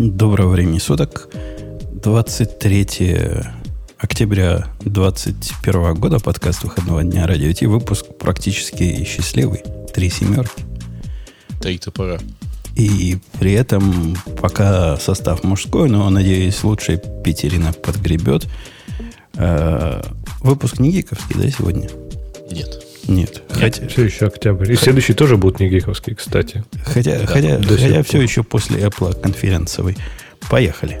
Доброго времени суток. 23 октября 2021 года, подкаст выходного дня Радио Ти, выпуск практически счастливый. Три семерки. Три топора. И при этом пока состав мужской, но, надеюсь, лучше Петерина подгребет. Э, выпуск не гиковский, да, сегодня? Нет. Нет. Хотя, все еще октябрь. И следующий тоже будет не гиковский, кстати. Хотя, да, хотя, хотя все еще после Apple конференцией. Поехали.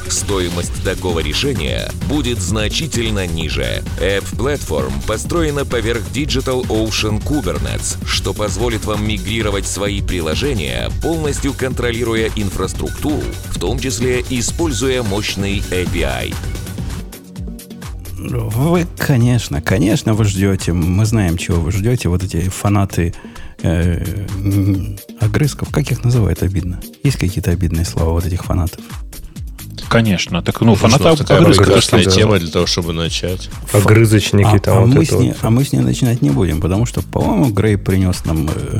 стоимость такого решения будет значительно ниже. App Platform построена поверх Digital Ocean Kubernetes, что позволит вам мигрировать свои приложения, полностью контролируя инфраструктуру, в том числе используя мощный API. Вы, конечно, конечно, вы ждете. Мы знаем, чего вы ждете. Вот эти фанаты э, огрызков. Как их называют обидно? Есть какие-то обидные слова вот этих фанатов? Конечно. Так, ну, фаната прекрасная тема для того, чтобы начать. Огрызочники а, там. А, вот мы с ней, вот. а мы с ней начинать не будем, потому что, по-моему, Грей принес нам... Э,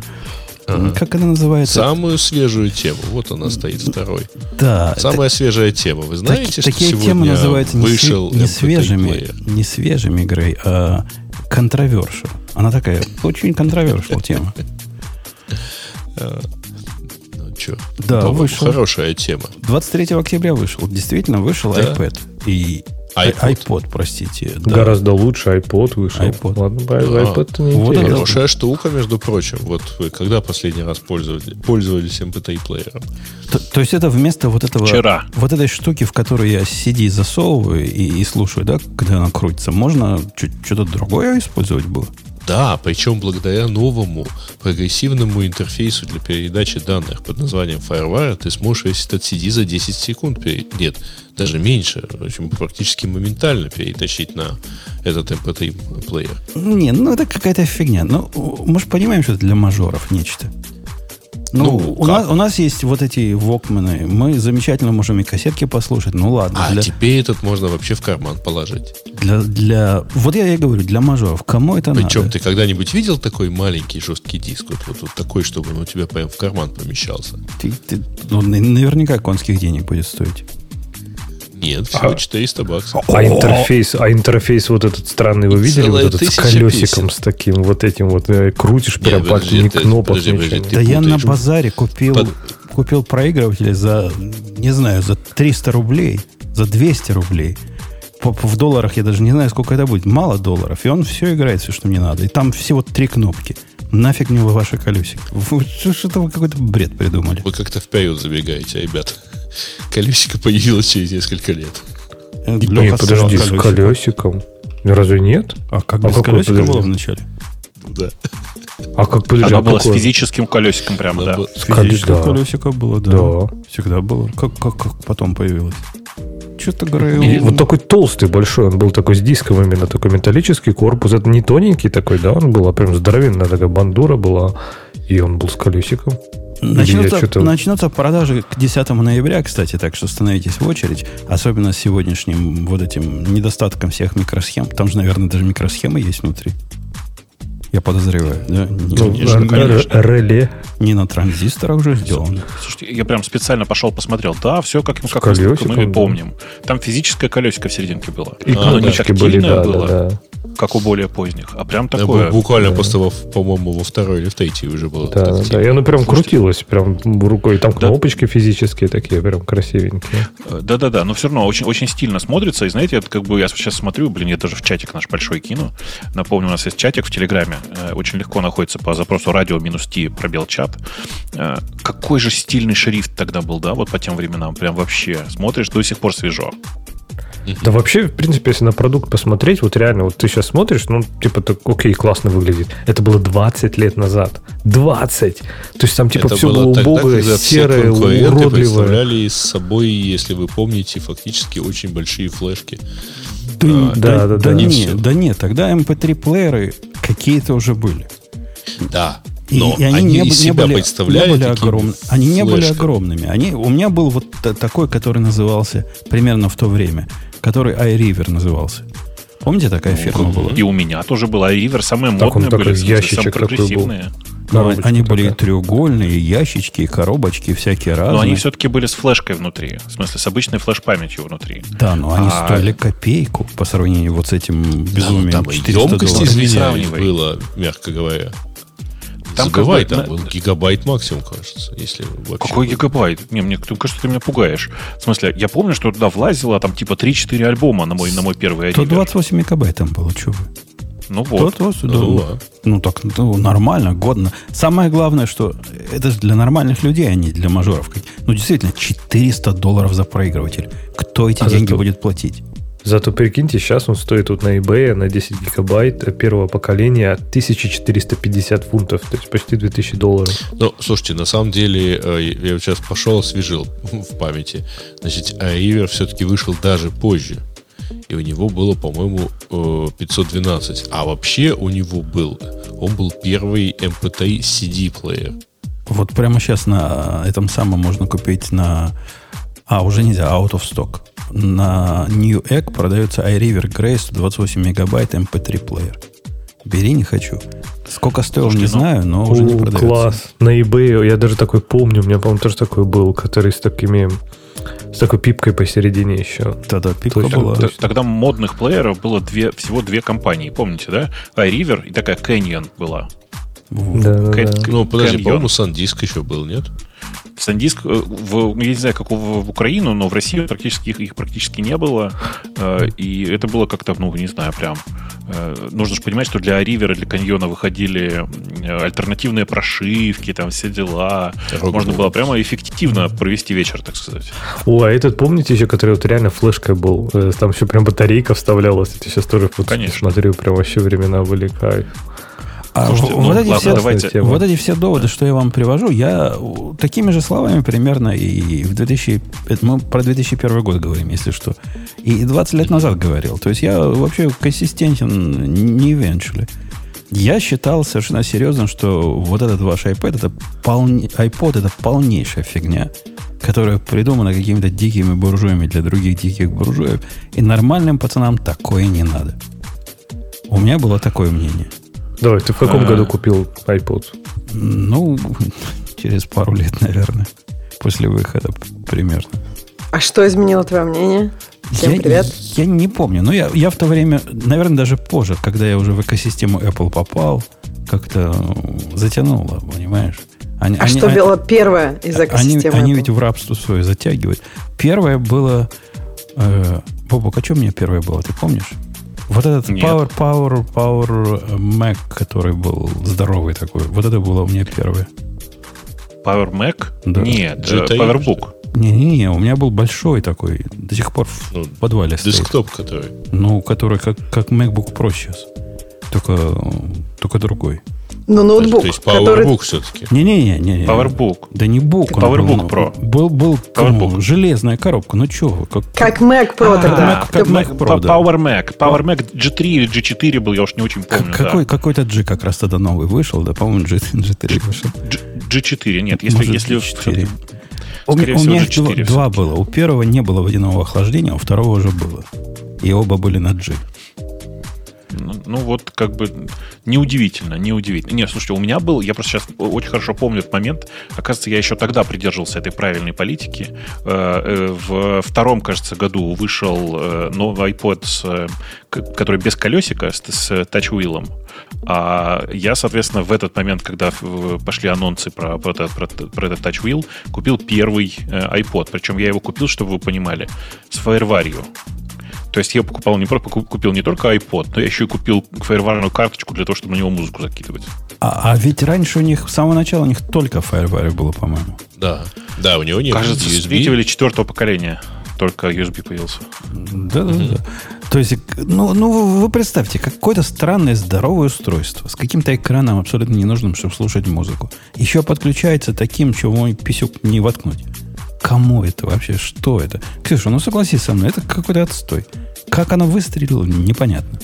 Ага. Как это называется? Самую свежую тему. Вот она стоит второй. Да. Самая это... свежая тема. Вы знаете, так, что такие сегодня темы называются вышел не, свежими, не свежими, Грей, а контровершил. Она такая очень контровершил тема. А, что? Да, ну, вышел. Хорошая тема. 23 октября вышел. Действительно вышел да? iPad. И iPod, iPod простите. Да. Гораздо лучше iPod вышел. iPod. Ладно, iPod не вот это Хорошая штука, между прочим. Вот вы когда последний раз пользовались, пользовались MP3-плеером? То, то есть это вместо вот этого... Вчера. Вот этой штуки, в которую я CD засовываю и, и слушаю, да, когда она крутится, можно что-то другое использовать было? Да, причем благодаря новому прогрессивному интерфейсу для передачи данных под названием FireWire ты сможешь весь этот CD за 10 секунд, нет, даже меньше, в общем, практически моментально перетащить на этот MP3 плеер. Не, ну это какая-то фигня. Ну, мы же понимаем, что это для мажоров нечто. Ну, ну у, нас, у нас есть вот эти вокмены. Мы замечательно можем и кассетки послушать. Ну ладно. А для... тебе этот можно вообще в карман положить. Для, для... Вот я и говорю, для мажоров. Кому это Причем надо? Причем ты когда-нибудь видел такой маленький жесткий диск? Вот, вот, вот такой, чтобы он у тебя прям в карман помещался. Ты, ты, ну, наверняка конских денег будет стоить. Нет, всего а, 400 баксов. А интерфейс, а интерфейс вот этот странный вы видели? Вот этот с колесиком, песен. с таким вот этим вот э, крутишь прям под ни кнопок, подожди, подожди, Да путаешь. я на базаре купил, под... купил проигрыватель за, не знаю, за 300 рублей, за 200 рублей. В долларах я даже не знаю, сколько это будет. Мало долларов. И он все играет, все, что мне надо. И там всего три кнопки. Нафиг мне вы ваши колесики. Что-то вы какой-то бред придумали. Вы как-то вперед забегаете, ребят. Колесико появилось через несколько лет. Нет, подожди, с колесиком. Разве нет? А как а без колесика было вначале? Да. А как подожди, Оно а какое? с физическим колесиком прямо, да. С физическим да. колесико было, да. да. Всегда было. Как, как, как потом появилось? Что-то говорю. И вот такой толстый, большой, он был такой с диском именно, такой металлический корпус. Это не тоненький такой, да, он был, а прям здоровенная такая бандура была. И он был с колесиком. Начнутся, начнутся продажи к 10 ноября, кстати, так что становитесь в очередь. Особенно с сегодняшним вот этим недостатком всех микросхем. Там же, наверное, даже микросхемы есть внутри. Я подозреваю, да? Не, ну, конечно, конечно. Реле. Не на транзисторах уже сделано. Слушайте, я прям специально пошел посмотрел. Да, все как, как мы помним. Там физическое колесико в серединке было. И не были, да, было. Да, да как у более поздних, а прям такое. Да, буквально да. просто, по-моему, во второй или в третьей уже было. Да, да, и оно прям Слушайте, крутилось, прям рукой. Там да. кнопочки физические такие, прям красивенькие. Э, Да-да-да, но все равно очень, очень стильно смотрится. И знаете, это как бы я сейчас смотрю, блин, я даже в чатик наш большой кину. Напомню, у нас есть чатик в Телеграме. Э, очень легко находится по запросу радио минус Ти пробел чат. Э, какой же стильный шрифт тогда был, да, вот по тем временам. Прям вообще смотришь, до сих пор свежо. Да вообще, в принципе, если на продукт посмотреть, вот реально, вот ты сейчас смотришь, ну, типа, так, окей, классно выглядит. Это было 20 лет назад. 20! То есть там, типа, Это все было тогда, убогое, серое, уродливое. представляли с собой, если вы помните, фактически очень большие флешки. Да, А, да, да, да, да, нет, всё. да нет, тогда MP3-плееры какие-то уже были. Да, И, но и они, они, не, из не себя были, представляли не были огромными. Они не были огромными. Они, у меня был вот та- такой, который назывался примерно в то время, который iRiver назывался. Помните, такая фирма была? И у меня тоже была River, самые Так, модные такой были, ящичек прогрессивные. Ну, они были и такая. треугольные, и ящички, и коробочки, всякие разные. Но они все-таки были с флешкой внутри. В смысле, с обычной флеш-памятью внутри. Да, но они А- стоили копейку по сравнению вот с этим Да, ну, безумием там и 400 емкость, долларов. Не извиняюсь, было, мягко говоря. Там Забывай, как бы там на- был гигабайт максимум, кажется, если вообще. Какой был. гигабайт? Не, мне кажется, ты меня пугаешь. В смысле, я помню, что туда влазило там типа 3-4 альбома на мой, на мой первый То River. 28 мегабайт там было, вы. Ну вот. То, то, да. Ну, да. Ну, так, ну, нормально, годно. Самое главное, что это же для нормальных людей, а не для мажоров. Ну, действительно, 400 долларов за проигрыватель. Кто эти А деньги зато- будет платить? Зато прикиньте, сейчас он стоит тут на eBay на 10 гигабайт первого поколения 1450 фунтов, то есть почти 2000 долларов. Ну, слушайте, на самом деле, э, я вот сейчас пошел, освежил в памяти. Значит, iRiver все-таки вышел даже позже. И у него было, по-моему, э, 512. А вообще у него был, он был первый MP3 CD-плеер. Вот прямо сейчас на этом самом можно купить на... А, уже нельзя, out of stock. На New Egg продается iRiver Grace 28 мегабайт MP3 плеер. Бери, не хочу. Сколько стоил, не Слушайте, ну, знаю, но уже не О, продается. класс. На eBay я даже такой помню, у меня, по-моему, тоже такой был, который с такими с такой пипкой посередине еще. Да-да, пипка Точно, была. Т- Тогда модных плееров было две, всего две компании, помните, да? iRiver и такая Canyon была. Да, да, да. Ну, подожди, по-моему, SanDisk еще был, нет? Сандиск, э, в, я не знаю, как в, в Украину, но в России практически их, их практически не было. Э, И это было как-то, ну, не знаю, прям. э, Нужно же понимать, что для Ривера, для Каньона выходили альтернативные прошивки, там все дела. Можно был. было прямо эффективно провести вечер, так сказать. О, а этот, помните еще, который вот реально флешкой был? Там еще прям батарейка вставлялась. Это сейчас тоже вот Конечно. смотрю, прям вообще времена были кайф. А Слушайте, ну, вот, эти ладно, все, давайте- тема. вот эти все доводы, что я вам привожу, я такими же словами примерно и в 2000... это Мы про 2001 год говорим, если что. И 20 лет назад говорил. То есть я вообще консистентен не eventually. Я считал совершенно серьезно, что вот этот ваш iPad, это полне, iPod это полнейшая фигня, которая придумана какими-то дикими буржуями для других диких буржуев. И нормальным пацанам такое не надо. У меня было такое мнение. Давай, ты в каком А. году купил iPod? Ну, через пару лет, наверное. После выхода примерно. А что изменило твое мнение? Всем я, привет. Я не помню. Но я, я в то время, наверное, даже позже, когда я уже в экосистему Apple попал, как-то затянуло, понимаешь? Они, А они- что они- было первое из они, экосистемы? они Apple? ведь в рабство свое затягивают. Первое было... Э, Бобок, а что у меня первое было, ты помнишь? Вот этот Нет. Power, Power, Power Mac, который был здоровый такой. Вот это было у меня первое. Power Mac? Да. Нет, э, GTI, PowerBook. Не-не-не, у меня был большой такой, до сих пор в Ну, подвале стоит. Десктоп, который. Ну, который как, как MacBook Pro сейчас. Только, только другой. Ну, ноутбук, То есть который... PowerBook все-таки. Не-не-не. не PowerBook. Да не бук. PowerBook был, ну, Pro. Был, был PowerBook. ну, железная коробка. Ну, что вы? Как, Как Mac Pro А, тогда. Mac- как Mac Pro, да. Power Mac. Power Mac G3 или G4 был, я уж не очень как- помню. какой, да. какой-то G как раз тогда новый вышел, да, по-моему, G, G3 вышел. G- G4, нет, если... Может, если G4. У, м- у всего, меня их G4 два, два было. У первого не было водяного охлаждения, у второго уже было. И оба были на G. Ну, ну, вот как бы неудивительно, неудивительно. Не, слушайте, у меня был, я просто сейчас очень хорошо помню этот момент. Оказывается, я еще тогда придерживался этой правильной политики. Э, э, В втором, кажется, году вышел э, новый iPod, который без колесика, с, с тачвилом. А я, соответственно, в этот момент, когда пошли анонсы про, про, про, про этот тачвил, купил первый iPod. Причем я его купил, чтобы вы понимали, с фаерварью. То есть я покупал не просто купил не только iPod, но я еще и купил фаерварную карточку для того, чтобы на него музыку закидывать. А, а ведь раньше у них, с самого начала у них только FireWire было, по-моему. Да. Да, у него нет Кажется, с USB. третьего или четвертого поколения. только USB появился. Да, да, да. То есть, ну, ну вы- вы представьте, какое-то странное здоровое устройство с каким-то экраном абсолютно ненужным, чтобы слушать музыку. Еще подключается таким, чего мой писюк не воткнуть. Кому это вообще? Что это? Ксюша, ну согласись со мной, это какой-то отстой. Как оно выстрелило, непонятно.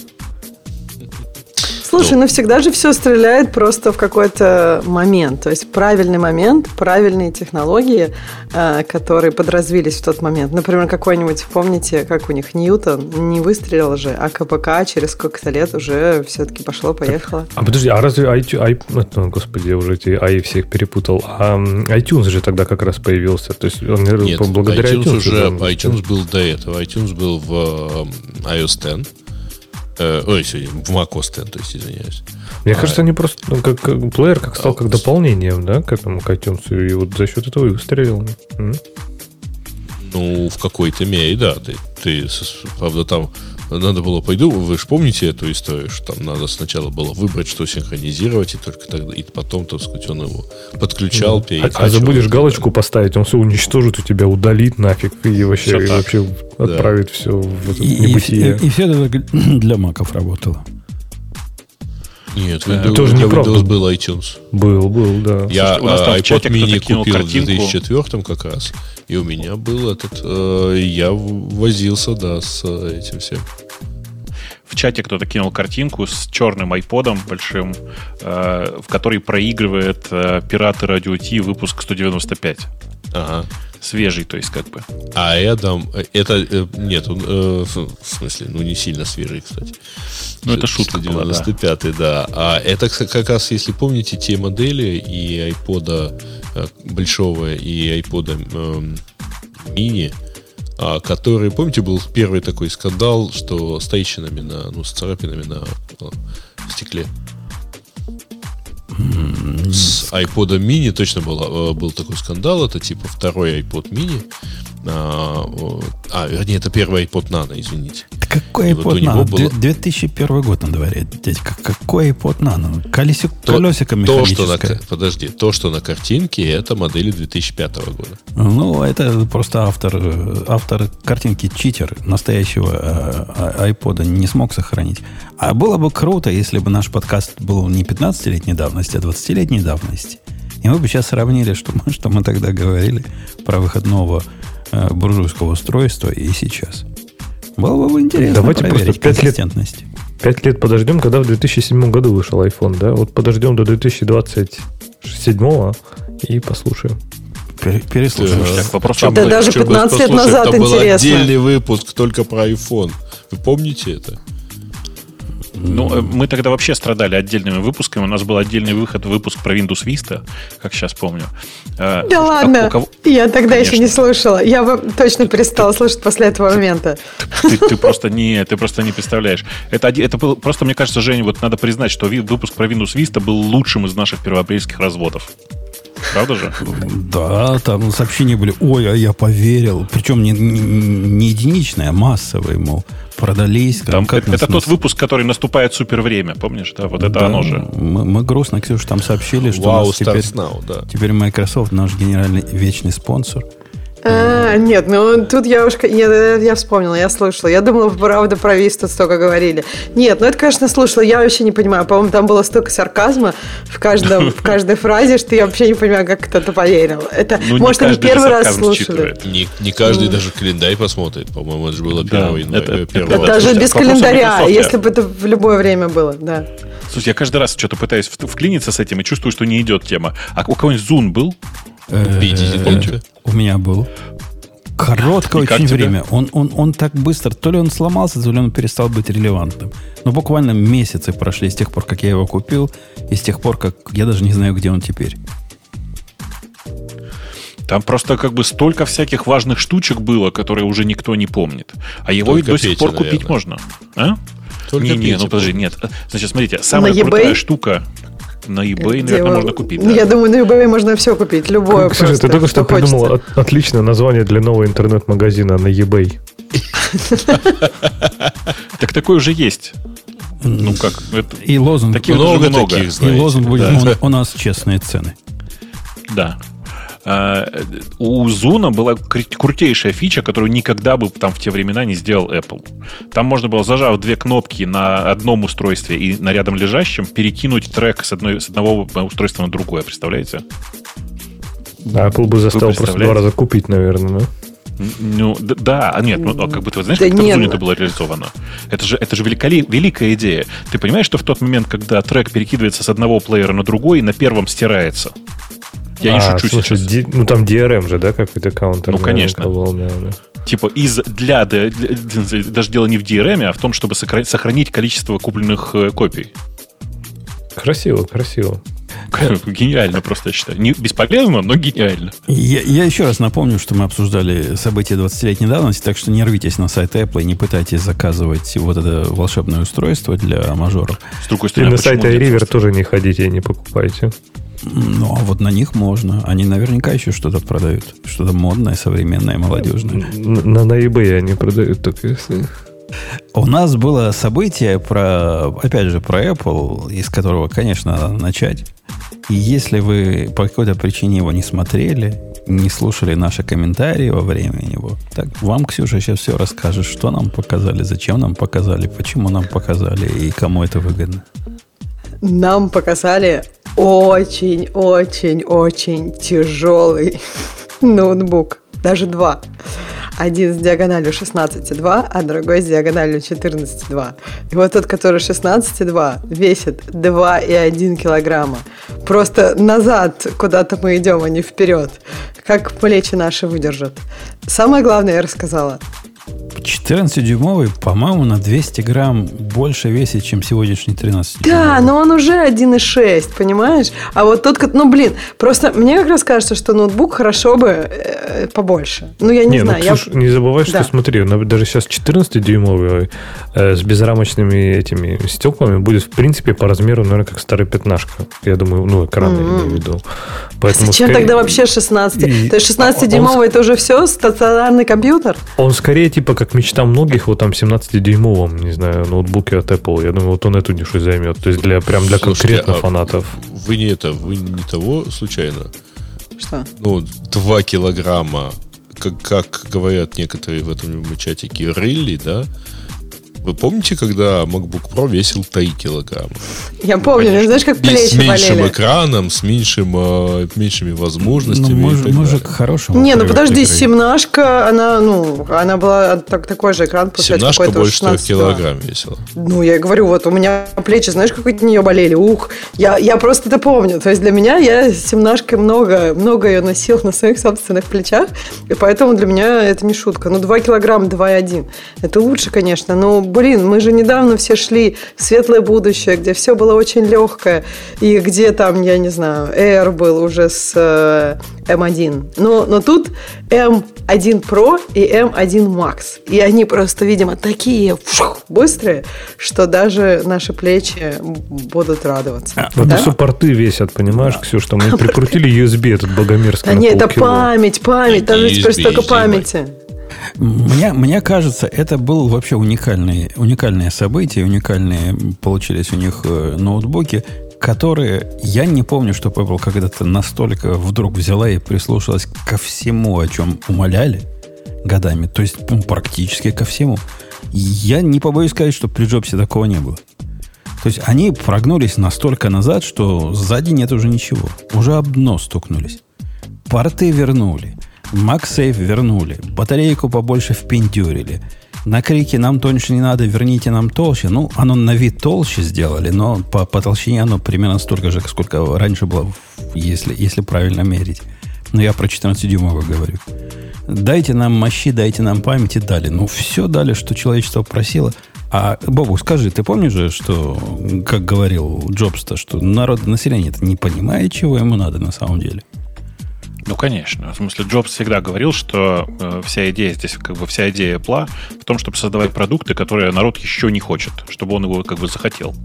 Слушай, ну всегда же все стреляет просто в какой-то момент. То есть правильный момент, правильные технологии, э, которые подразвились в тот момент. Например, какой-нибудь, помните, как у них Ньютон не выстрелил же, а КПК через сколько-то лет уже все-таки пошло-поехало. А подожди, а разве iTunes, ну, господи, я уже эти i всех перепутал. А iTunes же тогда как раз появился. То есть он наверное, Нет, благодаря iTunes, iTunes, уже, там- iTunes был до этого. iTunes был в э, iOS X. Э, ой, сегодня в macOS X, то есть, извиняюсь. Мне А, кажется, они просто ну, как, как плеер как стал а, как дополнением, да, к этому к iTunes, и вот за счет этого и выстрелил. М? Ну, в какой-то мере, да. Ты, ты, правда, там надо было, пойду, вы же помните эту историю, что там надо сначала было выбрать, что синхронизировать, и только тогда, и потом, так сказать, он его подключал, А, перекачивал. а забудешь галочку поставить, он все уничтожит у тебя, удалит нафиг и вообще, и вообще Да. отправит все в это И, и, небытие. и- и все это для маков работало. Нет, Э, Windows, тоже для неправда. Windows был iTunes. Был, был, да. Я Слушайте, у нас там в чате iPod mini купил в картинку. 2004 как раз, и у меня был этот, э, я возился, да, с э, этим всем. В чате кто-то кинул картинку с черным айподом большим, э, в который проигрывает э, пираты радио Ти выпуск 195. Ага. Свежий, то есть, как бы. А Эдам, э, это, э, нет, он, э, в смысле, ну не сильно свежий, кстати. Ну, это шутка была, да. 95 да. А это как раз, если помните, те модели и айпода э, большого, и айпода эм, мини, а, которые, помните, был первый такой скандал, что с трещинами на, ну, с царапинами на стекле. С iPod mini точно было, э, был такой скандал. Это типа второй iPod mini. А, а, вернее, это первый iPod Nano, извините. Какой вот iPod Nano? было- Две- 2001 год на дворе, дядька. Какой iPod Nano? Колесик, То- колесико То, что на, подожди, то, что на картинке, это модели 2005 года. Ну, это просто автор, э, автор картинки читер настоящего э, а- не смог сохранить. А было бы круто, если бы наш подкаст был не 15-летней давности, а 20-летней давности. И мы бы сейчас сравнили, что мы, что мы тогда говорили про выход нового э, буржуйского устройства и сейчас. Было бы интересно Давайте проверить просто пять лет- консистентность. Пять лет подождем, когда в 2007 году вышел iPhone, да? Вот подождем до 2027 и послушаем. Пере- Переслушаем. Вопрос Да даже чё было 15 лет назад был интересно. отдельный выпуск только про iPhone. Вы помните это? Ну, э, мы тогда вообще страдали отдельными выпусками. У нас был отдельный выход, выпуск про Windows Vista, как сейчас помню. Э, слушай, Да а ладно, кого- я тогда еще не Конечно. слушала. Я бы точно перестала слушать после этого момента. Ты, ты просто не, ты просто не представляешь. Это, это был, просто, мне кажется, Женя, вот надо признать, что выпуск про Windows Vista был лучшим из наших первоапрельских разводов. Правда же? Да, там сообщения были, ой, а я поверил. Причем не, не, не единичные, а массовые, мол, продались. Там, как это нас- это нас- тот выпуск, который наступает супер время, помнишь? Да, вот это Да, оно же. Мы, мы грустно, Ксюша, там сообщили, что у Вау, нас теперь, Now, да. теперь Microsoft наш генеральный вечный спонсор. А, нет, ну тут я уж я, я вспомнила, я слушала. Я думала, правда, про Висту столько говорили. Нет, ну это, конечно, слушала. Я вообще не понимаю. По-моему, там было столько сарказма в, каждом, в каждой фразе, что я вообще не понимаю, как кто-то поверил. Это, Ну, не может, они каждый же первый раз слушали. Не, не каждый даже календарь посмотрит. По-моему, это же было Да, 1 января. это- это- это Да, даже без календаря, если бы это в любое время было, да. Слушай, я каждый раз что-то пытаюсь вклиниться с этим и чувствую, что не идет тема. А у кого-нибудь Zoom был? Видите, помните? У меня был. Короткое И как очень время. Он, он, он так быстро, то ли он сломался, то ли он перестал быть релевантным. Но буквально месяцы прошли с тех пор, как я его купил, и с тех пор, как я даже не знаю, где он теперь. Там просто как бы столько всяких важных штучек было, которые уже никто не помнит. А его Только ведь до сих Петя, пор купить наверное. можно. А? Только не, не, ну подожди, нет. Значит, смотрите, самая крутая штука на eBay, наверное, его- можно купить. Я да. думаю, на eBay можно все купить, любое Ксюша, просто, ты только что хочется. придумал от- отличное название для нового интернет-магазина на eBay. Так такой уже есть. Ну как, это, И лозунг, Таких и Много много. таких, лозунг знаете. будет да. «У- у нас честные цены. да. Э, у Зуна была крутейшая фича, которую никогда бы там в те времена не сделал Apple. Там можно было, зажав две кнопки на одном устройстве и на рядом лежащем, перекинуть трек с, одной, с одного устройства на другое, представляете? Apple бы заставил просто два раза купить, наверное, да? Ну, да, а нет, ну, а как бы ты знаешь, да как это в Зуне это было реализовано? Это же, это же великоли, великая идея. Ты понимаешь, что в тот момент, когда трек перекидывается с одного плеера на другой, на первом стирается? Я а, не шучу слушай, сейчас. Ди, ну там DRM же, да, какой-то каунтер? Ну, конечно. Наверное. Типа из для, для, для даже дело не в DRM, а в том, чтобы сохранить количество купленных э, копий. Красиво, красиво. Гениально просто, я считаю. Не бесполезно, но гениально. Я, я еще раз напомню, что мы обсуждали события 20-летней давности, так что не рвитесь на сайт Apple и не пытайтесь заказывать вот это волшебное устройство для мажоров. С другой стороны, и на сайт iRiver тоже не ходите и не покупайте. Ну, а вот на них можно. Они наверняка еще что-то продают. Что-то модное, современное, молодежное. На, на eBay они продают только если... У нас было событие про, опять же, про Apple, из которого, конечно, надо начать. И если вы по какой-то причине его не смотрели, не слушали наши комментарии во время него, так вам Ксюша сейчас все расскажет, что нам показали, зачем нам показали, почему нам показали и кому это выгодно. Нам показали очень-очень-очень тяжелый ноутбук. Даже два. Один с диагональю 16,2, а другой с диагональю 14,2. И вот тот, который 16,2, весит 2,1 килограмма. Просто назад куда-то мы идем, а не вперед. Как плечи наши выдержат. Самое главное я рассказала. 14-дюймовый, по-моему, на 200 грамм больше весит, чем сегодняшний 13 Да, но он уже 1,6, понимаешь? А вот тот, ну, блин, просто мне как раз кажется, что ноутбук хорошо бы э, побольше. Ну, я не, не ну, знаю. Ну, Ксюш, я... не забывай, что, да. смотри, даже сейчас 14-дюймовый э, с безрамочными этими стеклами будет, в принципе, по размеру, наверное, как старый пятнашка. Я думаю, ну, экран mm-hmm. я имею в виду. Поэтому Зачем скорее... тогда вообще 16? И... То есть 16-дюймовый он... это уже все, стационарный компьютер? Он скорее типа как мечта многих, вот там 17-дюймовом, не знаю, ноутбуке от Apple. Я думаю, вот он эту нишу займет. То есть для прям для Слушайте, конкретно а фанатов. Вы не это, вы не того случайно? Что? Ну, 2 килограмма, как, как говорят некоторые в этом чатике, рылли, да? Вы помните, когда MacBook Pro весил 3 килограмма? Я помню, Конечно. знаешь, как плечи С меньшим болели. экраном, с меньшим, э, меньшими возможностями. Ну, муж, мужик хороший. Не, ну подожди, семнашка, она, ну, она была так, такой же экран, получается, Семнашка больше 4 килограмм весила. Ну, я говорю, вот у меня плечи, знаешь, как от нее болели? Ух, я, я просто это помню. То есть для меня я семнашкой много, много ее носил на своих собственных плечах, и поэтому для меня это не шутка. Ну, 2 килограмма, 2,1. Это лучше, конечно, но блин, мы же недавно все шли в светлое будущее, где все было очень легкое, и где там, я не знаю, Air был уже с э, M1. Но, но тут M1 Pro и M1 Max. И они просто, видимо, такие фух, быстрые, что даже наши плечи будут радоваться. А, да? Это суппорты весят, понимаешь, да. Ксюш, что мы прикрутили USB этот богомерзкий. А нет, это память, память, там же теперь столько памяти. Мне, мне кажется, это был вообще уникальный, уникальное событие, уникальные получились у них э, ноутбуки, которые я не помню, что Apple когда-то настолько вдруг взяла и прислушалась ко всему, о чем умоляли годами. То есть ну, практически ко всему. Я не побоюсь сказать, что при Джобсе такого не было. То есть они прогнулись настолько назад, что сзади нет уже ничего. Уже об дно стукнулись. Порты вернули. MagSafe вернули. Батарейку побольше впендюрили. На крики нам тоньше не надо, верните нам толще. Ну, оно на вид толще сделали, но по, по толщине оно примерно столько же, сколько раньше было, если, если правильно мерить. Но я про 14 дюймовых говорю. Дайте нам мощи, дайте нам памяти, дали. Ну, все дали, что человечество просило. А, Бобу, скажи, ты помнишь же, что, как говорил Джобс-то, что народ, население это не понимает, чего ему надо на самом деле? Ну, конечно. В смысле, Джобс всегда говорил, что э, вся идея здесь, как бы вся идея Apple в том, чтобы создавать продукты, которые народ еще не хочет, чтобы он его как бы захотел.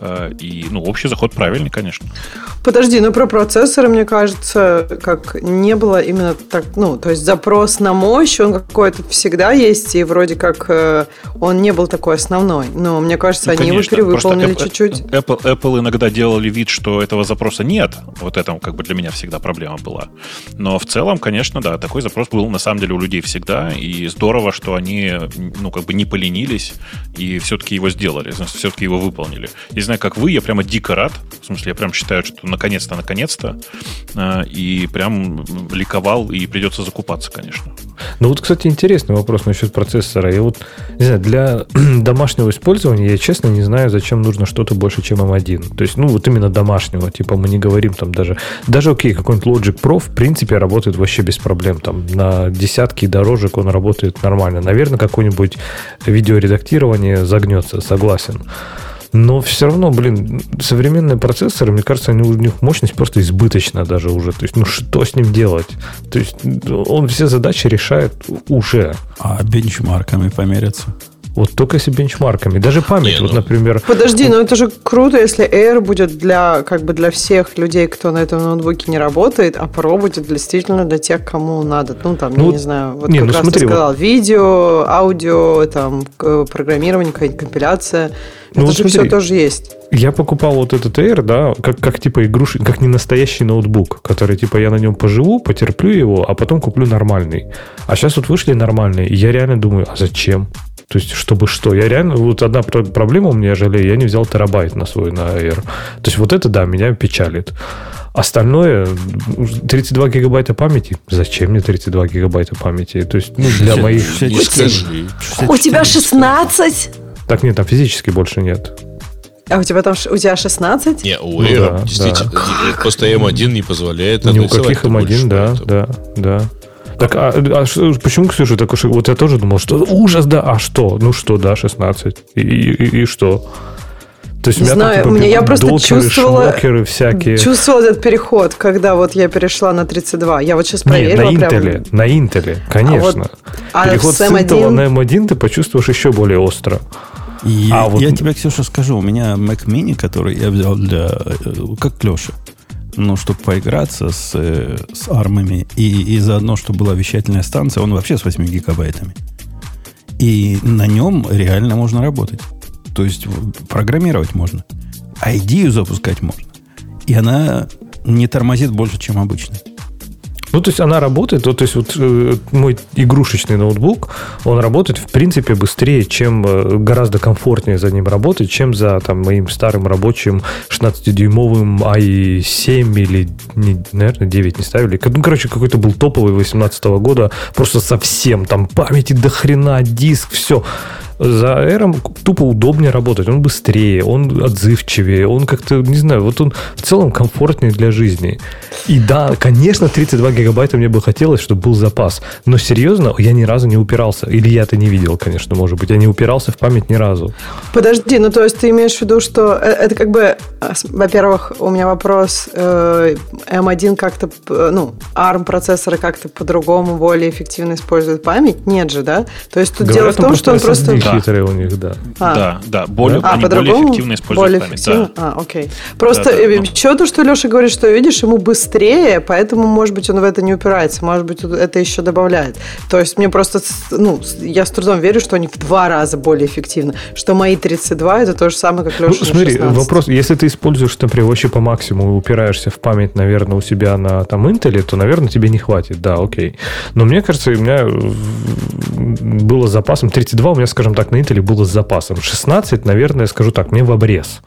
Э, и, ну, общий заход правильный, конечно. Подожди, ну про процессоры, мне кажется, как не было именно так, ну, то есть запрос на мощь, он какой-то всегда есть, и вроде как э, он не был такой основной. Но мне кажется, ну, они конечно. его перевыполнили чуть-чуть. Apple, Apple иногда делали вид, что этого запроса нет. Вот это как бы для меня всегда проблема была. Но в целом, конечно, да, такой запрос был на самом деле у людей всегда, и здорово, что они, ну, как бы не поленились и все-таки его сделали, все-таки его выполнили. Не знаю, как вы, я прямо дико рад, в смысле, я прям считаю, что наконец-то, наконец-то, э, и прям ликовал, и придется закупаться, конечно. Ну вот, кстати, интересный вопрос насчет процессора. Я вот, не знаю, для домашнего использования я, честно, не знаю, зачем нужно что-то больше, чем M1. То есть, ну, вот именно домашнего, типа мы не говорим там даже... Даже, окей, какой-нибудь Logic Pro, в принципе, работает вообще без проблем. Там на десятки дорожек он работает нормально. Наверное, какое-нибудь видеоредактирование загнется, согласен. Но все равно, блин, современные процессоры, мне кажется, они, у них мощность просто избыточна даже уже. То есть, ну что с ним делать? То есть, он все задачи решает уже. А бенчмарками помериться? Вот только если бенчмарками. Даже память, Не, вот, ну... например... Подожди, ну это же круто, если Air будет для, как бы для всех людей, кто на этом ноутбуке не работает, а Pro будет действительно для тех, кому надо. Ну, там, ну, не знаю, вот не, как ну, раз смотри, ты сказал, вот... видео, аудио, там, программирование, какая-нибудь компиляция. Ну, это же смотри, все тоже есть. Я покупал вот этот Air, да, как, как типа игрушек, как не настоящий ноутбук, который типа я на нем поживу, потерплю его, а потом куплю нормальный. А сейчас вот вышли нормальные, и я реально думаю, а зачем? То есть, чтобы что? Я реально... Вот одна проблема у меня, я жалею, я не взял терабайт на свой, на Air. То есть, вот это, да, меня печалит. Остальное, 32 гигабайта памяти. Зачем мне 32 гигабайта памяти? То есть, ну, для моих... У тебя 16? Так нет, там физически больше нет. А у тебя там у тебя 16? Не, у Air ну, да, действительно. Да. Просто M1 не позволяет. Ни у каких M1, да, да, да. Так, а, а почему, Ксюша, так уж... Вот я тоже думал, что ужас, да, а что? Ну что, да, 16. И, и, и что? То есть не у меня знаю, там, типа, мне, я просто докеры, чувствовала, всякие. чувствовала этот переход, когда вот я перешла на 32. Я вот сейчас проверила. Нет, на Intel, прям... на Intel, конечно. А вот, переход а с, Intel на M1 ты почувствуешь еще более остро. И а вот... Я тебе, Ксюша, скажу, у меня Mac Mini, который я взял для... Э, как Леша ну, чтобы поиграться с, э, с армами, и, и заодно, чтобы была вещательная станция, он вообще с 8 гигабайтами. И на нем реально можно работать. То есть программировать можно. А идею запускать можно. И она не тормозит больше, чем обычно. Ну, то есть она работает, то, то есть вот э, мой игрушечный ноутбук, он работает в принципе быстрее, чем э, гораздо комфортнее за ним работать, чем за там моим старым рабочим 16-дюймовым i7 или, не, наверное, 9 не ставили. Ну, короче, какой-то был топовый 18 года, просто совсем там памяти до хрена, диск, все за Air тупо удобнее работать. Он быстрее, он отзывчивее, он как-то, не знаю, вот он в целом комфортнее для жизни. И да, конечно, 32 гигабайта мне бы хотелось, чтобы был запас. Но серьезно, я ни разу не упирался. Или я это не видел, конечно, может быть. Я не упирался в память ни разу. Подожди, ну то есть ты имеешь в виду, что э, это как бы, а, во-первых, у меня вопрос, э, M1 как-то, ну, ARM процессоры как-то по-другому, более эффективно используют память? Нет же, да? То есть тут Говорят, дело в том, что он просто да. хитрые у них, да. А. Да, да, более, а, они более эффективно используют более память. Эффективно? Да. А, окей. Просто да, да, да. еще то, что Леша говорит, что видишь, ему быстрее, поэтому, может быть, он в это не упирается, может быть, это еще добавляет. То есть мне просто, ну, я с трудом верю, что они в два раза более эффективны, что мои 32 это то же самое, как Леша ну, смотри, 16. вопрос, если ты используешь, например, вообще по максимуму упираешься в память, наверное, у себя на там Intel, то, наверное, тебе не хватит, да, окей. Но мне кажется, у меня было запасом 32, у меня, скажем так, на Intel было с запасом. 16, наверное, скажу так, мне в обрез.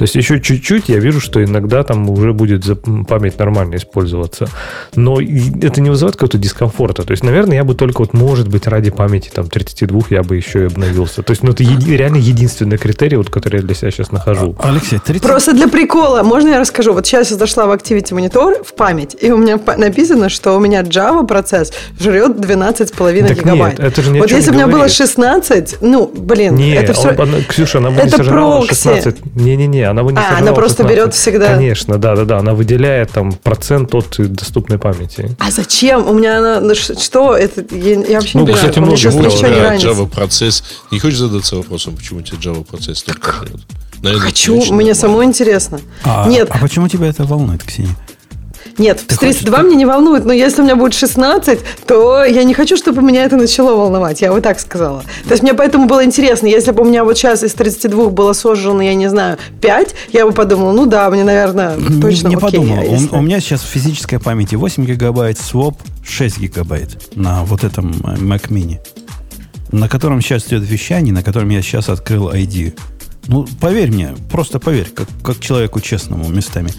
То есть еще чуть-чуть я вижу, что иногда там уже будет память нормально использоваться. Но это не вызывает какого-то дискомфорта. То есть, наверное, я бы только вот, может быть, ради памяти там 32 я бы еще и обновился. То есть, ну, это еди- реально единственный критерий, вот, который я для себя сейчас нахожу. А, Алексей, 30... Просто для прикола. Можно я расскажу? Вот сейчас я зашла в Activity Monitor в память, и у меня написано, что у меня Java процесс жрет 12,5 так гигабайт. Нет, это же вот если у меня было 16, ну, блин, нет, это все... Он, Ксюша, она бы это не сожрала 16. Не-не-не, она бы не а, она просто 16. берет всегда... Конечно, да-да-да, она выделяет там процент от доступной памяти. А зачем? У меня она... Ну, что? Это... Я, я вообще ну, не кстати, понимаю. Кстати, много чего. Java процесс. Не хочешь задаться вопросом, почему тебе Java процесс только Наверное, Хочу, мне самому интересно. А, Нет. А почему тебя это волнует, Ксения? Нет, Ты с 32 хочешь- мне не волнует, но если у меня будет 16, то я не хочу, чтобы меня это начало волновать, я вот так сказала. То есть мне поэтому было интересно, если бы у меня вот сейчас из 32 было сожжено, я не знаю, 5, я бы подумала, ну да, мне, наверное, Не- точно не окей. подумал. а У- если- У, меня сейчас в физической памяти 8 гигабайт, своп 6 гигабайт на вот этом э, Mac Mini, на котором сейчас идет вещание, на котором я сейчас открыл ID. Ну, поверь мне, просто поверь, как, как человеку честному местами.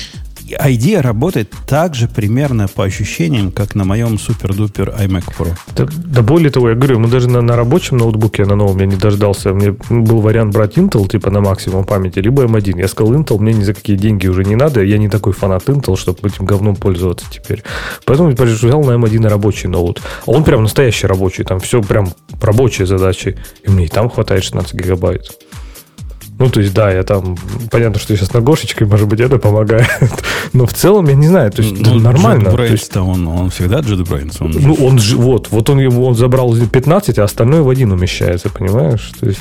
ID работает так же примерно по ощущениям, как на моем супер-дупер iMac Pro. Да, да более того, я говорю, мы даже на, на рабочем ноутбуке, на новом я не дождался. Мне был вариант брать Intel, типа на максимум памяти, либо M1. Я сказал, Intel мне ни за какие деньги уже не надо. Я не такой фанат Intel, чтобы этим говном пользоваться теперь. Поэтому я взял на M1 рабочий ноут. А он прям настоящий рабочий. Там все прям рабочие задачи. И мне и там хватает 16 гигабайт. Ну, то есть, да, я там... Понятно, что сейчас на Гошечке, может быть, это помогает. Но в целом, я не знаю, то есть, Ну, нормально. То есть, он, он всегда JetBrains. Он, ну, он же, вот, вот он, ему- он забрал 15, а остальное в один умещается, понимаешь? То есть,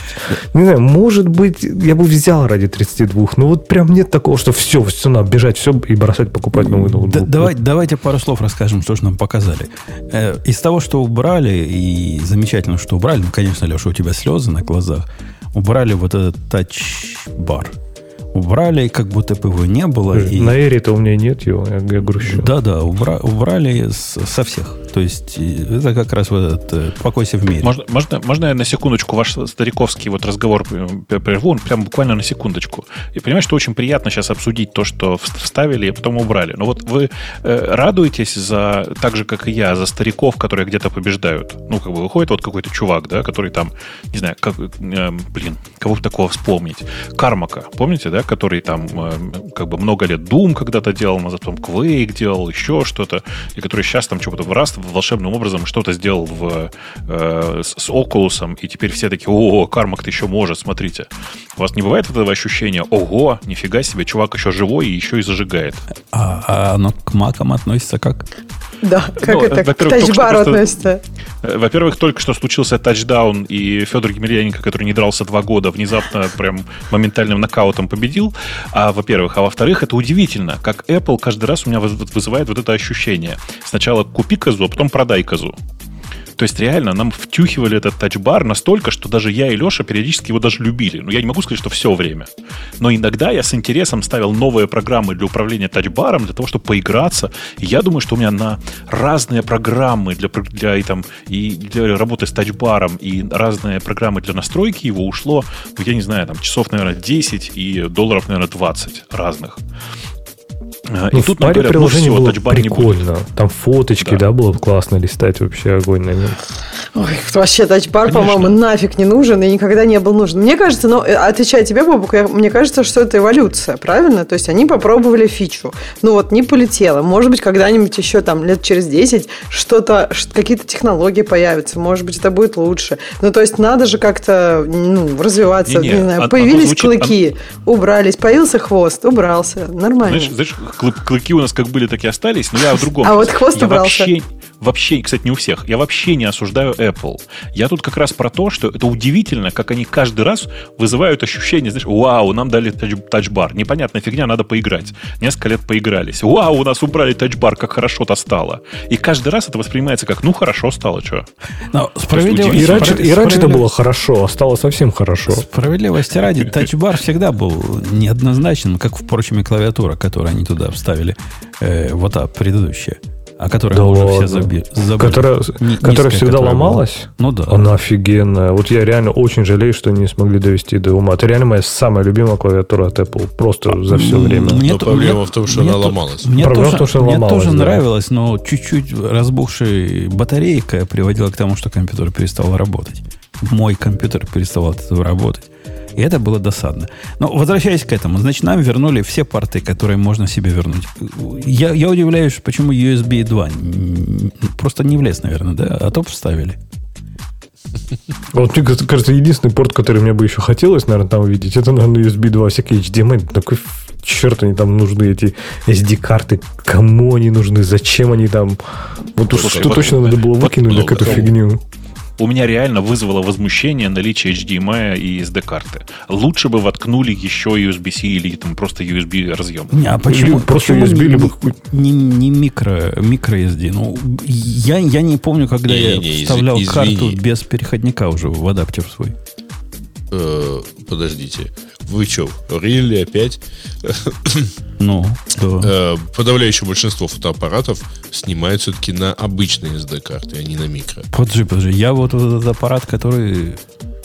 не знаю, может быть, я бы взял ради 32, но вот прям нет такого, что все, все, надо бежать, все и бросать покупать новый ноутбук. Да- давай, давайте пару слов расскажем, что же нам показали. Э, из того, что убрали, и замечательно, что убрали, ну, конечно, Леша, у тебя слезы на глазах, убрали вот этот тач-бар. Убрали, как будто бы его не было. и- На Эре-то у меня нет его, я, я грущу. Да-да, убра- убрали со всех. То есть это как раз вот этот э, «покойся в мире». Можно, можно, можно я на секундочку ваш стариковский вот разговор прерву? Прям буквально на секундочку. И понимаешь, что очень приятно сейчас обсудить то, что вс- вставили и потом убрали. Но вот вы э, радуетесь за, так же, как и я, за стариков, которые где-то побеждают. Ну, как бы выходит вот какой-то чувак, да, который там, не знаю, как, э, блин, кого бы такого вспомнить? Кармака, помните, да, который там э, как бы много лет Doom когда-то делал, а потом Quake делал, еще что-то, и который сейчас там что-то раз волшебным образом что-то сделал в, э, с, с Oculus, и теперь все такие, о, Кармак ты еще может, смотрите. У вас не бывает этого ощущения, ого, нифига себе, чувак еще живой и еще и зажигает. А, а оно к макам относится как? Да, как Ну, это к тачбару относится. Э, Во-первых, только что случился тачдаун, и Федор Емельяненко, который не дрался два года, внезапно прям моментальным нокаутом победил. А, во-первых. А во-вторых, это удивительно, как Apple каждый раз у меня вызывает вот это ощущение. Сначала купи козу, потом продай козу. То есть реально нам втюхивали этот тачбар настолько, что даже я и Леша периодически его даже любили. Ну, я не могу сказать, что все время. Но иногда я с интересом ставил новые программы для управления тачбаром, для того, чтобы поиграться. И я думаю, что у меня на разные программы для, для, и, там, и для работы с тачбаром и разные программы для настройки его ушло, ну, я не знаю, там часов, наверное, 10 и долларов, наверное, 20 разных. А, Ну, и в тут нам паре говорят, ну все, было не прикольно. Там фоточки, Да. да. было бы классно листать, вообще огонь на нем. Ой, вообще тачбар, по-моему, нафиг не нужен и никогда не был нужен. Мне кажется, ну, э, отвечая тебе, Бобук, я- мне кажется, что это эволюция, правильно? То есть они попробовали фичу. Ну вот, не полетело. Может быть, когда-нибудь еще там лет через 10 что-то, какие-то технологии появятся. Может быть, это будет лучше. Ну, то есть надо же как-то ну, развиваться. Не-не, Не, знаю, оно появились звучит- клыки, убрались. Появился хвост, убрался. Нормально. Знаешь, знаешь, клы- клыки у нас как были, так и остались, но я о другом. А вот хвост убрался. Вообще, вообще, кстати, не у всех. Я вообще не осуждаю Apple. Я тут как раз про то, что это удивительно, как они каждый раз вызывают ощущение, знаешь, вау, нам дали тач- тачбар. Непонятная фигня, надо поиграть. Несколько лет поигрались. Вау, у нас убрали тачбар, как хорошо-то стало. И каждый раз это воспринимается как, ну, хорошо стало, что. Но справедливо- удивительно. И раньше, и раньше это было хорошо, а стало совсем хорошо. Справедливости ради, тачбар всегда был неоднозначным, как, впрочем, и клавиатура, которую они туда вставили, э, вот та предыдущая, о которой Да мы уже все ладно. заби-. Которая, Ни- которая всегда которая была. ломалась? Ну да. Она офигенная. Вот я реально очень жалею, что не смогли довести до ума. Это реально моя самая любимая клавиатура от Apple. Просто за все время. мне Но то- проблема мне- в том, что мне она то- ломалась. Мне Проблема тоже, в том, что мне ломалась, тоже да. нравилось, но чуть-чуть разбухшая батарейка приводила к тому, что компьютер перестал работать. Мой компьютер перестал от этого работать. И это было досадно. Но возвращаясь к этому, значит, нам вернули все порты, которые можно себе вернуть. Я, я удивляюсь, почему USB 2 м, просто не влез, наверное, да? А то вставили. Вот мне кажется, единственный порт, который мне бы еще хотелось, наверное, там увидеть, это, наверное, USB 2, всякие HDMI. Такой черт они там нужны, эти SD-карты. Кому они нужны? Зачем они там? Вот уж Слушай, что точно надо было выкинуть, так эту фигню. У меня реально вызвало возмущение наличие HDMI и SD-карты. Лучше бы воткнули еще USB-C или там просто USB разъем. Не, а почему, или просто почему USB, не, либо... не, не микро, микро SD? Ну, я, я не помню, когда не, я не, вставлял из, карту без переходника уже в адаптер свой. Э, подождите. Вы что, рили опять? Ну, да. Э, подавляющее большинство фотоаппаратов снимают все-таки на обычные SD-карты, а не на микро. Подожди, подожди. Я вот этот аппарат, который...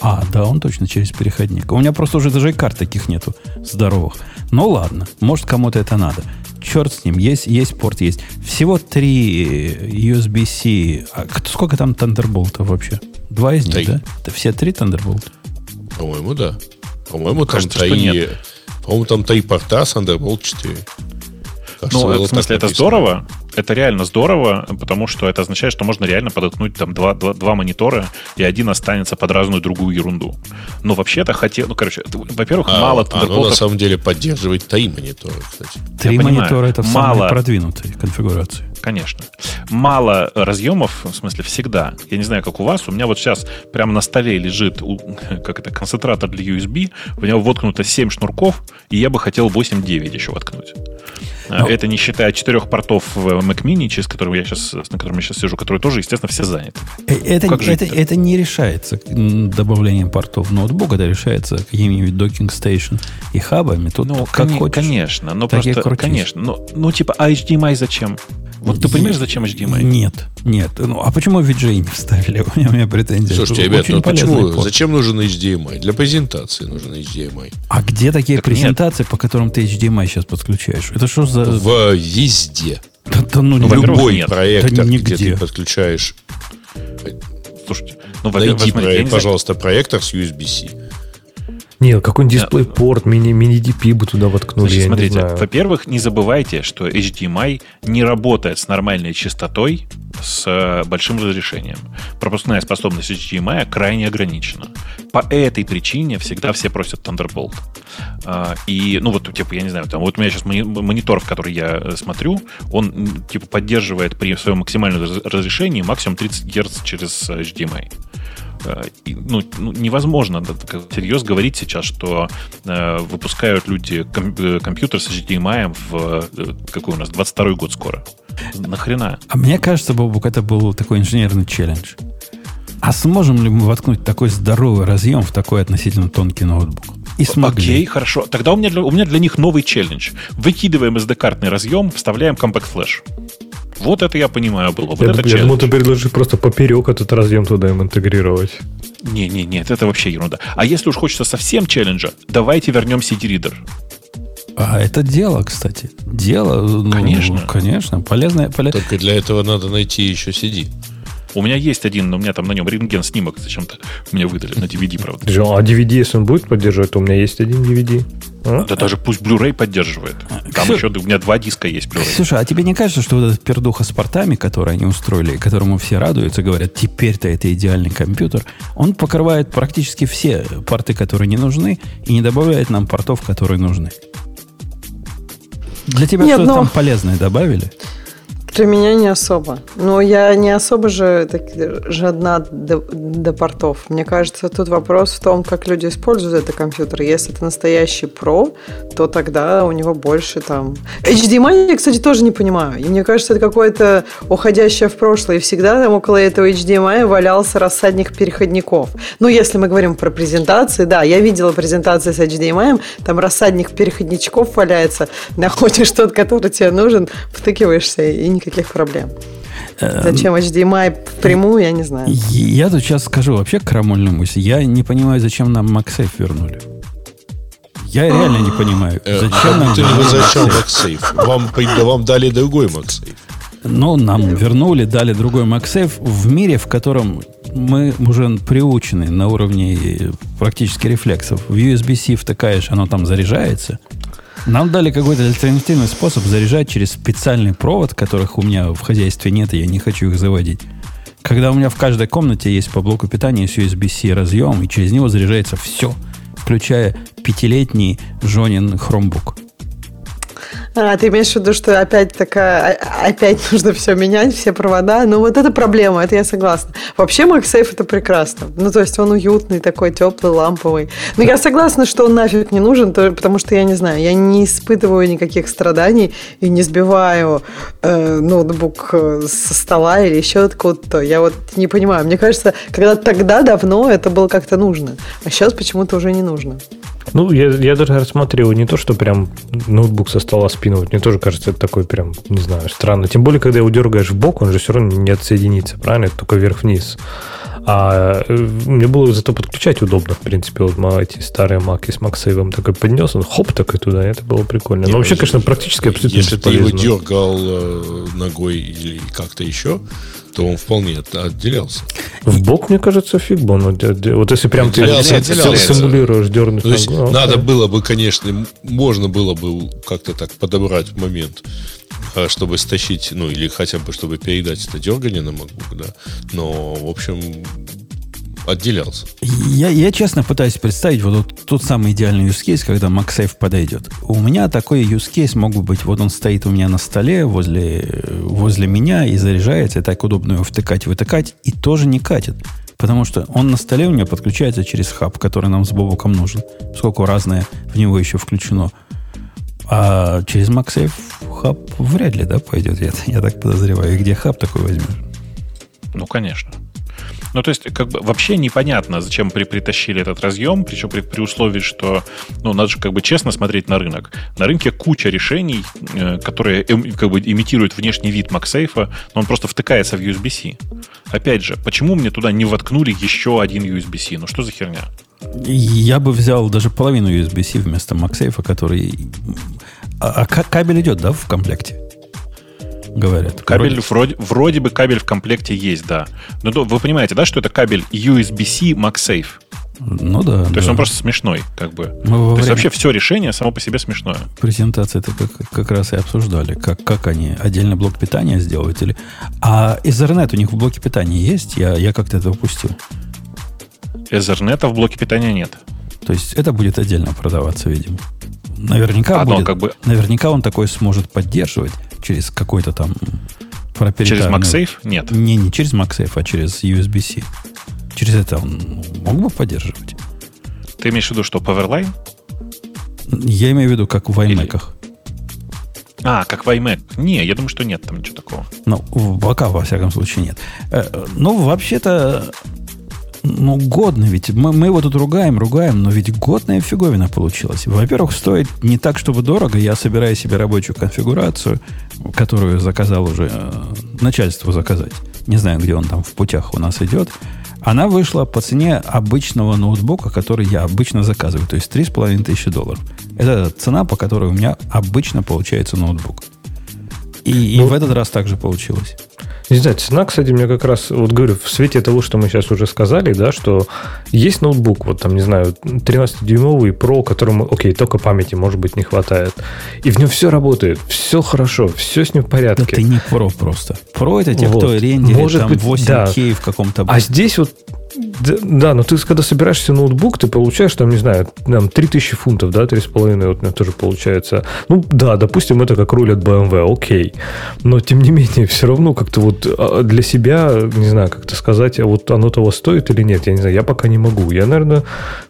А, да, он точно через переходник. У меня просто уже даже и карт таких нету здоровых. Ну ладно, может кому-то это надо. Черт с ним, есть, есть порт, есть. Всего три USB-C. А сколько там Thunderbolt вообще? Два из них, три. да? Это все три Thunderbolt? По-моему, да. По-моему, там три... По-моему, там три порта Thunderbolt 4. Кажется, ну, в смысле, это здорово, это реально здорово, потому что это означает, что можно реально подоткнуть там два, два, два монитора, и один останется под разную другую ерунду. Но вообще-то хотел... Ну, короче, во-первых, а, мало Thunderbolt... Оно на самом деле поддерживает три монитора, кстати. Три монитора — это в мало... самой продвинутой конфигурации. Конечно. Мало разъемов, в смысле, всегда. Я не знаю, как у вас. У меня вот сейчас прямо на столе лежит как это, концентратор для USB. В него воткнуто 7 шнурков, и я бы хотел 8-9 еще воткнуть. Но... Ну. Это не считая четырех портов в Mac Mini, через которого я сейчас, на котором я сейчас сижу, которые тоже, естественно, все заняты. Э, это, это, это не решается добавлением портов в ноутбук, это решается какими-нибудь docking station и хабами. Тут ну, как кон- хочешь, конечно, но просто, конечно. Ну, ну, типа, а HDMI зачем? Вот ты понимаешь, зачем HDMI? Нет, нет. Ну, а почему VGA не вставили? У меня, у меня претензия. Слушайте, ребят, ну почему? Порт. Зачем нужен HDMI? Для презентации нужен HDMI. А где такие так презентации, нет. по которым ты HDMI сейчас подключаешь? Это что за... В везде. Да, да, ну, ну любой нет. проектор, да где ты подключаешь... Слушайте, ну, Найди, проект, пожалуйста, проектор с USB-C. Нет, какой-нибудь DisplayPort, мини, мини-DP бы туда воткнули, Значит, смотрите, во-первых, не забывайте, что HDMI не работает с нормальной частотой, с э, большим разрешением. Пропускная способность HDMI крайне ограничена. По этой причине всегда все просят Thunderbolt. А, и, ну, вот, типа, я не знаю, там, вот у меня сейчас монитор, в который я э, смотрю, он, типа, поддерживает при своем максимальном разрешении максимум 30 Гц через HDMI. Э, ну, ну, невозможно серьезно говорить сейчас, что э, выпускают люди э, компьютер с HDMI в какой у нас 22 год скоро. Нахрена? А мне кажется, Бобук, это был такой инженерный челлендж. А сможем ли мы воткнуть такой здоровый разъем в такой относительно тонкий ноутбук? И смогли. Окей, хорошо. Тогда у меня, для, у меня для них новый челлендж. Выкидываем SD-картный разъем, вставляем Flash. Вот это я понимаю было. Вот я, это я думал, ты предложишь просто поперек этот разъем туда им интегрировать. Не, не, нет, это вообще ерунда. А если уж хочется совсем челленджа, давайте вернем CD-ридер. А это дело, кстати. Дело. Ну, конечно. Ну, конечно. Полезное, полезное. Только для этого надо найти еще CD. У меня есть один, но у меня там на нем рентген снимок зачем-то мне выдали на DVD, правда. А DVD, если он будет поддерживать, то у меня есть один DVD. А? Да даже пусть Blu-ray поддерживает. Там Ксю... еще у меня два диска есть Blu-ray. Слушай, а тебе не кажется, что вот этот пердуха с портами, который они устроили, которому все радуются, говорят, теперь-то это идеальный компьютер, он покрывает практически все порты, которые не нужны, и не добавляет нам портов, которые нужны. Для тебя что-то но... там полезное добавили? Для меня не особо. Но я не особо же так, жадна до, до портов. Мне кажется, тут вопрос в том, как люди используют этот компьютер. Если это настоящий Pro, то тогда у него больше там... HDMI я, кстати, тоже не понимаю. И мне кажется, это какое-то уходящее в прошлое. И всегда там около этого HDMI валялся рассадник переходников. Ну, если мы говорим про презентации, да, я видела презентации с HDMI, там рассадник переходничков валяется, находишь тот, который тебе нужен, втыкиваешься и не никаких проблем. Эм, зачем HDMI впрямую, я не знаю. Я тут сейчас скажу вообще крамольную мысль. Я не понимаю, зачем нам MagSafe вернули. Я реально не понимаю. Э, зачем нам... Ты не возвращал MagSafe. Вам, вам дали другой MagSafe. Ну, нам вернули, дали другой MagSafe в мире, в котором мы уже приучены на уровне практически рефлексов. В USB-C втыкаешь, оно там заряжается. Нам дали какой-то альтернативный способ заряжать через специальный провод, которых у меня в хозяйстве нет, и я не хочу их заводить. Когда у меня в каждой комнате есть по блоку питания с USB-C разъем, и через него заряжается все, включая пятилетний Жонин Chromebook. А, ты имеешь в виду, что опять такая, опять нужно все менять, все провода? Ну, вот это проблема, это я согласна. Вообще, MagSafe это прекрасно. Ну, то есть он уютный, такой теплый, ламповый. Но я согласна, что он нафиг не нужен, потому что я не знаю, я не испытываю никаких страданий и не сбиваю э, ноутбук э, со стола или еще откуда-то. Я вот не понимаю. Мне кажется, когда тогда давно это было как-то нужно, а сейчас почему-то уже не нужно. Ну, я, я даже рассматриваю не то, что прям ноутбук со стола спинывать. Мне тоже кажется, это такой прям, не знаю, странно. Тем более, когда его дергаешь в бок, он же все равно не отсоединится, правильно? Это только вверх-вниз. А э, мне было зато подключать удобно, в принципе, вот эти старые маки с MagSafe такой поднес, он хоп такой туда, это было прикольно. Но вообще, конечно, практически абсолютно Если ты его дергал э, ногой или как-то еще, то он вполне отделялся. В бок, мне кажется, фиг бы он. Вот если прям ты симулируешь дернуть есть ногу, надо было бы, конечно, можно было бы как-то так подобрать момент, а, чтобы стащить, ну, или хотя бы, чтобы передать это дергание на MacBook, да. Но, в общем, отделялся. Я, я честно пытаюсь представить вот, вот тот самый идеальный use case, когда MagSafe подойдет. У меня такой use case мог быть, вот он стоит у меня на столе возле, возле меня и заряжается, и так удобно его втыкать, вытыкать, и тоже не катит. Потому что он на столе у меня подключается через хаб, который нам с Бобуком нужен. Сколько разное в него еще включено. А через MagSafe хаб вряд ли, да, пойдет. Я, я так подозреваю. И где хаб такой возьмешь? Ну, конечно. Ну, то есть, как бы вообще непонятно, зачем при, притащили этот разъем, причем при, при условии, что, ну, надо же как бы честно смотреть на рынок. На рынке куча решений, э, которые э, как бы имитируют внешний вид MagSafe, но он просто втыкается в USB-C. Опять же, почему мне туда не воткнули еще один USB-C? Ну, что за херня? Я бы взял даже половину USB-C вместо MagSafe, который... А, а кабель идет, да, в комплекте? Говорят. Кабель вроде, вроде бы кабель в комплекте есть, да. Но вы понимаете, да, что это кабель USB-C MagSafe? Ну да. То да. есть он просто смешной, как бы. Мы То время... есть вообще все решение само по себе смешное. Презентации это как, как раз и обсуждали, как, как они отдельно блок питания сделают. Или... А Ethernet у них в блоке питания есть? Я, я как-то это упустил. Ethernet в блоке питания нет. То есть это будет отдельно продаваться, видимо. Наверняка, Одно, будет, как бы... наверняка он такой сможет поддерживать через какой-то там Через MagSafe? Нет. Не, не через MagSafe, а через USB-C. Через это он мог бы поддерживать. Ты имеешь в виду, что Powerline? Я имею в виду, как в iMac. Или... А, как в iMac. Не, я думаю, что нет там ничего такого. Ну, пока, во всяком случае, нет. Э, ну, вообще-то, ну, годно ведь. Мы, мы его тут ругаем, ругаем, но ведь годная фиговина получилась. Во-первых, стоит не так, чтобы дорого. Я собираю себе рабочую конфигурацию, которую заказал уже э, начальству заказать. Не знаю, где он там в путях у нас идет. Она вышла по цене обычного ноутбука, который я обычно заказываю. То есть 3,5 тысячи долларов. Это цена, по которой у меня обычно получается ноутбук. И, ну, и в этот раз также получилось. Не знаю, цена, кстати, мне как раз, вот говорю, в свете того, что мы сейчас уже сказали, да, что есть ноутбук, вот там, не знаю, 13-дюймовый Pro, которому, окей, только памяти, может быть, не хватает. И в нем все работает, все хорошо, все с ним в порядке. Да ты не Pro просто. Pro это те, вот. кто рендерит может там быть, 8К да. в каком-то... А здесь вот да, но ты когда собираешься ноутбук, ты получаешь там, не знаю, там 3000 фунтов, да, 3,5 вот у меня тоже получается. Ну, да, допустим, это как руль BMW, окей. Но, тем не менее, все равно как-то вот а, для себя, не знаю, как-то сказать, а вот оно того стоит или нет, я не знаю, я пока не могу. Я, наверное,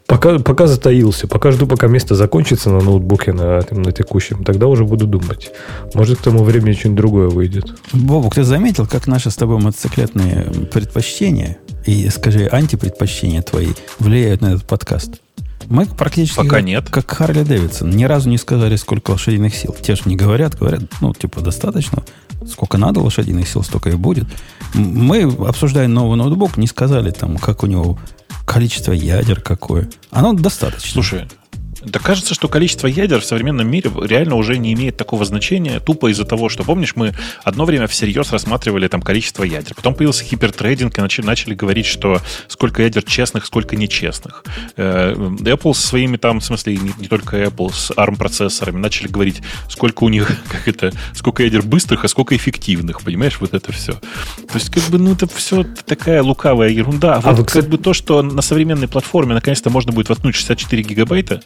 пока, пока затаился, пока жду, пока место закончится на ноутбуке на, на текущем, тогда уже буду думать. Может, к тому времени что-нибудь другое выйдет. Бобук, ты заметил, как наши с тобой мотоциклетные предпочтения и, скажи, антипредпочтения твои влияют на этот подкаст? Мы практически Пока как, нет. как Харли Дэвидсон. Ни разу не сказали, сколько лошадиных сил. Те же не говорят, говорят, ну, типа, достаточно. Сколько надо лошадиных сил, столько и будет. Мы, обсуждая новый ноутбук, не сказали, там, как у него количество ядер какое. Оно достаточно. Слушай, да кажется, что количество ядер в современном мире реально уже не имеет такого значения, тупо из-за того, что, помнишь, мы одно время всерьез рассматривали там количество ядер. Потом появился хипертрейдинг, и начали, начали говорить, что сколько ядер честных, сколько нечестных. Э, Apple со своими там, в смысле, не, не только Apple, с ARM-процессорами начали говорить, сколько у них, как это, сколько ядер быстрых, а сколько эффективных, понимаешь, вот это все. То есть, как бы, ну, это все такая лукавая ерунда. А, а вот, вы, как бы, то, что на современной платформе наконец-то можно будет воткнуть 64 гигабайта,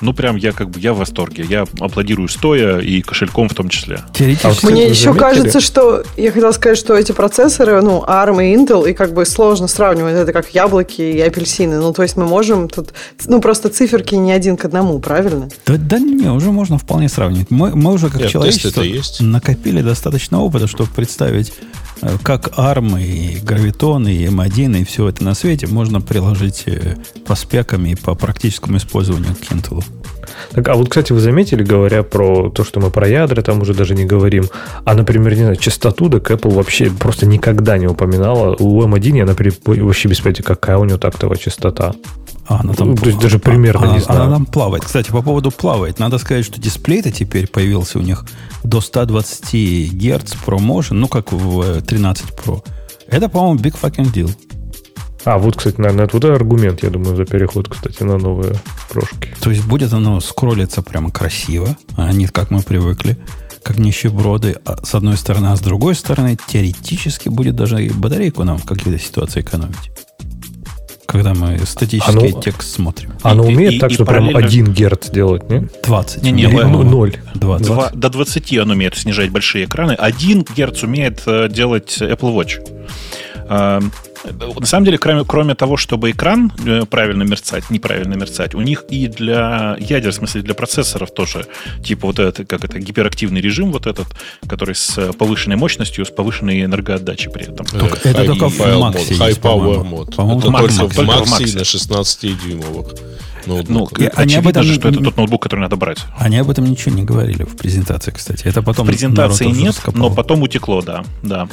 ну, прям я как бы, я в восторге. Я аплодирую стоя и кошельком в том числе. Теоретически. А Мне еще заметили? кажется, что, я хотела сказать, что эти процессоры, ну, ARM и Intel, и как бы сложно сравнивать это как яблоки и апельсины. Ну, то есть мы можем тут, ну, просто циферки не один к одному, правильно? Да, да не, уже можно вполне сравнивать. Мы, мы уже как Нет, человечество накопили достаточно опыта, чтобы представить как ARM и Graviton и M1 и все это на свете можно приложить э, по спекам и по практическому использованию к. Так, а вот, кстати, вы заметили, говоря про то, что мы про ядра там уже даже не говорим, а, например, не знаю, частоту, так Apple вообще просто никогда не упоминала. У M1 я, например, вообще без понятия, какая у него тактовая частота. А, она там, ну, то есть даже примерно она, не знаю. Она там плавает. Кстати, по поводу плавает. Надо сказать, что дисплей-то теперь появился у них до 120 Гц ProMotion, ну, как в 13 Pro. Это, по-моему, big fucking deal. А, вот, кстати, наверное, это вот аргумент, я думаю, за переход, кстати, на новые прошки. То есть будет оно скроллиться прямо красиво, а не как мы привыкли, как нищеброды, а с одной стороны, а с другой стороны, теоретически будет даже и батарейку нам в каких-то ситуациях экономить когда мы статический оно, текст смотрим. Оно и, умеет и, так, и, что прям 1 Герц делать, не? 20. Не, не, не 0. 20. 2, до 20 он умеет снижать большие экраны. 1 Герц умеет э, делать Apple Watch. На самом деле, кроме, кроме того, чтобы экран э, правильно мерцать, неправильно мерцать, у них и для ядер, в смысле для процессоров тоже, типа вот это, как это, гиперактивный режим вот этот, который с повышенной мощностью, с повышенной энергоотдачей при этом. Только, high, это только в Max High Power Mode. Это только в Max на 16 дюймовых. Ну, они об этом, же, что это тот ноутбук, который надо брать. Они об этом ничего не говорили в презентации, кстати. Это потом в презентации нет, но потом утекло, да, да.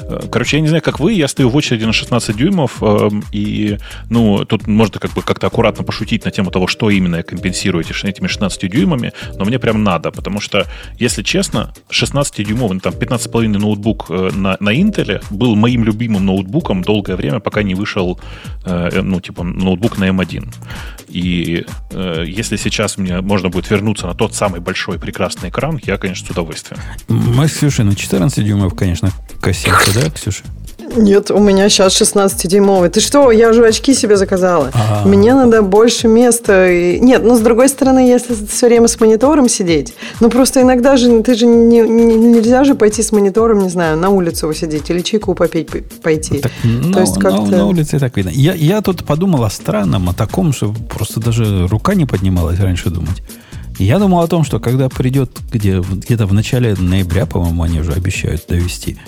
Э, короче, я не знаю, как вы, я стою в очереди на 16 дюймов, эм, и, ну, тут можно как бы как-то аккуратно пошутить на тему того, что именно я компенсирую этими 16 дюймами, но мне прям надо, потому что, если честно, 16-дюймовый, там, 15,5 ноутбук э, на, на Intel был моим любимым ноутбуком долгое время, пока не вышел, э, ну, типа, ноутбук на M1. И э, если сейчас мне можно будет вернуться на тот самый большой прекрасный экран, я, конечно, с удовольствием. Мы с Ксюшей на 14 дюймов, конечно, косимся, да, Ксюша? Нет, у меня сейчас 16-дюймовый. Ты что, я уже очки себе заказала. А-а-а. Мне надо больше места. Нет, ну, с другой стороны, если все время с монитором сидеть, ну, просто иногда же, ты же не, не, нельзя же пойти с монитором, не знаю, на улицу сидеть или чайку попить пойти. Так, То есть как на, на улице так видно. Я, я тут подумал о странном, о таком, что просто даже рука не поднималась раньше думать. Я думал о том, что когда придет где, где-то в начале ноября, по-моему, они уже обещают довести –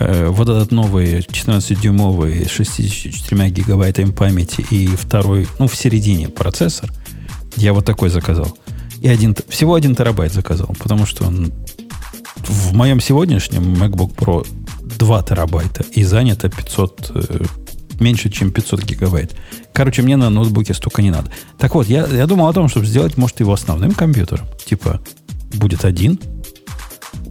Э, вот этот новый 14-дюймовый с 64 гигабайтами памяти и второй, ну, в середине процессор, я вот такой заказал. И один, всего один терабайт заказал, потому что он в моем сегодняшнем MacBook Pro 2 терабайта и занято 500, э, меньше, чем 500 гигабайт. Короче, мне на ноутбуке столько не надо. Так вот, я, я думал о том, чтобы сделать, может, его основным компьютером. Типа, будет один,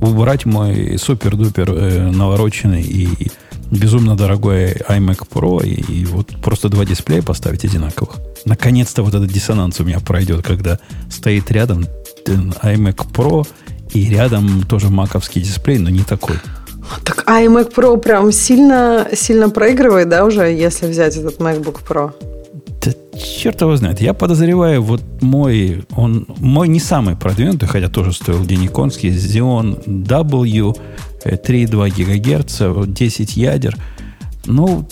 убрать мой супер-дупер э, навороченный и безумно дорогой iMac Pro и, и вот просто два дисплея поставить одинаковых. Наконец-то вот этот диссонанс у меня пройдет, когда стоит рядом э, iMac Pro и рядом тоже маковский дисплей, но не такой. Так iMac Pro прям сильно, сильно проигрывает, да, уже, если взять этот MacBook Pro? Черт его знает. Я подозреваю, вот мой, он, мой не самый продвинутый, хотя тоже стоил денег конский, Xeon W, 3,2 ГГц, 10 ядер. Ну,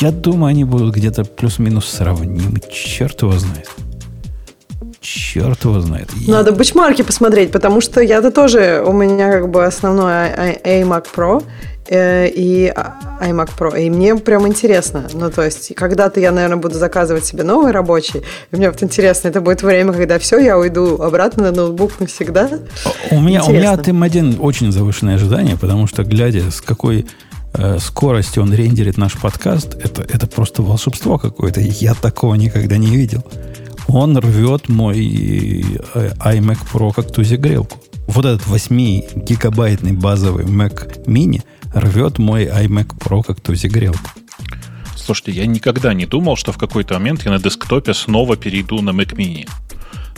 я думаю, они будут где-то плюс-минус сравнимы. Черт его знает. Черт его знает. Надо бычмарки посмотреть, потому что я-то тоже, у меня как бы основной iMac Pro, Э, и iMac Pro. И мне прям интересно. Ну, то есть, когда-то я, наверное, буду заказывать себе новый рабочий. И мне вот интересно, это будет время, когда все, я уйду обратно на ноутбук навсегда. У меня, у меня от M1 очень завышенное ожидание, потому что, глядя, с какой э, скоростью он рендерит наш подкаст, это, это просто волшебство какое-то. Я такого никогда не видел. Он рвет мой э, iMac Pro как тузик-грелку. Вот этот 8-гигабайтный базовый Mac Mini – рвет мой iMac Pro как тузи грелку. Слушайте, я никогда не думал, что в какой-то момент я на десктопе снова перейду на Mac Mini.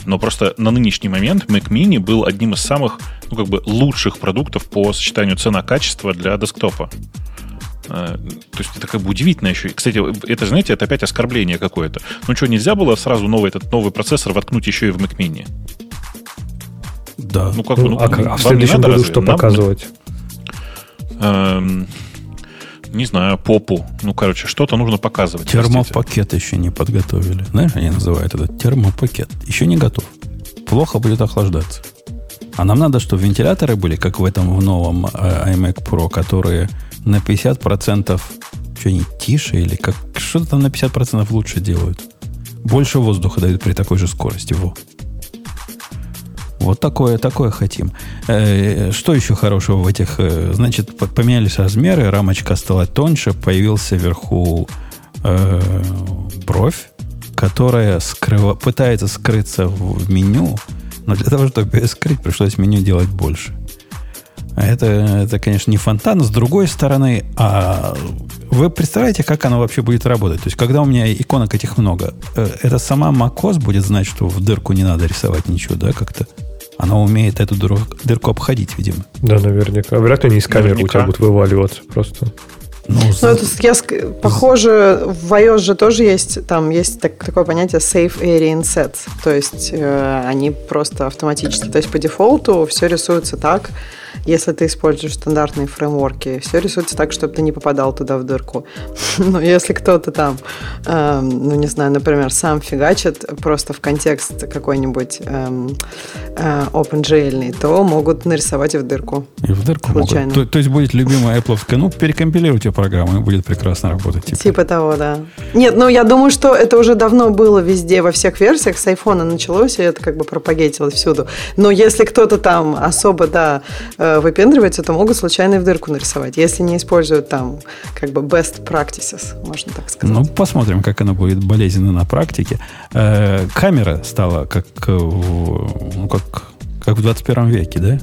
Но просто на нынешний момент Mac Mini был одним из самых, ну, как бы, лучших продуктов по сочетанию цена-качество для десктопа. Э, то есть это как бы удивительно еще. Кстати, это, знаете, это опять оскорбление какое-то. Ну что, нельзя было сразу новый этот новый процессор воткнуть еще и в Mac Mini? Да. Ну, как, ну, ну, а, а в следующем году разве? что Нам, показывать? Эм, не знаю, попу. Ну, короче, что-то нужно показывать. Термопакет еще не подготовили. Знаешь, они называют это термопакет. Еще не готов. Плохо будет охлаждаться. А нам надо, чтобы вентиляторы были, как в этом в новом э, iMac Pro, которые на 50% что не тише или как что-то там на 50% лучше делают. Больше воздуха дают при такой же скорости. Во. Вот такое, такое хотим. Э, что еще хорошего в этих... Э, значит, поменялись размеры, рамочка стала тоньше, появился вверху э, бровь, которая скрыва, пытается скрыться в меню, но для того, чтобы ее скрыть, пришлось меню делать больше. Это, это, конечно, не фонтан. С другой стороны, а вы представляете, как оно вообще будет работать? То есть, когда у меня иконок этих много, это сама macOS будет знать, что в дырку не надо рисовать ничего, да, как-то? Она умеет эту дырку, дырку обходить, видимо. Да, наверняка. Вряд ли не из камеры наверняка. у тебя будут вываливаться просто. Ну, ну это, я, похоже, в iOS же тоже есть, там есть так, такое понятие Safe Area Insets. То есть э, они просто автоматически, то есть по дефолту все рисуется так, если ты используешь стандартные фреймворки, все рисуется так, чтобы ты не попадал туда в дырку. Но если кто-то там, э, ну не знаю, например, сам фигачит просто в контекст какой-нибудь э, э, OpenGL, то могут нарисовать и в дырку. И в дырку случайно. могут. То, то есть будет любимая Apple, ну перекомпилируйте программу, и будет прекрасно работать. Типа. типа того, да. Нет, ну я думаю, что это уже давно было везде, во всех версиях. С iPhone началось, и это как бы пропагетилось всюду. Но если кто-то там особо, да, э, выпендривается, то могут случайно в дырку нарисовать, если не используют там как бы best practices, можно так сказать. Ну, посмотрим, как оно будет болезненно на практике. Э, камера стала как, э, ну, как, как в 21 веке, да?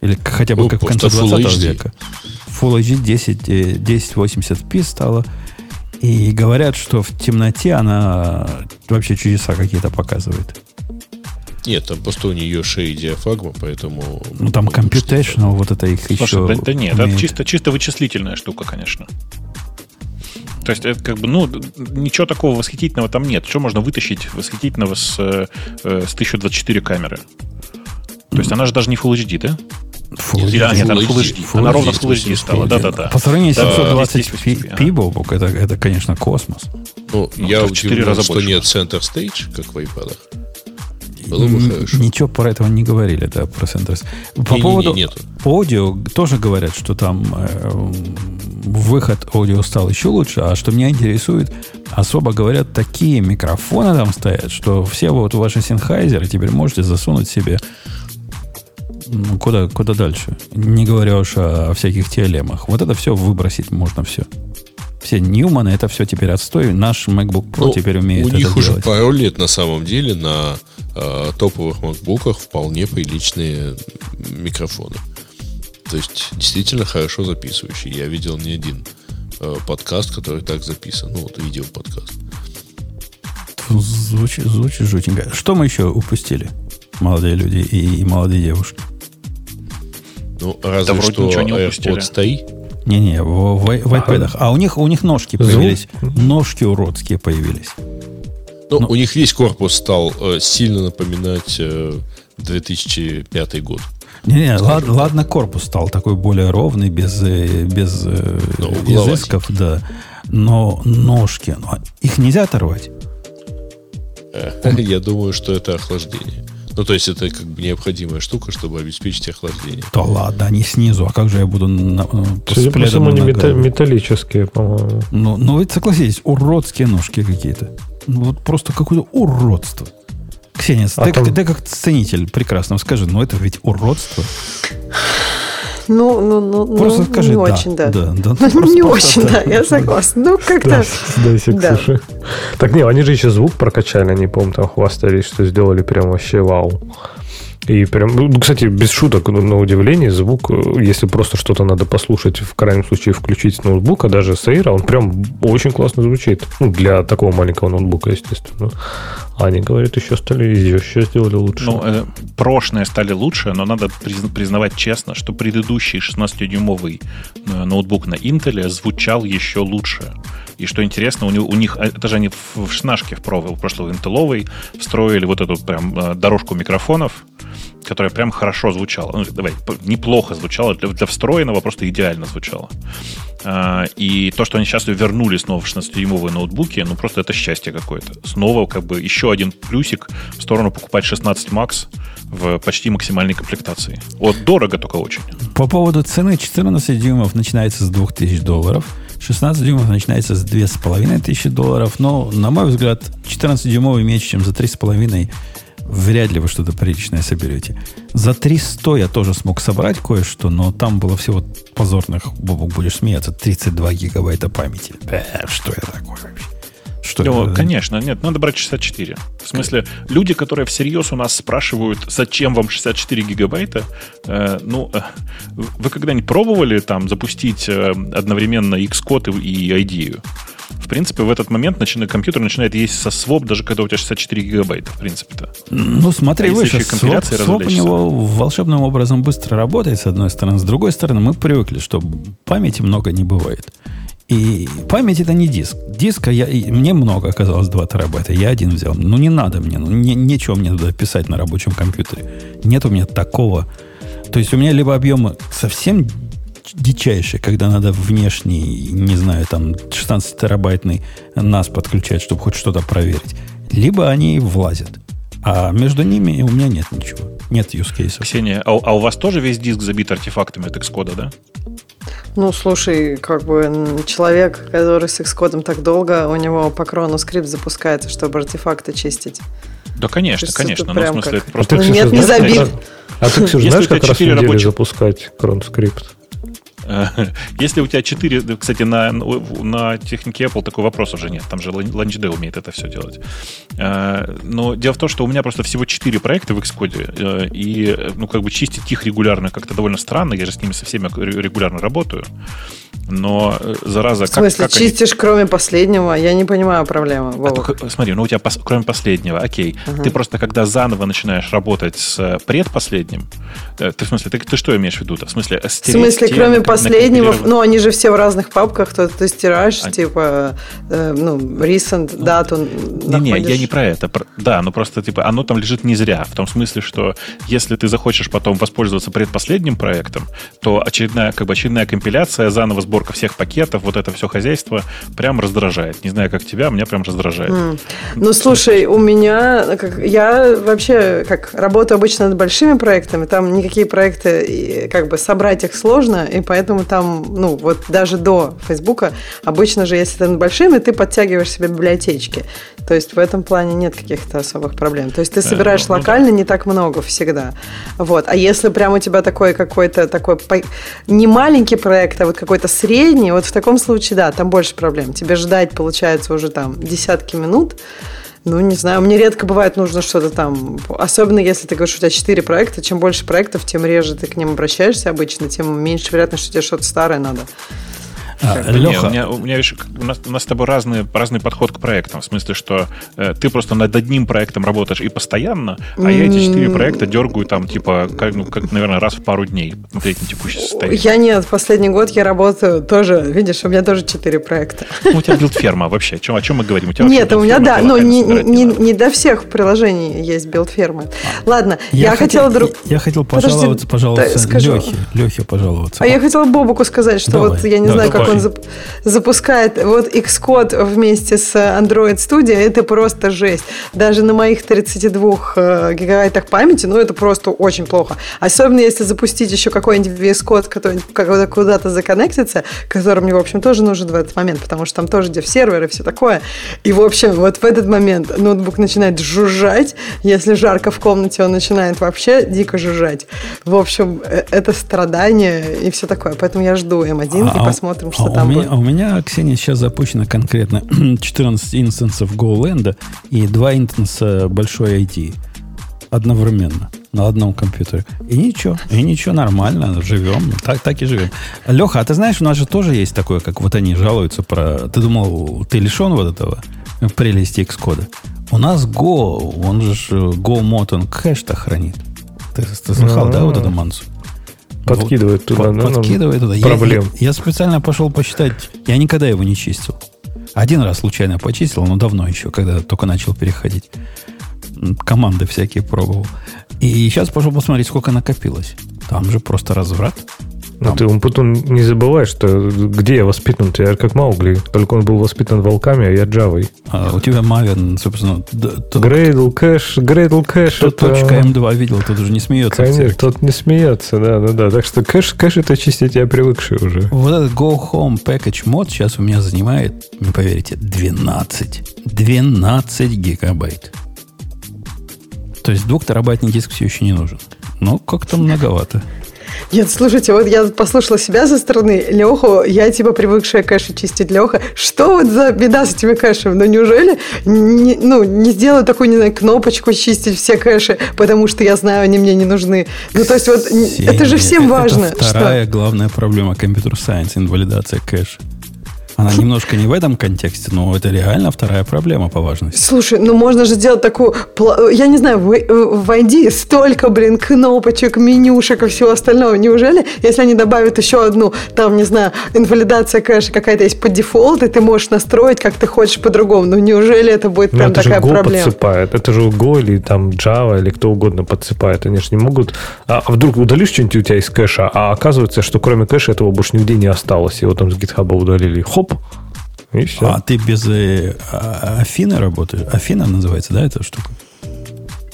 Или хотя бы ну, как в конце 20 века. Full HD 10, 1080p стала. И говорят, что в темноте она вообще чудеса какие-то показывает. Нет, там просто у нее шея диафрагма, поэтому... Ну, там computational, вот это их Слушай, еще... Да, да нет, умеет. это чисто, чисто вычислительная штука, конечно. То есть, это как бы, ну, ничего такого восхитительного там нет. Что можно вытащить восхитительного с, э, с 1024 камеры? То есть, она же даже не Full HD, да? Full HD. Да, нет, она Full HD. Full она ровно Full HD стала, да-да-да. По сравнению с 720p, Бобук, это, это, конечно, космос. Ну, ну я удивлен, раза что больше. нет Center Stage, как в iPad. Было бы хорошо. Ничего про этого не говорили, да, про Centers. По не, поводу не, не, аудио тоже говорят, что там э, выход аудио стал еще лучше, а что меня интересует, особо говорят, такие микрофоны там стоят, что все вот ваши синхайзеры теперь можете засунуть себе ну, куда, куда дальше. Не говоря уж о, о всяких теолемах. Вот это все выбросить можно все. Все Ньюманы, это все теперь отстой. Наш MacBook Pro ну, теперь умеет у это них делать. уже пару лет на самом деле на э, топовых MacBook вполне приличные микрофоны. То есть действительно хорошо записывающий. Я видел не один э, подкаст, который так записан. Ну, вот видео подкаст. Звучит, звучит жутенько. Что мы еще упустили, молодые люди и, и молодые девушки? Ну, разве да, что ничего не AirPods 3. Не-не, в, в, в iPad. А у них, у них ножки появились. Ножки уродские появились. Ну, ну, у них весь корпус стал э, сильно напоминать э, 2005 год. Не-не, ладно, ладно, корпус стал такой более ровный, без, э, без э, ну, изысков, да. Но ножки, ну, а их нельзя оторвать. Я думаю, что это охлаждение. Ну, то есть это как бы необходимая штука, чтобы обеспечить охлаждение. Да ладно, они снизу. А как же я буду на, Судя по всему, они мета- металлические, по-моему. Ну, ну, вы согласитесь, уродские ножки какие-то. Ну, вот просто какое-то уродство. Ксения, а ты, там... ты, ты как ценитель прекрасно скажи, но это ведь уродство. Ну, ну, ну, просто ну, скажи, не да, очень, да. да, да ну, не очень, да, я согласна. Ну, как-то... Да, Ксюша. Так, не, они же еще звук прокачали, они, по-моему, там хвастались, что сделали прям вообще вау. И прям, ну, кстати, без шуток, ну, на удивление, звук, э, если просто что-то надо послушать, в крайнем случае включить с ноутбука, даже с Air, он прям очень классно звучит. Ну, для такого маленького ноутбука, естественно. Они говорят, еще стали, еще сделали лучше. Ну, э, прошлые стали лучше, но надо признавать честно, что предыдущий 16-дюймовый э, ноутбук на Intel звучал еще лучше. И что интересно, у, него, у них, это же они в, в шнашке в, в прошлой интеловой встроили вот эту прям э, дорожку микрофонов, которая прям хорошо звучала. Ну, давай, неплохо звучала, для, для встроенного просто идеально звучало. А, и то, что они сейчас вернули снова в 16-дюймовые ноутбуки, ну просто это счастье какое-то. Снова как бы еще один плюсик в сторону покупать 16 Max в почти максимальной комплектации. Вот дорого только очень. По поводу цены 14 дюймов начинается с 2000 долларов. 16 дюймов начинается с 2500 долларов, но, на мой взгляд, 14-дюймовый меньше, чем за 3,5 вряд ли вы что-то приличное соберете. За 300 я тоже смог собрать кое-что, но там было всего позорных, Бобок, будешь смеяться, 32 гигабайта памяти. Э, что это такое вообще? Что это? Конечно, нет, надо брать 64. В смысле, люди, которые всерьез у нас спрашивают, зачем вам 64 гигабайта, э, ну, э, вы когда-нибудь пробовали там запустить э, одновременно Xcode и IDEA? В принципе, в этот момент начинает, компьютер начинает есть со своп, даже когда у тебя 64 гигабайта, в принципе-то. Ну, смотри, а выше, своп, своп у него волшебным образом быстро работает, с одной стороны. С другой стороны, мы привыкли, что памяти много не бывает. И память это не диск. Диска я, мне много оказалось 2 терабайта. Я один взял. Ну, не надо мне. Ну, не, нечего мне туда писать на рабочем компьютере. Нет у меня такого. То есть у меня либо объемы совсем дичайшие, когда надо внешний, не знаю, там 16-терабайтный NAS подключать, чтобы хоть что-то проверить. Либо они влазят. А между ними у меня нет ничего. Нет use cases. Ксения, а, а у вас тоже весь диск забит артефактами от Xcode, да? Ну, слушай, как бы человек, который с Xcode так долго, у него по крону скрипт запускается, чтобы артефакты чистить. Да, конечно, конечно. Ну, в смысле, как... просто... А ты, нет, не забит. А ты, Ксюша, знаешь, как раз в неделю рабочих... запускать кронскрипт? Если у тебя 4, кстати, на, на технике Apple такой вопрос уже нет, там же LaunchD умеет это все делать. Э, но дело в том, что у меня просто всего 4 проекта в Xcode, э, и ну, как бы чистить их регулярно как-то довольно странно, я же с ними со всеми регулярно работаю. Но, э, зараза, как... В смысле, как чистишь, они... кроме последнего? Я не понимаю проблемы. А только, смотри, ну у тебя пос... кроме последнего, окей. Ага. Ты просто, когда заново начинаешь работать с предпоследним, ты, в смысле, ты, ты что имеешь в виду-то? В смысле, в смысле, кроме последнего, ну, они же все в разных папках, то ты стираешь, а... типа, э, ну, recent, ну, дату Не-не, я не про это. Да, ну просто, типа, оно там лежит не зря. В том смысле, что если ты захочешь потом воспользоваться предпоследним проектом, то очередная, как бы, очередная компиляция, заново сборка всех пакетов, вот это все хозяйство прям раздражает. Не знаю, как тебя, меня прям раздражает. Mm. Ну, слушай, у меня, как, я вообще, как, работаю обычно над большими проектами, там никакие проекты, как бы, собрать их сложно, и поэтому поэтому там, ну, вот даже до Фейсбука, обычно же, если ты над большими, ты подтягиваешь себе библиотечки. То есть в этом плане нет каких-то особых проблем. То есть ты собираешь ну, локально ну, да. не так много всегда. Вот. А если прям у тебя такой какой-то такой не маленький проект, а вот какой-то средний, вот в таком случае, да, там больше проблем. Тебе ждать, получается, уже там десятки минут, ну, не знаю, мне редко бывает нужно что-то там, особенно если ты говоришь, у тебя 4 проекта, чем больше проектов, тем реже ты к ним обращаешься обычно, тем меньше вероятность, что тебе что-то старое надо. А, Леха. у, меня, у, меня, видишь, у, нас, у нас с тобой разный, разный подход к проектам. В смысле, что э, ты просто над одним проектом работаешь и постоянно, а я эти четыре проекта дергаю там, типа, как, ну, как, наверное, раз в пару дней смотреть на текущее состояние. Я нет, последний год я работаю тоже, видишь, у меня тоже четыре проекта. Ну, у тебя build-ферма вообще. О чем, о чем мы говорим? У тебя нет, у меня, да, но не, не, не до всех приложений есть build-фермы. Ладно, я, я хотела... Друг... Я хотел пожаловаться, пожаловаться, Лехе, Лехе пожаловаться. А я хотела Бобуку сказать, что вот я не знаю, как он запускает вот Xcode вместе с Android Studio, это просто жесть. Даже на моих 32 э, гигабайтах памяти, ну, это просто очень плохо. Особенно, если запустить еще какой-нибудь VS Code, который куда-то законнектится, который мне, в общем, тоже нужен в этот момент, потому что там тоже где в сервер и все такое. И, в общем, вот в этот момент ноутбук начинает жужжать. Если жарко в комнате, он начинает вообще дико жужжать. В общем, э, это страдание и все такое. Поэтому я жду M1 а, и посмотрим, что а там меня, будет. А у меня, Ксения, сейчас запущено конкретно 14 инстансов GoLand и 2 инстанса большой IT одновременно на одном компьютере. И ничего, и ничего, нормально, живем, так, так и живем. Леха, а ты знаешь, у нас же тоже есть такое, как вот они жалуются про... Ты думал, ты лишен вот этого прелести Xcode? У нас Go, он же э, Go Mod, он кэш-то хранит. Ты, ты слыхал, да, вот эту мансу? Подкидывает туда, Под- да, нам подкидывает туда. Я- Проблем. Я, я специально пошел посчитать. Я никогда его не чистил. Один раз случайно почистил, но давно еще, когда только начал переходить. Команды всякие пробовал. И сейчас пошел посмотреть, сколько накопилось. Там же просто разврат. Но ты, Умпутун, не забывай, что где я воспитан? Я как Маугли. Только он был воспитан волками, а я Джавой. А у тебя Maven, собственно, Gradle кэш, Gradle кэш. кто это- точка M2 видел, тот уже не смеется. Конечно, тот не смеется, да, да, да. Так что кэш, кэш это чистить я привыкший уже. Вот этот Go Home Package Mod сейчас у меня занимает, не поверите, 12. 12 гигабайт. То есть двухтерабайтный диск все еще не нужен. Но как-то многовато. Нет, слушайте, вот я послушала себя со стороны Леху, я типа привыкшая кэши чистить Леха. Что вот за беда с этими кэшами? Ну неужели не, ну, не сделаю такую, не знаю, кнопочку чистить все кэши, потому что я знаю, они мне не нужны. Ну то есть вот н- это же всем это важно. вторая главная проблема компьютер сайенс, инвалидация кэша. Она немножко не в этом контексте, но это реально вторая проблема по важности. Слушай, ну можно же сделать такую, я не знаю, в, в ID столько, блин, кнопочек, менюшек и всего остального. Неужели, если они добавят еще одну, там, не знаю, инвалидация кэша какая-то есть по дефолту, и ты можешь настроить, как ты хочешь по-другому. Ну неужели это будет Ну, прям это же Go проблема? подсыпает. Это же Go или там Java или кто угодно подсыпает. Они же не могут... А а вдруг удалишь что-нибудь у тебя из кэша, а оказывается, что кроме кэша этого больше нигде не осталось. Его там с GitHub удалили. Хоп! И все. А ты без э, а- Афины работаешь? Афина называется, да, эта штука?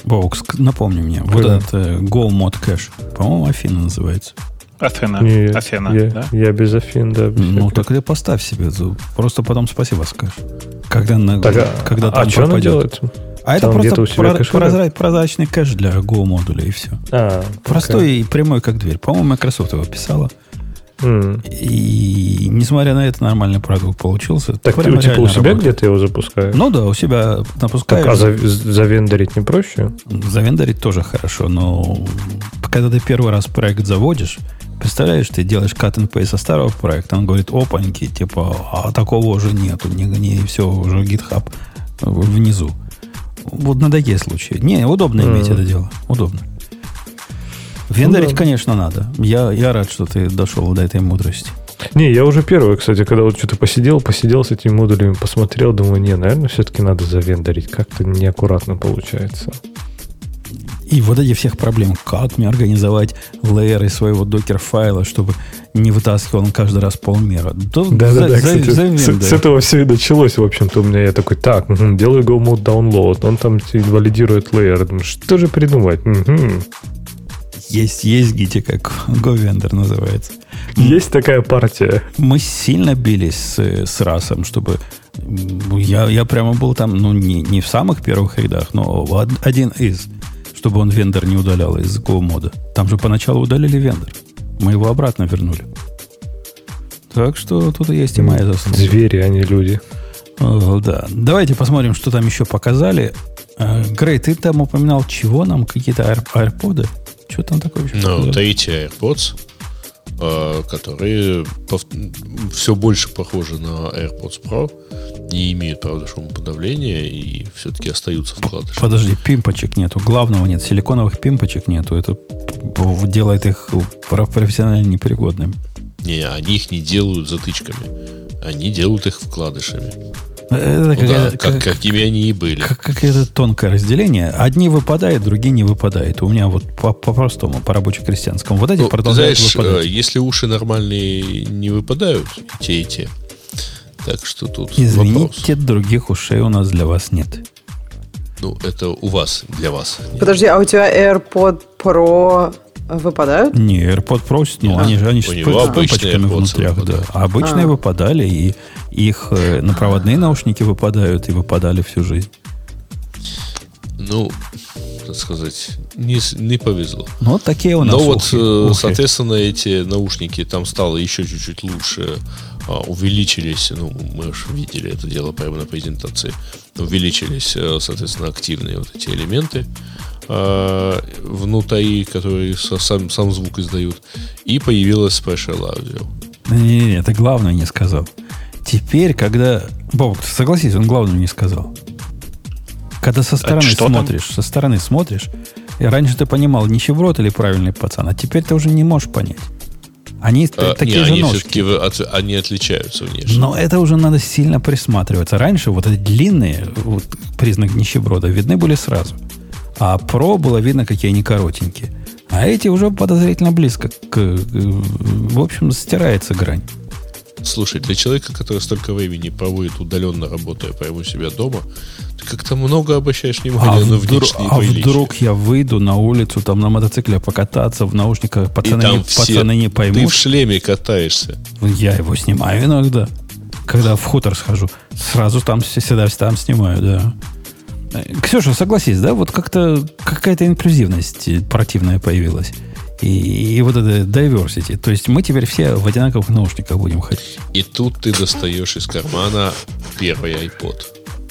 Бокс, напомни мне. Вот Да. этот э, Go Mod Cache. По-моему, Афина называется. Афина. Не, Афина, я, да? я без Афин, да. без Ну, так ты поставь себе. Просто потом спасибо скажешь. Когда, на, Так, а, когда а там что она делает? А это Там у просто про- прозра- прозрачный кэш для Go модуля и все. А, Простой и прямой, как дверь. По-моему, Microsoft его писала. М. И несмотря на это, нормальный продукт получился. Так ты Прямо типа у себя работает. где-то его запускаешь? Ну да, у себя напускаешь. так, а за- завендорить не проще? Завендорить тоже хорошо, но когда ты первый раз проект заводишь, представляешь, ты делаешь cut and paste со старого проекта, он говорит, опаньки, типа, а такого уже нету, не, не все, уже GitHub внизу. Вот на такие случаи. Не, удобно Мгм. иметь это дело. Удобно. Вендорить, Ну да. конечно, надо. Я, я рад, что ты дошел до этой мудрости. Не, я уже первый, кстати, когда вот что-то посидел, посидел с этими модулями, посмотрел, думаю, не, наверное, все-таки надо завендорить. Как-то неаккуратно получается. И вот эти всех проблем. Как мне организовать лейеры своего докер-файла, чтобы не вытаскивал он каждый раз полмера? Да, Да-да-да, за- за- кстати, с, с этого все и началось, в общем-то, у меня. Я такой, так, мгм, делаю go mode download, он там инвалидирует лейер. Думаю, что же придумать? Мгм. Есть, есть гите, как GoVendor называется. Есть такая партия. Мы сильно бились с, с расом, чтобы... Я, я прямо был там, ну, не, не в самых первых рядах, но од- один из, чтобы он вендор не удалял из Go мода. Там же поначалу удалили вендор. Мы его обратно вернули. Так что тут есть и моя заслуга. Звери, а не люди. О, да. Давайте посмотрим, что там еще показали. Э, Грей, ты там упоминал, чего нам? Какие-то Air- AirPods? Что там такое еще? Ну, третий AirPods, э, которые все больше похожи на AirPods Pro, не имеют, правда, шумоподавления и все-таки остаются вкладыши. Подожди, пимпочек нету. Главного нет. Силиконовых пимпочек нету. Это делает их про- профессионально непригодными. Не, они их не делают затычками. Они делают их вкладышами. Это Ну да, как, как- какими они и были. как- какое-то тонкое разделение. Одни выпадают, другие не выпадают. У меня вот по- по-простому, по рабоче-крестьянскому. Вот эти Ну, продолжают знаешь, выпадать. э, если уши нормальные не выпадают, те и те. Так что тут вопрос. Извините, других ушей у нас для вас нет. Ну, это у вас, для вас. Подожди, а у тебя AirPod Pro выпадают? Не, AirPod Pro, ну, А, они же они с AirPods внутрях, да. А обычные А. выпадали, и их э, на проводные наушники выпадают, и выпадали всю жизнь. Ну, так сказать, не, не повезло. Ну, вот такие у нас Но вот, ухи. э, ухи. соответственно, эти наушники там стало еще чуть-чуть лучше, а, увеличились, ну, мы же видели это дело прямо на презентации, увеличились, э, соответственно, активные вот эти элементы а, внутри, которые со- сам, сам звук издают, и появилось Special Audio. Не-не-не, это главное не сказал. Теперь, когда... Ты согласись, он главное не сказал. Когда со стороны что там? смотришь, со стороны смотришь, и раньше ты понимал, нищеброд или правильный пацан, а теперь ты уже не можешь понять. Они А, такие не, же они ножки. от- они отличаются внешне. Но это уже надо сильно присматриваться. Раньше вот эти длинные, вот, признак нищеброда, видны были сразу. А про было видно, какие они коротенькие. А эти уже подозрительно близко к... э, В общем, стирается грань. Слушай, для человека, который столько времени проводит удаленно работая прямо у себя дома, ты как-то много обращаешь А, внимание на вдруг, внешние а приличия. вдруг я выйду на улицу, там на мотоцикле покататься, в наушниках И пацаны, там не, все, пацаны не ты поймут. в шлеме катаешься. Я его снимаю иногда. Когда в хутор схожу, сразу там всегда там снимаю, да. Ксюша, согласись, да, вот как-то какая-то инклюзивность противная появилась. И, и вот это diversity. То есть мы теперь все в одинаковых наушниках будем ходить. И тут ты достаешь из кармана первый iPod.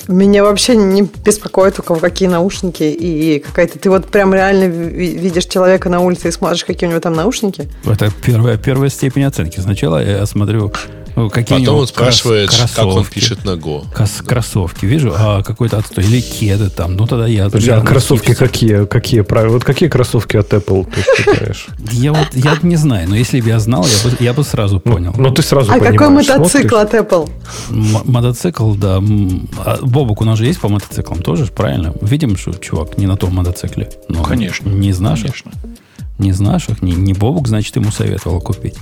Меня вообще не беспокоит, у кого какие наушники и какая-то... Ты вот прям реально ви- видишь человека на улице и смотришь, какие у него там наушники? Это первая, первая степень оценки. Сначала я смотрю, какие Потом он крос- спрашивает, как он пишет на Go. Кос- кроссовки. Вижу, а какой-то отстой. Или кеды там. Ну, тогда я... Подожди, а кроссовки хипстер. какие? Какие правила? Вот какие кроссовки от Apple ты считаешь? Я вот я не знаю, но если бы я знал, я бы, я бы сразу понял. Ну, ты сразу А какой мотоцикл смотришь. от Apple? М- мотоцикл, да. А Бобок, у нас же есть по мотоциклам тоже, правильно? Видим, что чувак не на том мотоцикле. Ну, Конечно. Не из наших. Конечно. Не из наших. Не, не Бобок, значит, ему советовал купить.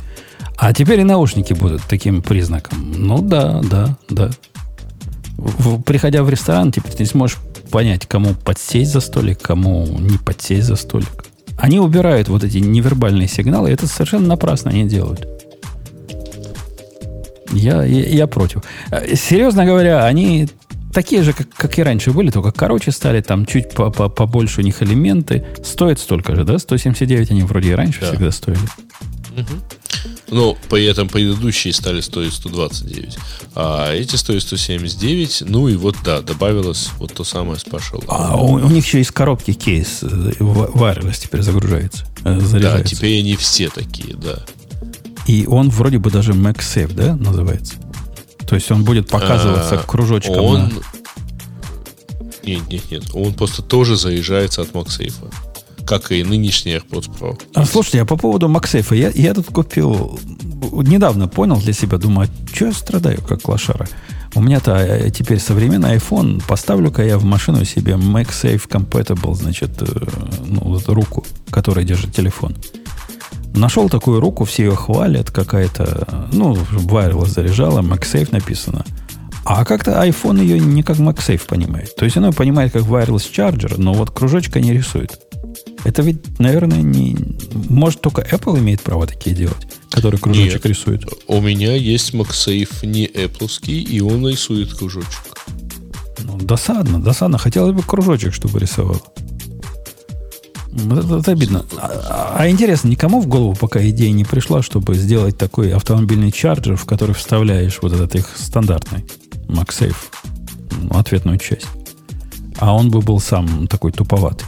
А теперь и наушники будут таким признаком. Ну да, да, да. В- приходя в ресторан, теперь ты не сможешь понять, кому подсесть за столик, кому не подсесть за столик. Они убирают вот эти невербальные сигналы, и это совершенно напрасно они делают. Я, я, я против. Э, Серьезно говоря, они такие же, как, как и раньше были, только короче стали, там чуть по- по- побольше у них элементы. Стоят столько же, да? 179 они вроде и раньше Да. всегда стоили. Но при этом предыдущие стали стоить 129, а эти стоят 179. Ну и вот, да, добавилось вот то самое Special. А у, у них еще из коробки кейс э, wireless теперь загружается, э, да, заряжается. теперь они все такие, да. И он вроде бы даже MagSafe, да, называется? То есть он будет показываться А, кружочком Он... на- Нет, нет, нет. Он просто тоже заряжается от MagSafe. Как и нынешний AirPods Pro. А, слушайте, а по поводу MagSafe, я, я тут купил, недавно понял для себя, думаю, а что я страдаю, как лошара? У меня-то э, теперь современный iPhone, поставлю-ка я в машину себе MagSafe Compatible, значит, э, ну, вот эту руку, которая держит телефон. Нашел такую руку, все ее хвалят, какая-то, ну, wireless заряжала, MagSafe написано. А как-то iPhone ее не как MagSafe понимает. То есть оно понимает как wireless charger, но вот кружочка не рисует. Это ведь, наверное, не... Может, только Apple имеет право такие делать, который кружочек Нет. рисует. У меня есть MagSafe не Apple, и он рисует кружочек. Ну, досадно, досадно. Хотелось бы кружочек, чтобы рисовал. Это, это обидно. А, а- а интересно, никому в голову пока идея не пришла, чтобы сделать такой автомобильный чарджер, в который вставляешь вот этот их стандартный MagSafe, ну, ответную часть. А он бы был сам такой туповатый.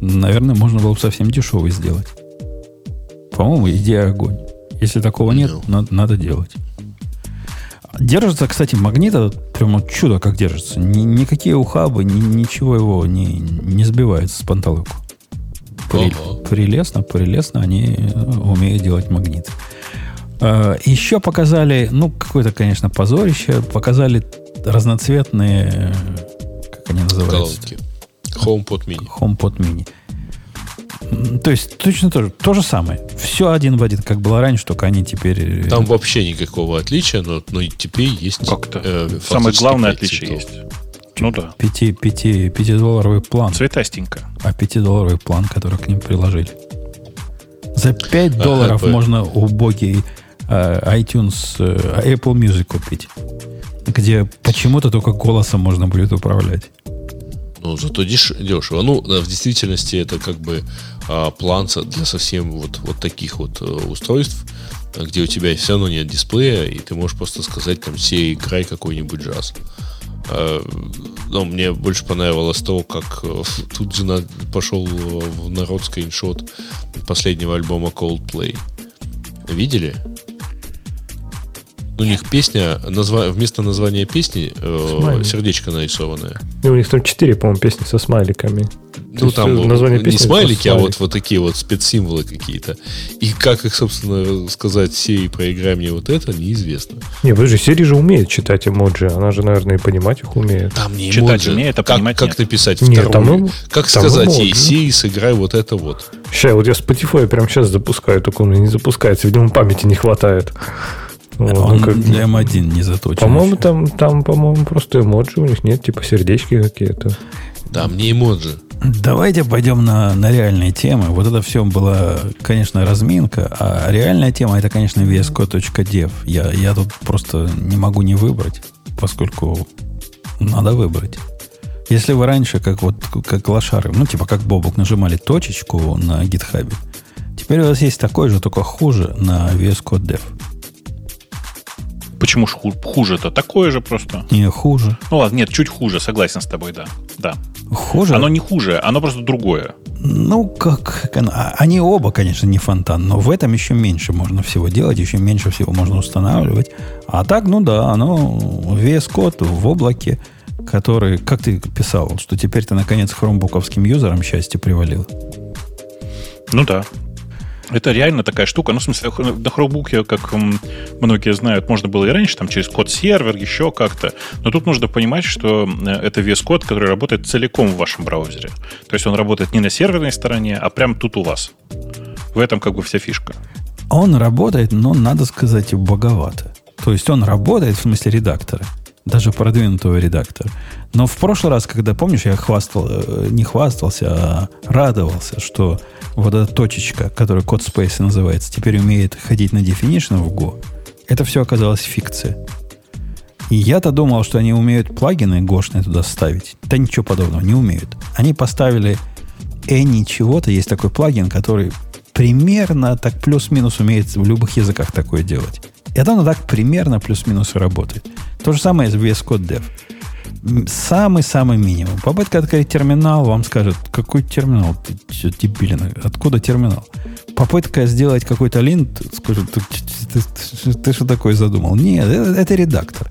Наверное, можно было бы совсем дешевый сделать. По-моему, идея огонь. Если такого нет, надо, надо делать. Держится, кстати, магнит этот прямо чудо как держится. Ни- никакие ухабы, ни- ничего его не, не сбивает с панталыку. При- Ага. прелестно, прелестно они э, умеют делать магнит. Э, Еще показали, ну, какое-то, конечно, позорище, показали разноцветные, э, как они называются? Колонки. HomePod mini. HomePod mini. То есть точно то же, то же самое. Все один в один, как было раньше, только они теперь... э, Там вообще никакого отличия, но, но и теперь есть... Как-то. э, Самое главное отличие цветов. есть. Ну да. 5, 5, 5-долларовый план. Цветастенько. А 5-долларовый план, который к ним приложили. За 5 Ага, долларов по- можно убогий э, iTunes, э, Apple Music купить. Где почему-то только голосом можно будет управлять. Ну, зато деш- дешево. Ну, в действительности это как бы а, план для совсем вот, вот таких вот э, устройств, где у тебя все равно нет дисплея, и ты можешь просто сказать там все играй какой-нибудь джаз. А, Но мне больше понравилось то, как э, тут же на- пошел э, в народ скриншот последнего альбома Coldplay. Видели? У них песня, назва, вместо названия песни э, сердечко нарисованное. И у них там четыре, по-моему, песни со смайликами. Ну, там название не смайлики, а вот, вот такие вот спецсимволы какие-то. И как их, собственно, сказать Сири, проиграй мне вот это, неизвестно. Не, подожди, Сири же умеет читать эмоджи. Она же, наверное, и понимать их умеет. Там не читать эмоджи. умеет, а как, понимать Как нет. написать нет, вторую? Там, как там сказать эмоджи. ей, Сири, сыграй вот это вот. Сейчас, вот я Spotify прямо сейчас запускаю, только он не запускается. Видимо, памяти не хватает. Вот, он ну, как... для М1 не заточен. По-моему, там, там, по-моему, просто эмоджи у них нет, типа сердечки какие-то. Там не эмоджи. Давайте пойдем на, на реальные темы. Вот это все была, конечно, разминка, а реальная тема это, конечно, VSCode.dev. Я, я тут просто не могу не выбрать, поскольку надо выбрать. Если вы раньше, как вот как лошары, ну, типа как Бобук, нажимали точечку на гитхабе, теперь у вас есть такой же, только хуже на VS Code Dev. Почему ж хуже-то? Такое же просто. Не, хуже. Ну ладно, нет, чуть хуже, согласен с тобой, да. Да. Хуже? Оно не хуже, оно просто другое. Ну, как... А, они оба, конечно, не фонтан, но в этом еще меньше можно всего делать, еще меньше всего можно устанавливать. А так, ну да, оно VS Code в облаке, который, как ты писал, что теперь ты, наконец, хромбуковским юзерам счастье привалил. Ну да, это реально такая штука. Ну, в смысле, на хроубуке, как многие знают, можно было и раньше, там, через код-сервер, еще как-то. Но тут нужно понимать, что э, это весь код, который работает целиком в вашем браузере. То есть он работает не на серверной стороне, а прямо тут у вас. В этом как бы вся фишка. Он работает, но, надо сказать, боговато. То есть он работает в смысле редактора. Даже продвинутого редактора. Но в прошлый раз, когда, помнишь, я хвастал, э, не хвастался, а радовался, что вот эта точечка, которая код Space называется, теперь умеет ходить на definition в Go, это все оказалось фикция. И я-то думал, что они умеют плагины гошные туда ставить. Да ничего подобного, не умеют. Они поставили any чего-то, есть такой плагин, который примерно так плюс-минус умеет в любых языках такое делать. И это оно так примерно плюс-минус работает. То же самое с VS Code Dev самый-самый минимум. Попытка открыть терминал вам скажет, какой терминал? Ты дебилин? Откуда терминал? Попытка сделать какой-то линт, скажет, ты, ты, ты, ты что такое задумал? Нет, это, это редактор.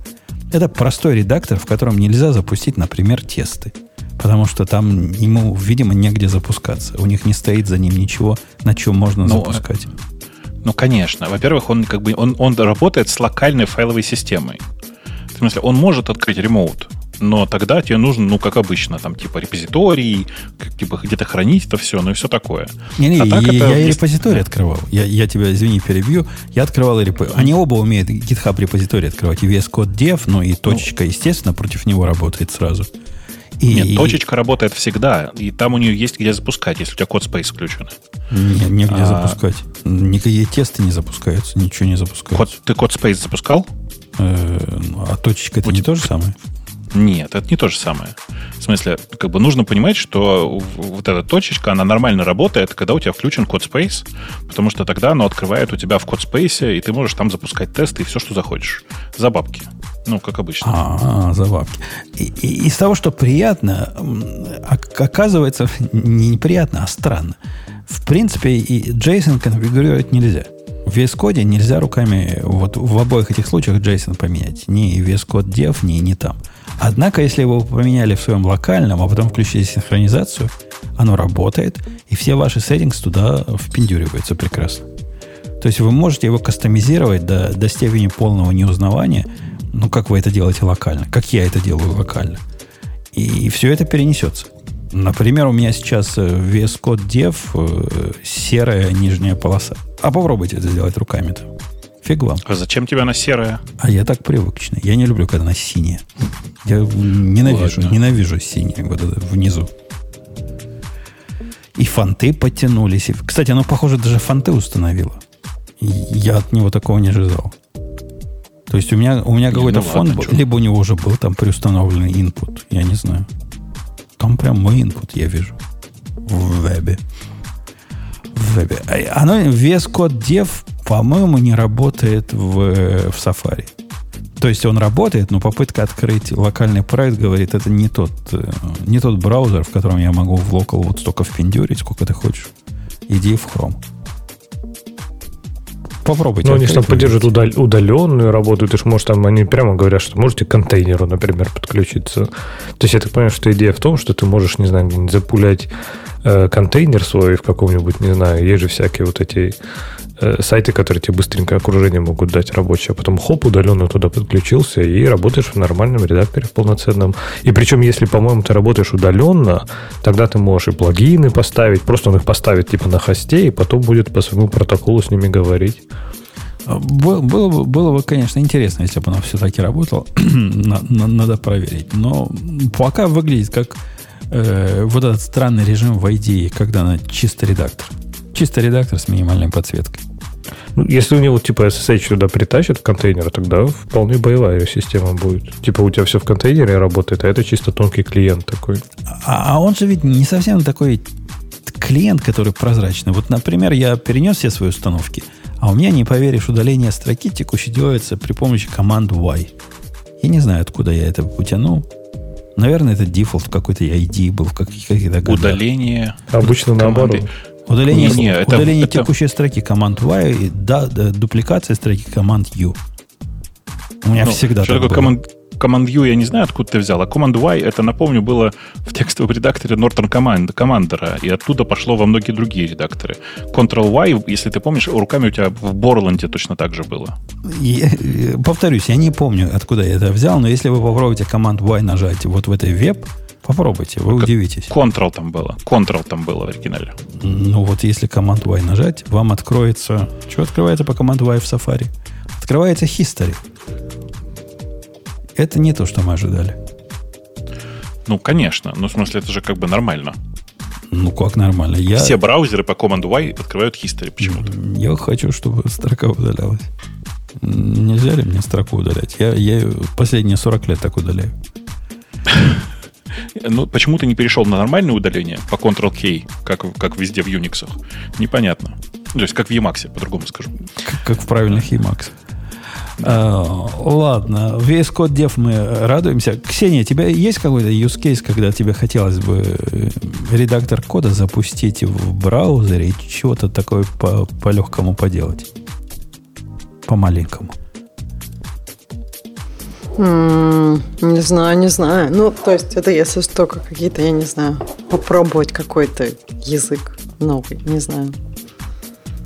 Это простой редактор, в котором нельзя запустить, например, тесты. Потому что там ему, видимо, негде запускаться. У них не стоит за ним ничего, на чем можно ну, запускать. Ну, конечно. Во-первых, он как бы он, он работает с локальной файловой системой. В смысле, он может открыть ремоут, но тогда тебе нужно, ну, как обычно, там, типа, репозиторий, типа, где-то хранить это все, ну и все такое. Не-не, а я, это я вместе... репозиторий открывал. Я, я тебя, извини, перебью. Я открывал репо... Они оба умеют GitHub репозиторий открывать. И VS Code Dev, ну и точечка, ну, естественно, против него работает сразу. И... Нет, точечка работает всегда, и там у нее есть где запускать, если у тебя код Space включен. Не, негде а... запускать. Никакие тесты не запускаются, ничего не запускается. Код, ты код Space запускал? Э, а точечка это не то же самое? Нет, это не то же самое. В смысле, как бы нужно понимать, что вот эта точечка, она нормально работает, когда у тебя включен код Space, потому что тогда оно открывает у тебя в код Space, и ты можешь там запускать тесты и все, что захочешь. За бабки. Ну, как обычно. А, за бабки. И, и, из того, что приятно, оказывается, не неприятно, а странно. В принципе, и JSON конфигурировать нельзя. В VS Code нельзя руками, вот в обоих этих случаях JSON поменять. Ни VS Code Dev, ни не там. Однако, если вы поменяли в своем локальном, а потом включили синхронизацию, оно работает, и все ваши settings туда впендюриваются прекрасно. То есть вы можете его кастомизировать до, до степени полного неузнавания, ну, как вы это делаете локально, как я это делаю локально. И, и все это перенесется. Например, у меня сейчас в VS Code Dev э, серая нижняя полоса. А попробуйте это сделать руками-то. Фиг вам. А зачем тебе она серая? А я так привычный. Я не люблю, когда она синяя. Я ненавижу, Ладно. ненавижу синее вот это внизу. И фонты подтянулись. Кстати, оно, похоже, даже фонты установило. Я от него такого не ожидал. То есть у меня, у меня какой-то ну, фон был, либо у него уже был там приустановленный input, я не знаю. Там прям мой input я вижу в вебе. В вебе. Оно, вес код dev по-моему, не работает в, в Safari. То есть он работает, но попытка открыть локальный проект говорит, это не тот, э, не тот браузер, в котором я могу в local вот столько впендюрить, сколько ты хочешь. Иди в Chrome. Попробуйте. Ну, они же там поддерживают удал- удаленную работу. Ты же можешь там, они прямо говорят, что можете к контейнеру, например, подключиться. То есть я так понимаю, что идея в том, что ты можешь, не знаю, запулять э, контейнер свой в каком-нибудь, не знаю, есть же всякие вот эти э, сайты, которые тебе быстренько окружение могут дать рабочее, а потом хоп, удаленно туда подключился и работаешь в нормальном редакторе, в полноценном. И причем, если, по-моему, ты работаешь удаленно, тогда ты можешь и плагины поставить, просто он их поставит типа на хосте, и потом будет по своему протоколу с ними говорить. Было, было, бы, было бы, конечно, интересно, если бы оно все-таки работало. Надо проверить. Но пока выглядит как э, вот этот странный режим в IDE, когда она чисто редактор. Чисто редактор с минимальной подсветкой. Ну, если у него типа SSH туда притащат в контейнер, тогда вполне боевая система будет. Типа у тебя все в контейнере работает, а это чисто тонкий клиент такой. А, а он же ведь не совсем такой клиент, который прозрачный. Вот, например, я перенес все свои установки, а у меня, не поверишь, удаление строки текущей делается при помощи команд Y. Я не знаю, откуда я это утянул. Наверное, это дефолт какой-то ID был в каких-то годах. Удаление. Обычно наоборот. Удаление, не, это, удаление это... текущей строки команд Y и да, да, дупликация строки команд U. У меня ну, всегда что такое команд, Command U я не знаю, откуда ты взял, а Command Y, это, напомню, было в текстовом редакторе Norton Command, Commander, и оттуда пошло во многие другие редакторы. Ctrl-Y, если ты помнишь, руками у тебя в Борланде точно так же было. Я, повторюсь, я не помню, откуда я это взял, но если вы попробуете Command Y нажать вот в этой веб, Попробуйте, вы как удивитесь. Ctrl там было. Ctrl там было в оригинале. Ну вот если команд Y нажать, вам откроется... Что открывается по команду Y в Safari? Открывается History. Это не то, что мы ожидали. Ну, конечно. Ну, в смысле, это же как бы нормально. Ну, как нормально? Я... Все браузеры по команду Y открывают history почему-то. Я хочу, чтобы строка удалялась. Нельзя ли мне строку удалять? Я, я последние 40 лет так удаляю. Ну, почему ты не перешел на нормальное удаление по Ctrl-K, как, как везде в Unix? Непонятно. То есть, как в Emacs, по-другому скажу. Как, как в правильных Emacs. А, ладно, VS Code Dev мы радуемся. Ксения, у тебя есть какой-то use case, когда тебе хотелось бы э, редактор кода запустить в браузере и чего-то такое по, по легкому поделать? По маленькому. Mm, не знаю, не знаю. Ну, то есть это если только какие-то, я не знаю, попробовать какой-то язык новый, не знаю.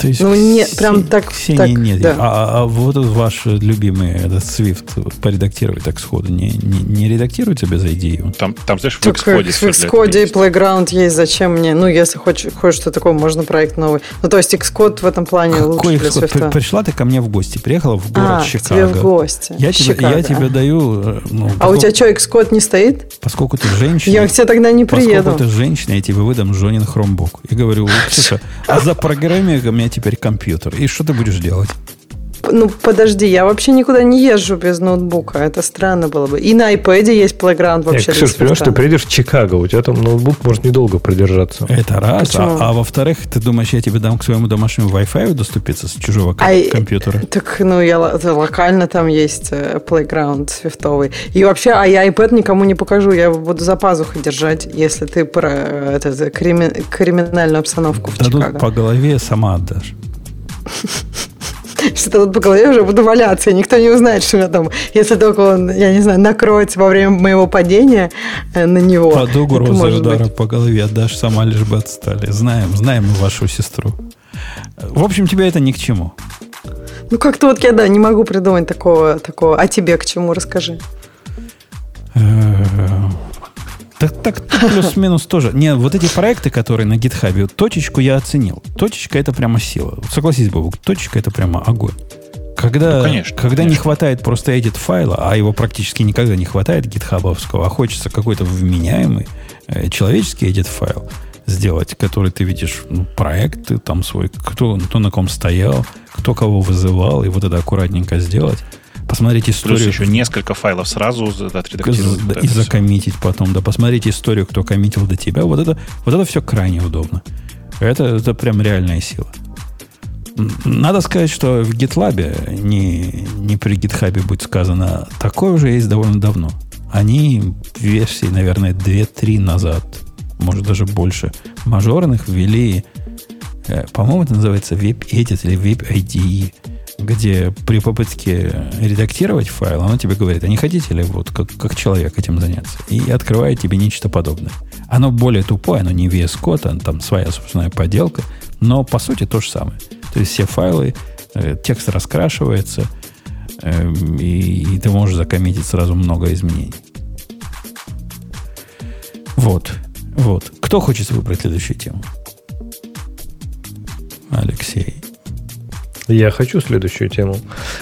То есть ну, нет, прям так. Ксении так, нет. Да. А, а вот ваш любимый этот Swift поредактировать так сходу не, не, не редактируется без идеи? Там, там знаешь, в Xcode. В Xcode и Playground есть. Зачем мне? Ну, если хочешь, хочешь что такое, можно проект новый. Ну, то есть Xcode в этом плане Какой лучше для Swift. Пришла ты ко мне в гости, приехала в город а, Чикаго. тебе в гости. Я, тебе, Чикаго. я тебе даю... Э, ну, а поскольку, у тебя что, Xcode не стоит? Поскольку ты женщина... Я к тебе тогда не приеду. Поскольку ты женщина, я тебе выдам Жонин хромбук. Я говорю, Ксюша, а за программе у меня теперь компьютер. И что ты будешь делать? Ну, подожди, я вообще никуда не езжу без ноутбука. Это странно было бы. И на iPad есть Playground вообще. Ксюш, понимаешь, ты приедешь в Чикаго, у тебя там ноутбук может недолго продержаться. Это раз. А, а во-вторых, ты думаешь, я тебе дам к своему домашнему Wi-Fi доступиться с чужого а, компьютера? Так, ну, я локально там есть э, Playground свифтовый. И вообще, а я iPad никому не покажу. Я его буду за пазухой держать, если ты про э, это, криминальную обстановку Дадут в Чикаго. по голове, сама отдашь. Что тут по голове уже буду валяться, и никто не узнает, что у меня там, если только он, я не знаю, накроется во время моего падения э, на него. Под угрозой удара быть. по голове отдашь, сама лишь бы отстали. Знаем, знаем мы вашу сестру. В общем, тебе это ни к чему. Ну, как-то вот я, да, не могу придумать такого, такого. А тебе к чему, расскажи. Так, так плюс-минус тоже. Не, вот эти проекты, которые на гитхабе, точечку я оценил. Точечка это прямо сила. Согласись, Бобук, точечка это прямо огонь. Когда, ну, конечно, когда конечно. не хватает просто edit файла, а его практически никогда не хватает гитхабовского, а хочется какой-то вменяемый э, человеческий edit файл сделать, который ты видишь, ну, проект там свой, кто, кто на ком стоял, кто кого вызывал, и вот это аккуратненько сделать посмотреть историю. Плюс еще несколько файлов сразу отредактировать. И закоммитить потом. Да, посмотреть историю, кто коммитил до тебя. Вот это, вот это все крайне удобно. Это, это прям реальная сила. Надо сказать, что в GitLab, не, не при GitHub будет сказано, такое уже есть довольно давно. Они версии, наверное, 2-3 назад, может даже больше, мажорных ввели, э, по-моему, это называется Web Edit или Web IDE где при попытке редактировать файл, оно тебе говорит, а не хотите ли вот как, как человек этим заняться? И открывает тебе нечто подобное. Оно более тупое, оно не VS Code, а там своя собственная поделка, но по сути то же самое. То есть все файлы, э, текст раскрашивается, э, и, и ты можешь закоммитить сразу много изменений. Вот. Вот. Кто хочет выбрать следующую тему? Алексей. Я хочу следующую тему.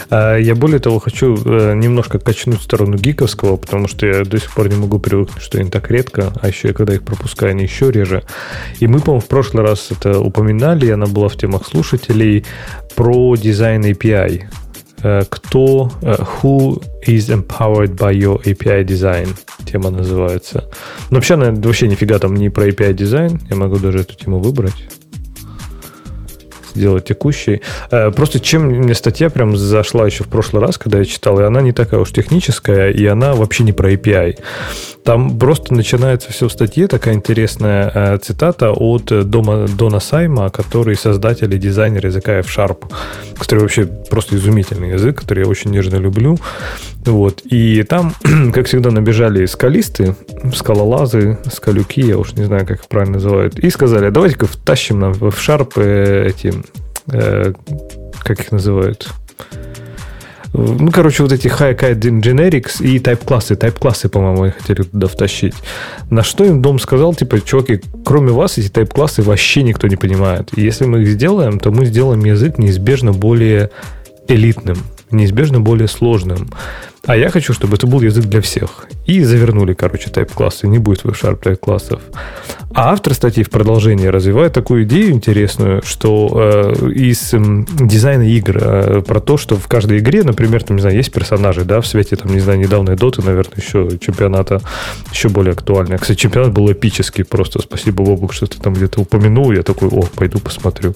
А, я более того хочу э, немножко качнуть в сторону гиковского, потому что я до сих пор не могу привыкнуть, что они так редко, а еще когда их пропускаю, они еще реже. И мы, по-моему, в прошлый раз это упоминали, она была в темах слушателей, про дизайн API. Э, кто, э, who is empowered by your API design? Тема называется. Но вообще, она вообще нифига там не про API дизайн. Я могу даже эту тему выбрать сделать текущей. Э, просто чем мне статья прям зашла еще в прошлый раз, когда я читал, и она не такая уж техническая, и она вообще не про API. Там просто начинается все в статье, такая интересная э, цитата от Дома, Дона Сайма, который создатель и дизайнер языка F-Sharp, который вообще просто изумительный язык, который я очень нежно люблю. Вот. И там, как всегда, набежали скалисты, скалолазы, скалюки, я уж не знаю, как их правильно называют, и сказали, давайте-ка втащим нам в э, эти, э, как их называют, ну, короче, вот эти high-kite generics и type-классы. Type-классы, по-моему, они хотели туда втащить. На что им дом сказал, типа, чуваки, кроме вас эти type-классы вообще никто не понимает. И если мы их сделаем, то мы сделаем язык неизбежно более элитным, неизбежно более сложным. А я хочу, чтобы это был язык для всех. И завернули, короче, тайп-классы. Не будет в Sharp тайп-классов. А автор статьи в продолжении развивает такую идею интересную, что э, из э, дизайна игр э, про то, что в каждой игре, например, там, не знаю, есть персонажи, да, в свете, там, не знаю, недавней доты, наверное, еще чемпионата еще более актуальный. Кстати, чемпионат был эпический просто. Спасибо, Бобук, что ты там где-то упомянул. Я такой, о, пойду посмотрю.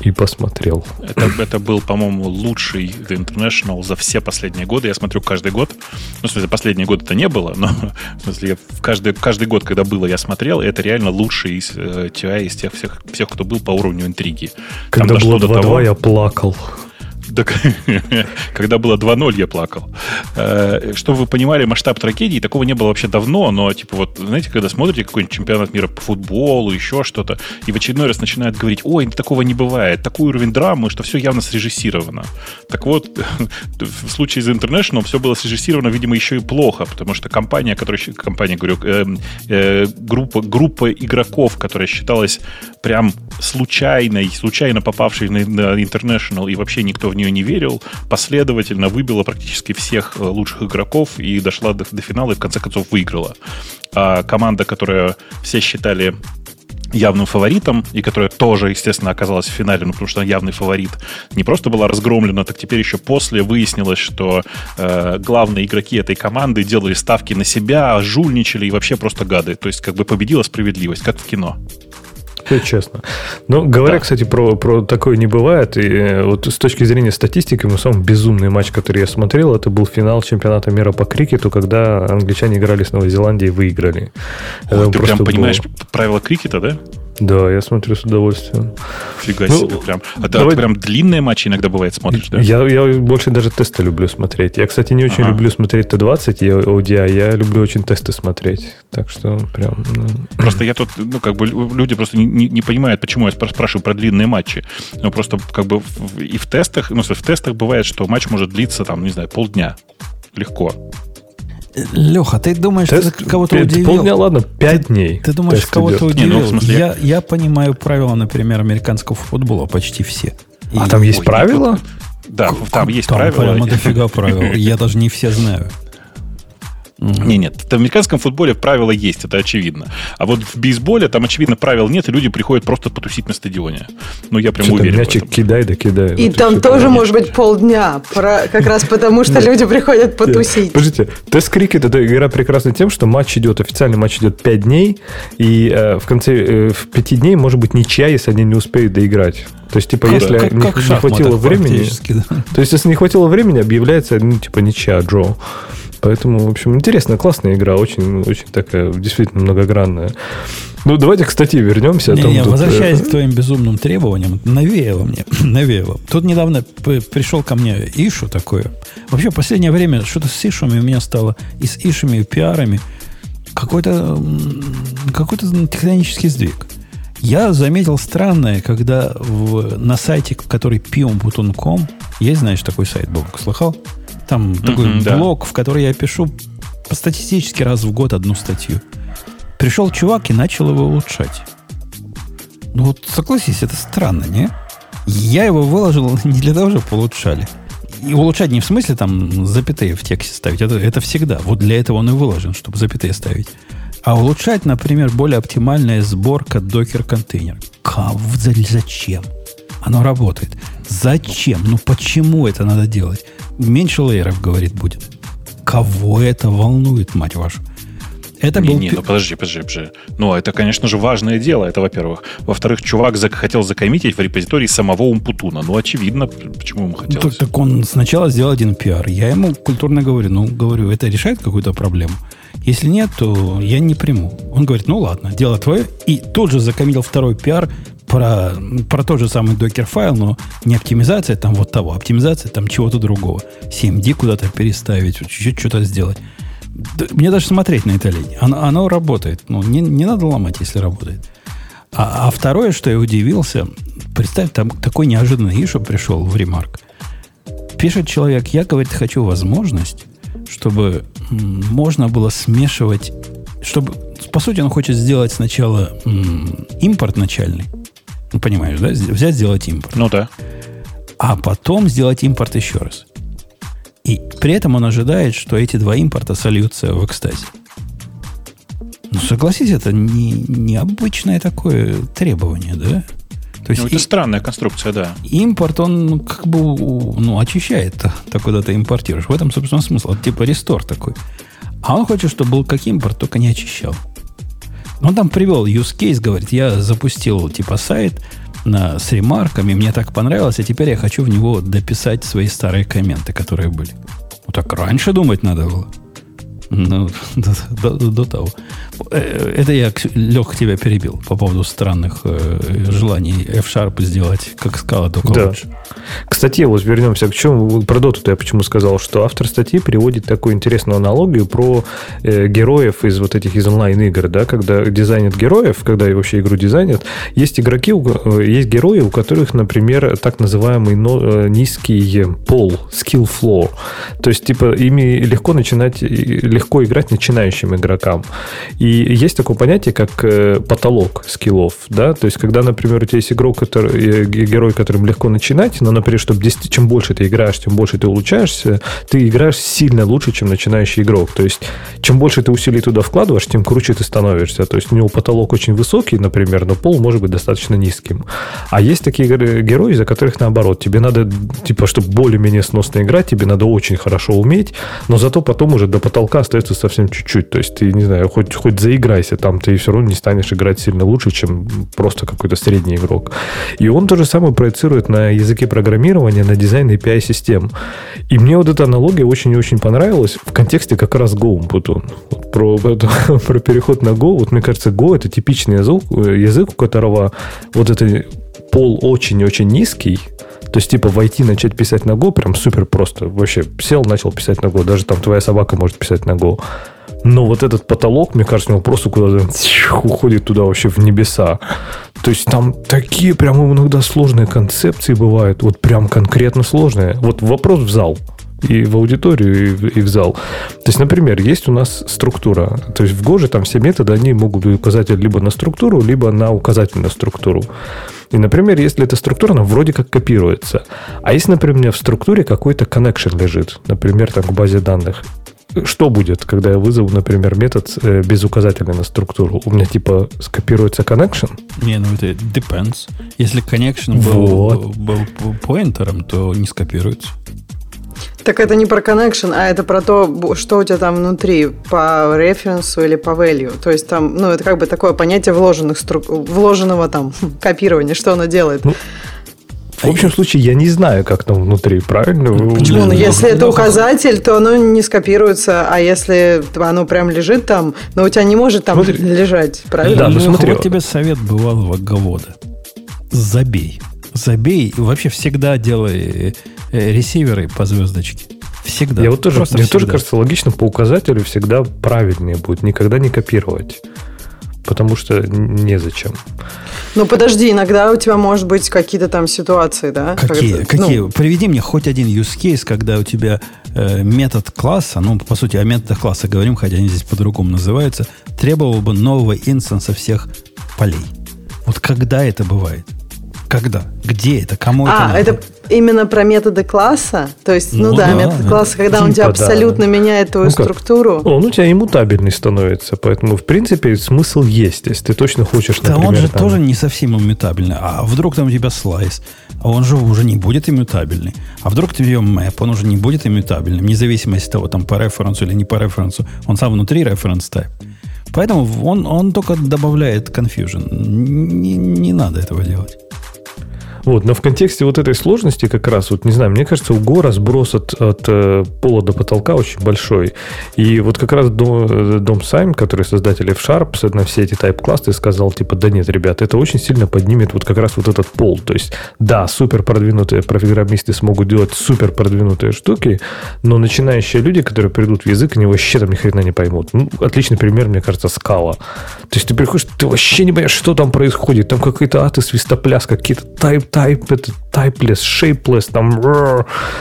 И посмотрел. Это, это был, по-моему, лучший The International за все последние годы. Я смотрю каждый год. Ну, в смысле, последний год это не было, но в смысле, я в каждый, каждый год, когда было, я смотрел, и это реально лучший из э, TI, из тех всех, всех, кто был по уровню интриги. Когда Там было 2-2, того... я плакал. Так, когда было 2-0, я плакал. Э, чтобы вы понимали масштаб трагедии, такого не было вообще давно, но, типа, вот, знаете, когда смотрите какой-нибудь чемпионат мира по футболу, еще что-то, и в очередной раз начинают говорить, ой, такого не бывает, такой уровень драмы, что все явно срежиссировано. Так вот, в случае из International все было срежиссировано, видимо, еще и плохо, потому что компания, которая, компания, говорю, э, э, группа, группа игроков, которая считалась прям случайной, случайно попавшей на, на International, и вообще никто в нее не верил, последовательно выбила практически всех э, лучших игроков и дошла до, до финала и в конце концов выиграла. А команда, которая все считали явным фаворитом, и которая тоже, естественно, оказалась в финале, ну, потому что она явный фаворит, не просто была разгромлена, так теперь еще после выяснилось, что э, главные игроки этой команды делали ставки на себя, жульничали и вообще просто гады. То есть как бы победила справедливость, как в кино. Это честно. Но говоря, да. кстати, про, про такое не бывает. И э, вот с точки зрения статистики, мой самый безумный матч, который я смотрел, это был финал чемпионата мира по крикету, когда англичане играли с Новой Зеландией и выиграли. Ой, ты прям понимаешь было... правила крикета, да? Да, я смотрю с удовольствием. Фига ну, себе, прям. А давай... ты прям длинные матчи иногда бывает смотришь, да? Я, я больше даже тесты люблю смотреть. Я, кстати, не очень ага. люблю смотреть Т20 и ODI, я люблю очень тесты смотреть. Так что прям... Ну... Просто я тут, ну, как бы люди просто не, не, не понимают, почему я спрашиваю про длинные матчи. Ну, просто как бы и в тестах, ну, в тестах бывает, что матч может длиться, там, не знаю, полдня. Легко. Леха, ты думаешь, Тест, ты кого-то удивил? Полдня, ладно, пять дней. Ты думаешь, кого-то удивил? Не, ну, смысле, я, я понимаю правила, например, американского футбола почти все. И... А там есть Ой, правила? Да, там есть там правила. Там прямо дофига правил. Я даже не все знаю. Не, нет, в американском футболе правила есть, это очевидно. А вот в бейсболе там, очевидно, правил нет, и люди приходят просто потусить на стадионе. Ну, я прям уверен. Мячик кидай да кидай. И вот там тоже правильно. может быть полдня, как раз потому, что люди приходят потусить. Подождите, тест крикет это игра прекрасна тем, что матч идет, официальный матч идет 5 дней, и э, в конце э, в 5 дней может быть ничья, если они не успеют доиграть. То есть, типа, если как, не, как не хватило времени, да. то есть, если не хватило времени, объявляется, ну, типа, ничья, дроу. Поэтому, в общем, интересная, классная игра, очень, очень такая, действительно многогранная. Ну, давайте к статье вернемся. Не, не, тут... возвращаясь э, к твоим безумным требованиям, навеяло мне, навеяло. Тут недавно пришел ко мне Ишу такое. Вообще, в последнее время что-то с Ишами у меня стало, и с Ишами, и пиарами, какой-то какой тектонический сдвиг. Я заметил странное, когда в, на сайте, который pium.com, есть, знаешь, такой сайт, Бог, слыхал? Там mm-hmm, такой да. блог, в который я пишу по статистически раз в год одну статью. Пришел чувак и начал его улучшать. Ну вот согласись, это странно, не? Я его выложил не для того, чтобы улучшали. И улучшать не в смысле там запятые в тексте ставить. Это, это всегда. Вот для этого он и выложен, чтобы запятые ставить. А улучшать, например, более оптимальная сборка докер-контейнер. Зачем? Оно работает. Зачем? Ну почему это надо делать? Меньше лейеров, говорит, будет. Кого это волнует, мать вашу? Это не, был... не, ну подожди, подожди, подожди. Ну, это, конечно же, важное дело, это во-первых. Во-вторых, чувак зак- хотел закоммитить в репозитории самого Умпутуна. Ну, очевидно, почему ему хотелось. Так, так он сначала сделал один пиар. Я ему культурно говорю, ну, говорю, это решает какую-то проблему? Если нет, то я не приму. Он говорит, ну ладно, дело твое. И тут же закоммитил второй пиар про, про тот же самый докер-файл, но не оптимизация там вот того, оптимизация там чего-то другого. CMD куда-то переставить, чуть-чуть что-то сделать. Мне даже смотреть на это лень. Оно, оно работает. Ну, не, не надо ломать, если работает. А, а второе, что я удивился, представь, там такой неожиданный ишу пришел в ремарк. Пишет человек, я, говорит, хочу возможность, чтобы можно было смешивать, чтобы, по сути, он хочет сделать сначала импорт начальный. Ну, понимаешь, да? Взять, сделать импорт. Ну да. А потом сделать импорт еще раз. И при этом он ожидает, что эти два импорта сольются в экстазе. Ну, согласись, это не, необычное такое требование, да? То есть ну, это и, странная конструкция, да. Импорт, он как бы ну, очищает, так куда ты импортируешь. В этом, собственно, смысл. Типа рестор такой. А он хочет, чтобы был как импорт, только не очищал. Он там привел use case, говорит, я запустил типа сайт, на, с ремарками, мне так понравилось, а теперь я хочу в него дописать свои старые комменты, которые были. Вот так раньше думать надо было. Ну, до, до, до того. Э, это я, Лех, тебя перебил по поводу странных э, желаний F-Sharp сделать, как скала, только да. лучше. К статье вот вернемся. К чему? Про доту я почему сказал, что автор статьи приводит такую интересную аналогию про э, героев из вот этих из онлайн-игр, да, когда дизайнят героев, когда вообще игру дизайнят, есть игроки, э, есть герои, у которых, например, так называемый но, э, низкий пол, skill floor. То есть, типа, ими легко начинать, легко играть начинающим игрокам. И есть такое понятие, как э, потолок скиллов, да, то есть, когда, например, у тебя есть игрок, который, э, герой, которым легко начинать, но, например, чтобы 10, чем больше ты играешь, тем больше ты улучшаешься, ты играешь сильно лучше, чем начинающий игрок. То есть, чем больше ты усилий туда вкладываешь, тем круче ты становишься. То есть, у него потолок очень высокий, например, но пол может быть достаточно низким. А есть такие герои, за которых наоборот. Тебе надо, типа, чтобы более-менее сносно играть, тебе надо очень хорошо уметь, но зато потом уже до потолка остается совсем чуть-чуть. То есть, ты, не знаю, хоть, хоть заиграйся там, ты все равно не станешь играть сильно лучше, чем просто какой-то средний игрок. И он то же самое проецирует на языке программирования, на дизайн API-систем. И мне вот эта аналогия очень и очень понравилась в контексте как раз Go Umputu. Вот про, про переход на Go, вот мне кажется, Go это типичный язык, язык, у которого вот это пол очень-очень низкий, то есть, типа, войти, начать писать на Go прям супер просто. Вообще, сел, начал писать на Go. Даже там твоя собака может писать на Go. Но вот этот потолок, мне кажется, он просто куда-то уходит туда вообще в небеса. То есть там такие прям иногда сложные концепции бывают. Вот прям конкретно сложные. Вот вопрос в зал и в аудиторию, и в, и в зал. То есть, например, есть у нас структура. То есть в Гоже там все методы, они могут быть указатель либо на структуру, либо на указатель на структуру. И, например, если эта структура, она вроде как копируется. А если, например, в структуре какой-то connection лежит, например, там к базе данных, что будет, когда я вызову, например, метод э, без указателя на структуру? У меня типа скопируется connection? Не, ну это depends. Если connection был, вот. был, был поинтером, то не скопируется. Так это не про connection, а это про то, что у тебя там внутри, по референсу или по value. То есть там, ну, это как бы такое понятие вложенных стру... вложенного там копирования, что оно делает. Ну, В общем случае, я не знаю, как там внутри, правильно? Почему? Ну, если это указатель, то оно не скопируется, а если оно прям лежит там, но у тебя не может там смотри. лежать, правильно? Да, ну смотри. Вот тебе совет бывалого говода. Забей. Забей и вообще всегда делай э, ресиверы по звездочке. Всегда. Я вот тоже, мне тоже кажется, логично по указателю всегда правильнее будет. Никогда не копировать потому что незачем. Ну, подожди, иногда у тебя может быть какие-то там ситуации, да? Какие? Когда, Какие? Ну... Приведи мне хоть один use case, когда у тебя э, метод класса, ну, по сути, о методах класса говорим, хотя они здесь по-другому называются, требовал бы нового инстанса всех полей. Вот когда это бывает? Когда? Где это? Кому а, это надо? это именно про методы класса? То есть, ну, ну да, да, метод класса, когда типа, он тебя абсолютно да. меняет твою ну, структуру. Он у тебя иммутабельный становится, поэтому, в принципе, смысл есть, если ты точно хочешь, например... Да он же там... тоже не совсем иммутабельный. А вдруг там у тебя слайс, а он же уже не будет иммутабельный. А вдруг ты ее мэп, он уже не будет иммутабельным, вне зависимости от того, там по референсу или не по референсу. Он сам внутри референс type. Поэтому он, он только добавляет confusion. Не, не надо этого делать. Вот, но в контексте вот этой сложности как раз, вот не знаю, мне кажется, у Го разброс от, от э, пола до потолка очень большой. И вот как раз Дом, Дом Сайм, который создатель F-Sharp, на все эти тайп-классы, сказал, типа, да нет, ребят, это очень сильно поднимет вот как раз вот этот пол. То есть, да, супер продвинутые программисты смогут делать супер продвинутые штуки, но начинающие люди, которые придут в язык, они вообще там ни хрена не поймут. Ну, отличный пример, мне кажется, скала. То есть ты приходишь, ты вообще не понимаешь, что там происходит. Там какой-то аты свистопляс, какие-то тайп type, это typeless, shapeless, там...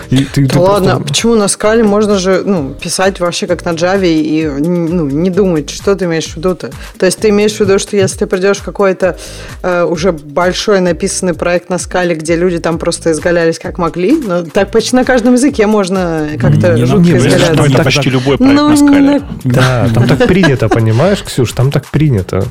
И ты, да ты ладно, просто... почему на скале можно же ну, писать вообще как на Java и ну, не думать, что ты имеешь в виду-то? То есть ты имеешь в виду, что если ты придешь в какой-то э, уже большой написанный проект на скале, где люди там просто изгалялись как могли, но так почти на каждом языке можно как-то не, жутко не, изгаляться. Ну, это почти любой проект ну, на скале. На... Да, там так принято, понимаешь, Ксюш, там так принято.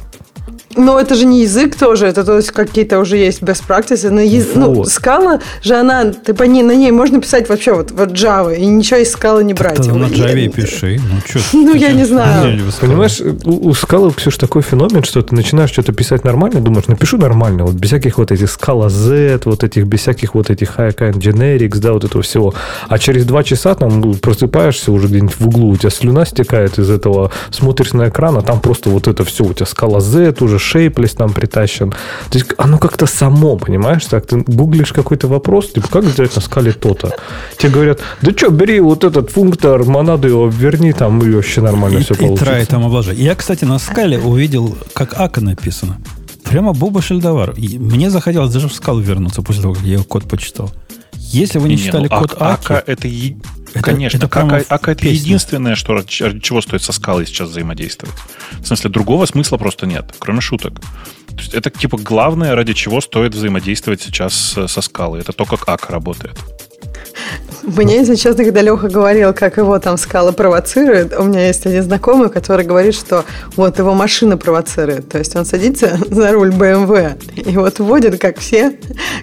Но это же не язык тоже, это то есть какие-то уже есть best practices. Но яз... Ну, вот. ну, скала же она, ты по ней, на ней можно писать вообще вот, вот Java, и ничего из скалы не брать. Так на Java и пиши. Ну, что ну я не знаю. Понимаешь, у, у скалы, Ксюш, такой феномен, что ты начинаешь что-то писать нормально, думаешь, напишу нормально, вот без всяких вот этих скала Z, вот этих, без всяких вот этих high kind generics, да, вот этого всего. А через два часа там просыпаешься уже где-нибудь в углу, у тебя слюна стекает из этого, смотришь на экран, а там просто вот это все, у тебя скала Z уже шейплес там притащен. То есть оно как-то само, понимаешь? Так, ты гуглишь какой-то вопрос, типа, как сделать на скале то-то? Тебе говорят, да что, бери вот этот функтор, монаду его верни, там и вообще нормально и, все и получится. И трай там обложи. Я, кстати, на скале увидел, как ака написано. Прямо Буба Шельдовар. И мне захотелось даже в скалу вернуться после того, как я его код почитал. Если вы не, не читали ну, код. Ака это, это конечно, это Ака, Ака это единственное, что, ради чего стоит со скалой сейчас взаимодействовать. В смысле, другого смысла просто нет, кроме шуток. То есть это типа главное, ради чего стоит взаимодействовать сейчас со скалой. Это то, как Ака работает. Мне, если честно, когда Леха говорил, как его там скала провоцирует, у меня есть один знакомый, который говорит, что вот его машина провоцирует. То есть он садится за руль BMW и вот водит, как все,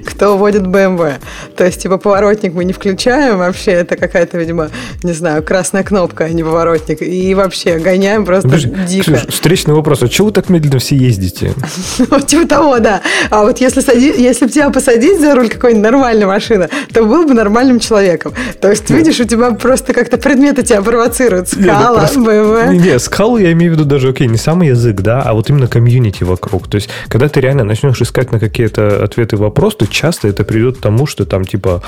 кто водит BMW. То есть, типа, поворотник мы не включаем вообще, это какая-то, видимо, не знаю, красная кнопка, а не поворотник. И вообще гоняем просто Подожди, дико. Ксюш, встречный вопрос, а чего вы так медленно все ездите? Типа того, да. А вот если бы тебя посадить за руль какой-нибудь нормальной машины, то был бы нормальным человеком. То есть, видишь, у тебя просто как-то предметы тебя провоцируют. Скала, БМВ. Не, скалу я имею в виду даже, окей, не самый язык, да, а вот именно комьюнити вокруг. То есть, когда ты реально начнешь искать на какие-то ответы вопрос, то часто это придет к тому, что там, типа,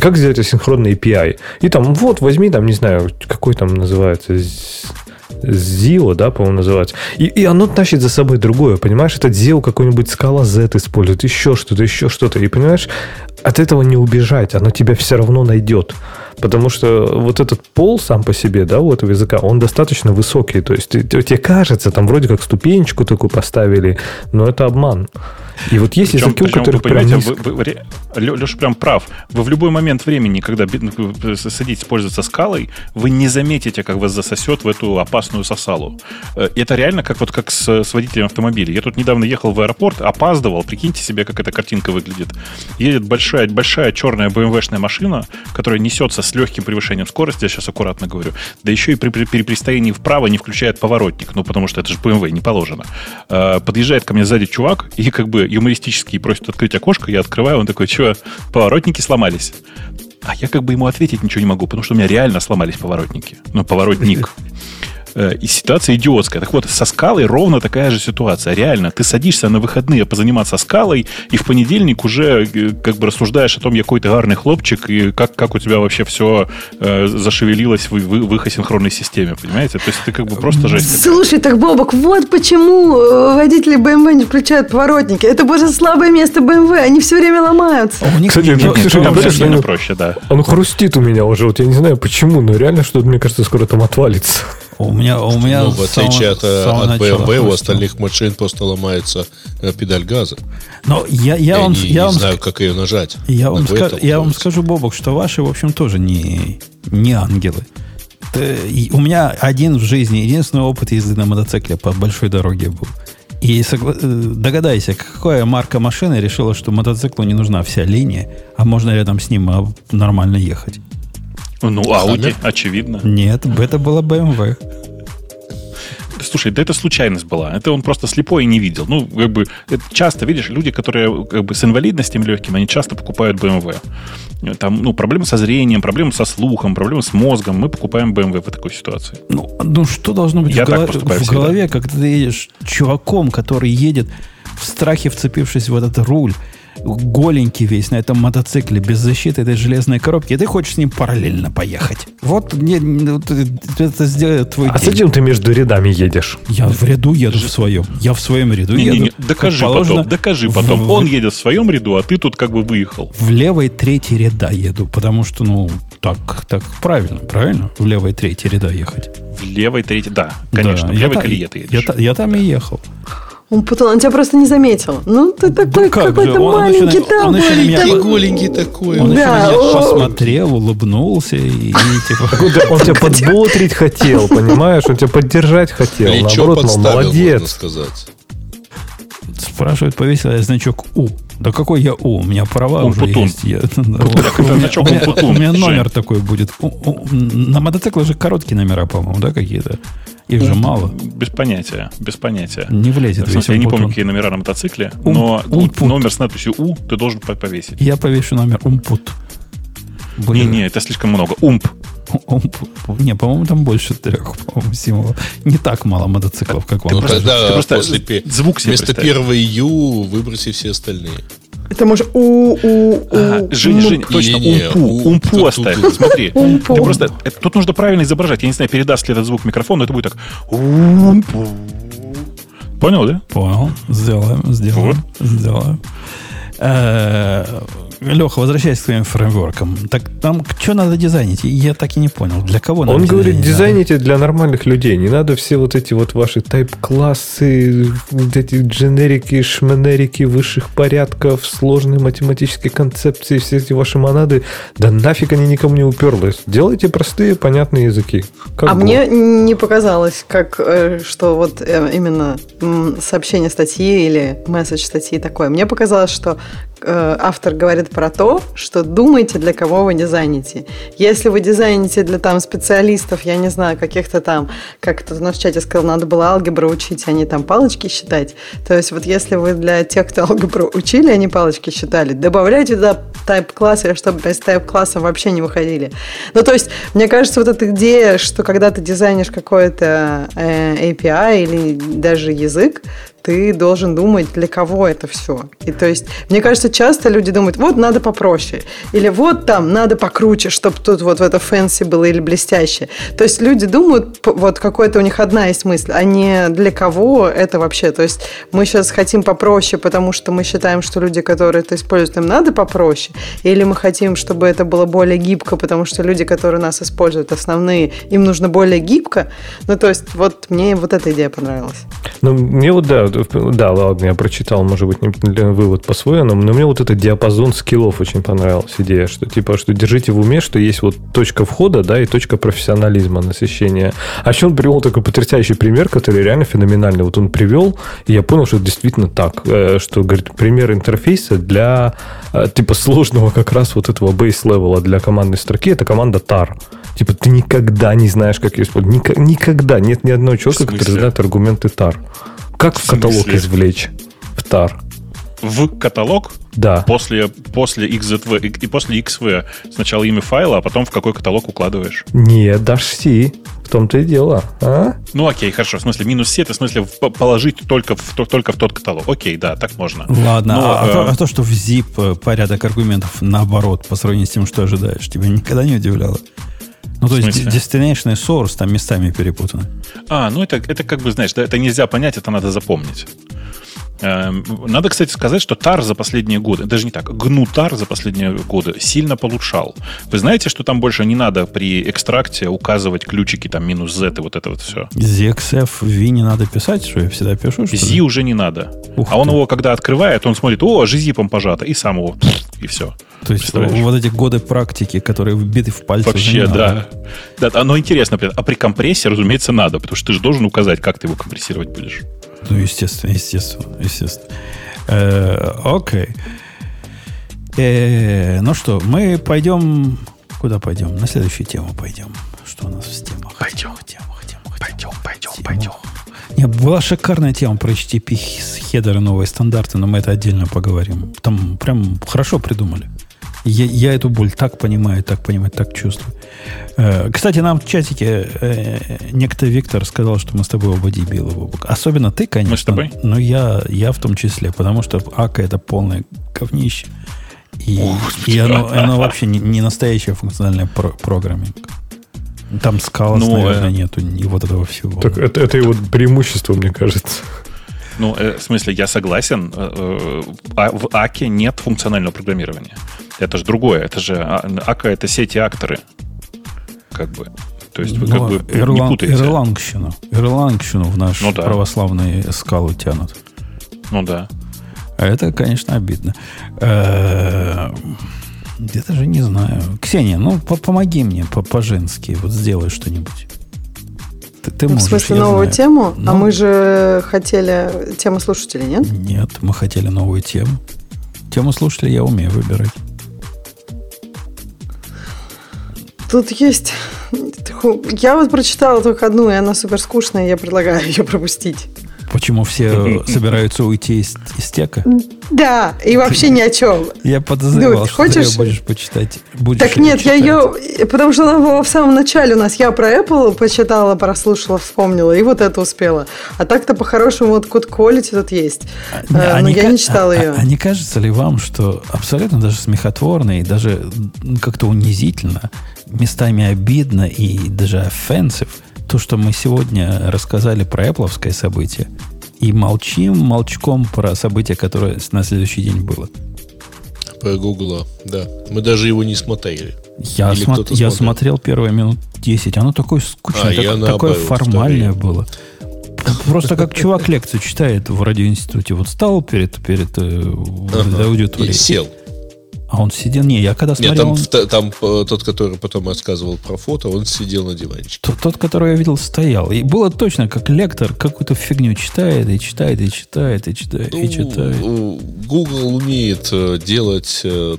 как сделать асинхронный API? И там, вот, возьми, там, не знаю, какой там называется, ZIO, да, по-моему, называется. И, и оно тащит за собой другое, понимаешь? Это ZIO какой-нибудь скала Z использует, еще что-то, еще что-то. И, понимаешь, от этого не убежать, оно тебя все равно найдет. Потому что вот этот пол сам по себе, да, у этого языка, он достаточно высокий. То есть тебе кажется, там вроде как ступенечку такую поставили, но это обман. И вот есть причем, языки, у которых вы, прям низко... вы, вы, Леша прям прав. Вы в любой момент времени, когда ну, садитесь пользоваться скалой, вы не заметите, как вас засосет в эту опасную сосалу. Э, это реально как вот как с, с водителем автомобиля. Я тут недавно ехал в аэропорт, опаздывал. Прикиньте себе, как эта картинка выглядит. Едет большой большая, большая черная BMW-шная машина, которая несется с легким превышением скорости, я сейчас аккуратно говорю, да еще и при, при, при перестоянии вправо не включает поворотник, ну, потому что это же BMW, не положено. Э, подъезжает ко мне сзади чувак и как бы юмористически просит открыть окошко, я открываю, он такой, что, поворотники сломались? А я как бы ему ответить ничего не могу, потому что у меня реально сломались поворотники. Ну, поворотник. Э, и ситуация идиотская. Так вот, со скалой ровно такая же ситуация. Реально, ты садишься на выходные позаниматься скалой, и в понедельник уже э, как бы рассуждаешь о том, какой ты гарный хлопчик, и как, как у тебя вообще все э, зашевелилось в, в, в их асинхронной системе, понимаете? То есть ты как бы просто жесть. Слушай, так, Бобок, вот почему э, водители BMW не включают поворотники. Это боже слабое место BMW, они все время ломаются. А у них Кстати, нет, нет, нет, там все сильно проще, да. Он хрустит у меня уже, вот я не знаю почему, но реально что-то, мне кажется, скоро там отвалится. У меня, у меня ну, в отличие от, э, от BMW, у остальных машин просто ломается э, педаль газа. Но я, я, я вам, не, я не вам знаю, как ее нажать. Я, вам, ска- я вам скажу, Бобок, что ваши, в общем, тоже не, не ангелы. у меня один в жизни, единственный опыт езды на мотоцикле по большой дороге был. И согла... Э, догадайся, какая марка машины решила, что мотоциклу не нужна вся линия, а можно рядом с ним а, нормально ехать? Ну, Audi, очевидно. Нет, это была BMW. Слушай, да это случайность была. Это он просто слепой и не видел. Ну, как бы, часто, видишь, люди, которые как бы с инвалидностью легким, они часто покупают BMW. Там, ну, проблемы со зрением, проблемы со слухом, проблемы с мозгом. Мы покупаем BMW в такой ситуации. Ну, ну что должно быть Я в, голов... в голове, когда ты едешь чуваком, который едет в страхе, вцепившись в этот руль, голенький весь на этом мотоцикле, без защиты этой железной коробки, и ты хочешь с ним параллельно поехать. Вот не, не, это сделает твой А день. зачем ты между рядами едешь? Я в ряду еду в своем. Я в своем ряду не, еду. Не, не, докажи потом, докажи потом. В, Он едет в своем ряду, а ты тут как бы выехал. В левой третий ряда еду, потому что, ну, так, так правильно, правильно? В левой третий ряда ехать. В левой третий, да, конечно. Да, в левой я колее ты едешь. Я, я там и ехал. Он путал, он тебя просто не заметил. Ну, ты такой да какой-то маленький там. Он еще на голенький такой. Он да, еще на меня посмотрел, улыбнулся и типа... Он тебя подбодрить хотел, понимаешь? Он тебя поддержать хотел. Наоборот, мол, молодец. сказать. Спрашивает, повесил я значок У. Да какой я У? У меня права уже есть. У меня номер такой будет. На мотоцикле же короткие номера, по-моему, да, какие-то? Их же мало. Без понятия. Без понятия. Не влезет. В смысле, я не помню, какие номера на мотоцикле, ум, но умпут. номер с надписью У ты должен повесить. Я повешу номер Умпут. Не-не, это слишком много. Умп. Умп. Не, по-моему, там больше трех, по-моему, символов. Не так мало мотоциклов, как вам. Ну, тогда после звук вместо первой Ю выброси все остальные. Это может у у у а, Жень, Жень, точно, умпу, умпу оставь. Смотри, просто тут нужно правильно изображать. Я не знаю, передаст ли этот звук микрофон, но это будет так. Умпу. Понял, да? Понял. Сделаем, сделаем, сделаем. Леха, возвращаясь к своим фреймворкам. Так там что надо дизайнить? Я так и не понял. Для кого надо Он говорит, дизайните для нормальных людей. Не надо все вот эти вот ваши тайп-классы, вот эти дженерики, шменерики высших порядков, сложные математические концепции, все эти ваши монады. Да нафиг они никому не уперлись. Делайте простые, понятные языки. Как а было. мне не показалось, как, э, что вот э, именно сообщение статьи или месседж статьи такое. Мне показалось, что автор говорит про то, что думайте, для кого вы дизайните. Если вы дизайните для там специалистов, я не знаю, каких-то там, как кто-то в чате сказал, надо было алгебру учить, а не там палочки считать. То есть вот если вы для тех, кто алгебру учили, они палочки считали, добавляйте туда тайп-классы, чтобы без тайп-класса вообще не выходили. Ну, то есть, мне кажется, вот эта идея, что когда ты дизайнишь какой-то э, API или даже язык, ты должен думать, для кого это все. И то есть, мне кажется, часто люди думают, вот надо попроще, или вот там надо покруче, чтобы тут вот в это fancy было или блестяще. То есть люди думают, вот какой-то у них одна есть мысль, а не для кого это вообще. То есть мы сейчас хотим попроще, потому что мы считаем, что люди, которые это используют, им надо попроще, или мы хотим, чтобы это было более гибко, потому что люди, которые нас используют, основные, им нужно более гибко. Ну, то есть вот мне вот эта идея понравилась. Ну, мне вот, да, да, ладно, я прочитал, может быть, не, вывод по-своему, но мне вот этот диапазон скиллов очень понравилась идея, что типа, что держите в уме, что есть вот точка входа, да, и точка профессионализма, насыщения. А еще он привел такой потрясающий пример, который реально феноменальный. Вот он привел, и я понял, что это действительно так, э, что, говорит, пример интерфейса для э, типа сложного как раз вот этого base level а для командной строки, это команда tar. Типа ты никогда не знаешь, как ее использовать. Никогда нет ни одного человека, который знает аргументы tar. Как в, в каталог извлечь в tar? В каталог? Да. После, после XZV и после XV сначала имя файла, а потом в какой каталог укладываешь? Нет, dash C. В том-то и дело. А? Ну, окей, хорошо. В смысле, минус C, это в смысле положить только в, только в тот каталог. Окей, да, так можно. Ладно, Но, а, э... то, а то, что в zip э, порядок аргументов наоборот, по сравнению с тем, что ожидаешь, тебя никогда не удивляло? Ну, то есть destination и source там местами перепутаны. А, ну это, это как бы, знаешь, да, это нельзя понять, это надо запомнить. Эм, надо, кстати, сказать, что TAR за последние годы, даже не так, TAR за последние годы сильно получал. Вы знаете, что там больше не надо при экстракте указывать ключики, там, минус Z и вот это вот все? ZXF V не надо писать, что я всегда пишу? Что Z уже не надо. Ух а ты. он его, когда открывает, он смотрит, о, жизипом пожато, и сам его, и все. То есть вот эти годы практики, которые вбиты в пальцы. Вообще, да. да. Но интересно, а при компрессии, разумеется, надо, потому что ты же должен указать, как ты его компрессировать будешь. Ну, естественно, естественно, естественно. Э, окей. Э, ну что, мы пойдем... Куда пойдем? На следующую тему пойдем. Что у нас в темах? Пойдем. В темах, темах, пойдем, пойдем, тему. пойдем. Нет, была шикарная тема про HTTP с хедеры новые стандарты, но мы это отдельно поговорим. Там прям хорошо придумали. Я, я эту боль так понимаю, так понимаю, так чувствую. Э, кстати, нам в чатике э, некто Виктор сказал, что мы с тобой оба дебилы. Особенно ты, конечно. Мы с тобой? Но я, я в том числе, потому что АКА это полное говнище. И, О, и оно, оно вообще не, не настоящая функциональная про, программинг. Там скалос, ну, наверное, э... нету, и вот этого всего. Так это, это его преимущество, мне кажется. Ну, э, в смысле, я согласен. Э, а в АКе нет функционального программирования. Это же другое. Это же а, АКа это сети акторы. Как бы. То есть вы ну, как бы Ирлан, не путаете. Ирлангщину. Ирлангщину в наш ну, да. православный скалу тянут. Ну да. А это, конечно, обидно. Э, где-то же не знаю. Ксения, ну помоги мне по-женски. Вот сделай что-нибудь. Ты, ты можешь, в смысле новую знаю. тему? А ну. мы же хотели тему слушателей, нет? Нет, мы хотели новую тему. Тему слушателей я умею выбирать. Тут есть... Я вот прочитала только одну, и она супер скучная, я предлагаю ее пропустить. Почему все собираются уйти из, из тека? Да, и вообще ни о чем. Я подозревал, Дуд, что хочешь... ты ее будешь почитать. Будешь так нет, читать. я ее... Потому что она была в самом начале у нас. Я про Apple почитала, прослушала, вспомнила, и вот это успела. А так-то по-хорошему вот Code Quality тут есть. А, а, но не я не читала ее. А, а не кажется ли вам, что абсолютно даже смехотворно и даже как-то унизительно, местами обидно и даже offensive – то, что мы сегодня рассказали про Apple событие, и молчим молчком про событие, которое на следующий день было. Про Google, да. Мы даже его не смотрели. Я, смо- я смотрел первые минут 10. Оно такое скучное, а, так, такое формальное было. Просто как чувак лекцию читает в радиоинституте. Вот стал перед, перед э, ага. аудиторией. И сел. А он сидел... Не, я когда смотрел... Нет, там, он... там э, тот, который потом рассказывал про фото, он сидел на диванчике. Тот, тот, который я видел, стоял. И было точно, как лектор какую-то фигню читает, и читает, и читает, и читает, ну, и читает. Google умеет э, делать э,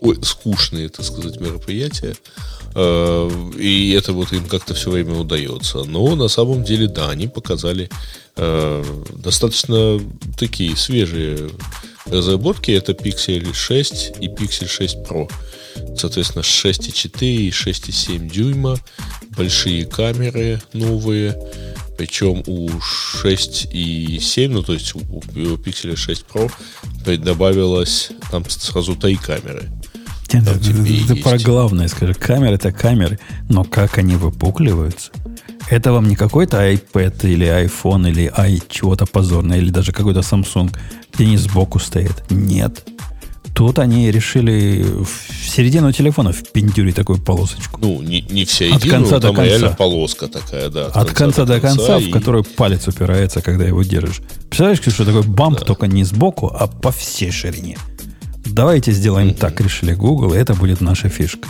ой, скучные, так сказать, мероприятия. И это вот им как-то все время удается. Но на самом деле, да, они показали достаточно такие свежие разработки это Pixel 6 и Pixel 6 Pro. Соответственно, 6,4 и 6,7 дюйма, большие камеры новые, причем у 6,7, ну то есть у, у Pixel 6 Pro добавилось там сразу три камеры. Там ты, ты про главное скажи. Камеры это камеры, но как они выпукливаются? Это вам не какой-то iPad или iPhone или i чего-то позорное, или даже какой-то Samsung, где они сбоку стоят. Нет. Тут они решили в середину телефона впендюрить такую полосочку. Ну, не, не в От середину, конца до там конца. реально полоска такая, да. От конца до конца, и- в которую палец упирается, когда его держишь. Представляешь, что такое бамп, только не сбоку, а по всей ширине. Давайте сделаем так, решили Google, и это будет наша фишка.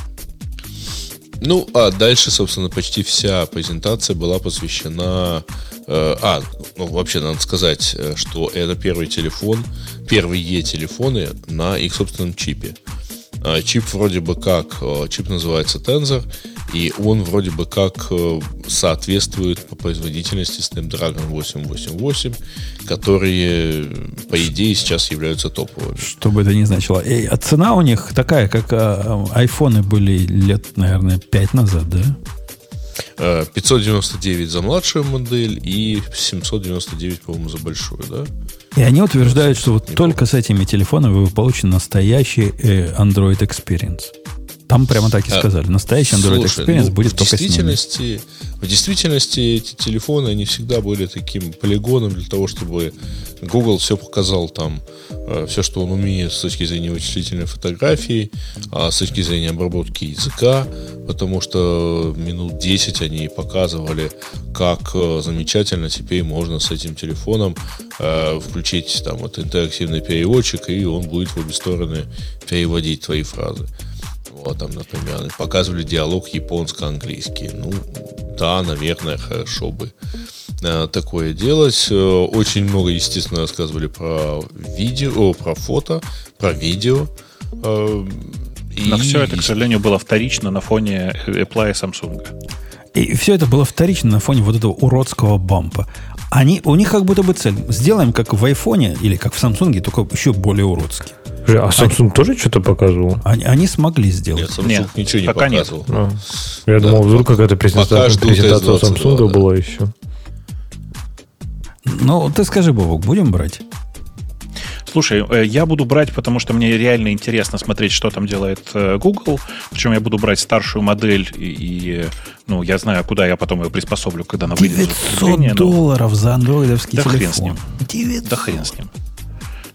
Ну, а дальше, собственно, почти вся презентация была посвящена... э, а, ну, вообще, надо сказать, э, что это первый телефон, первые телефоны на их собственном чипе. А, Чип вроде бы как, э, чип называется Tensor, и он вроде бы как э, соответствует по производительности Snapdragon 888, которые, э, по идее, сейчас являются топовыми. Что бы это ни значило. Эй, а цена у них такая, как а, айфоны были лет, наверное, 5 назад, да? Э, 599 за младшую модель и 799, по-моему, за большую, да? И они утверждают, что вот только с этими телефонами вы получите настоящий э, Android Experience. Там прямо так и А, сказали. Настоящий Android Слушай, Experience ну, будет в только с ними. действительности, в действительности эти телефоны, они всегда были таким полигоном для того, чтобы Google все показал там, все, что он умеет с точки зрения вычислительной фотографии, а с точки зрения обработки языка, потому что минут 10 они показывали, как э, замечательно теперь можно с этим телефоном э, включить там вот интерактивный переводчик, и он будет в обе стороны переводить твои фразы. Вот там, например, показывали диалог японско-английский. Ну, да, наверное, хорошо бы э, такое делать. Э, Очень много, естественно, рассказывали про видео, о, про фото, про видео. Э, Но и- все это, к сожалению, было вторично на фоне Apple и Samsung. И все это было вторично на фоне вот этого уродского бампа. Они, у них как будто бы цель. Сделаем как в айфоне или как в Samsung, только еще более уродский. А Samsung тоже что-то показывал? Они, они смогли сделать. Нет, Samsung Нет, ничего не пока нет. показывал. А. Я Да, думал, вдруг какая-то презентация, презентация S22, Samsung да. была еще. Ну, ты скажи, Бобок, будем брать? Слушай, э, я буду брать, потому что мне реально интересно смотреть, что там делает э, Google. Причем я буду брать старшую модель, и, и, ну, я знаю, куда я потом ее приспособлю, когда она выйдет. из 900 употребления, но- долларов за андроидовский Да хрен телефон. с ним. 900. Да хрен с ним.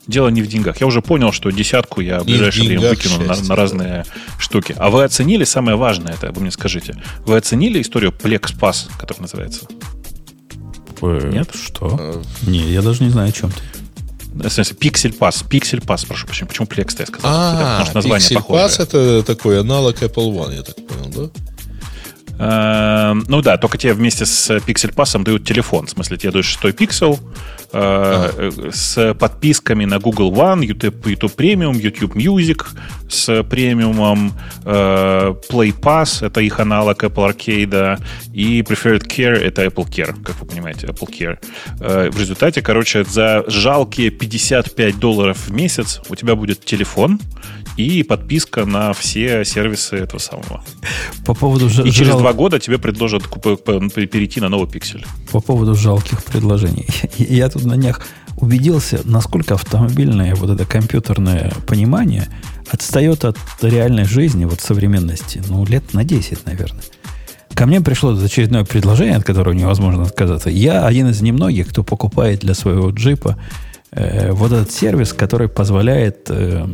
Дело не в деньгах. Я уже понял, что десятку я в ближайшее время выкину на, на разные штуки. А вы оценили самое важное, это вы мне скажите. Вы оценили историю Plex Pass, которая называется? Э, Нет? Что? Э, Не, я даже не знаю, о чем ты. В смысле, Pixel Pass. Pixel Pass, прошу прощения. Почему Plex-то я сказал? А, Потому что название Pixel похожее. Pass это такой аналог Apple One, я так понял, да? Эм, Ну да, только тебе вместе с Pixel Pass дают телефон. В смысле, тебе дают шестой пиксел э, э, с подписками на Google One, YouTube, YouTube Premium, YouTube Music с премиумом, э, Play Pass, это их аналог Apple Arcade, и Preferred Care, это Apple Care, как вы понимаете, Apple Care. В результате, короче, за жалкие 55 долларов в месяц у тебя будет телефон и подписка на все сервисы этого самого. По поводу, жа- И через жал- два года тебе предложат перейти на новый пиксель. по поводу жалких предложений. Я тут на днях убедился, насколько автомобильное вот это компьютерное понимание отстает от реальной жизни, вот современности, ну, лет на 10, наверное. Ко мне пришло очередное предложение, от которого невозможно отказаться. Я один из немногих, кто покупает для своего джипа вот этот сервис, который позволяет э,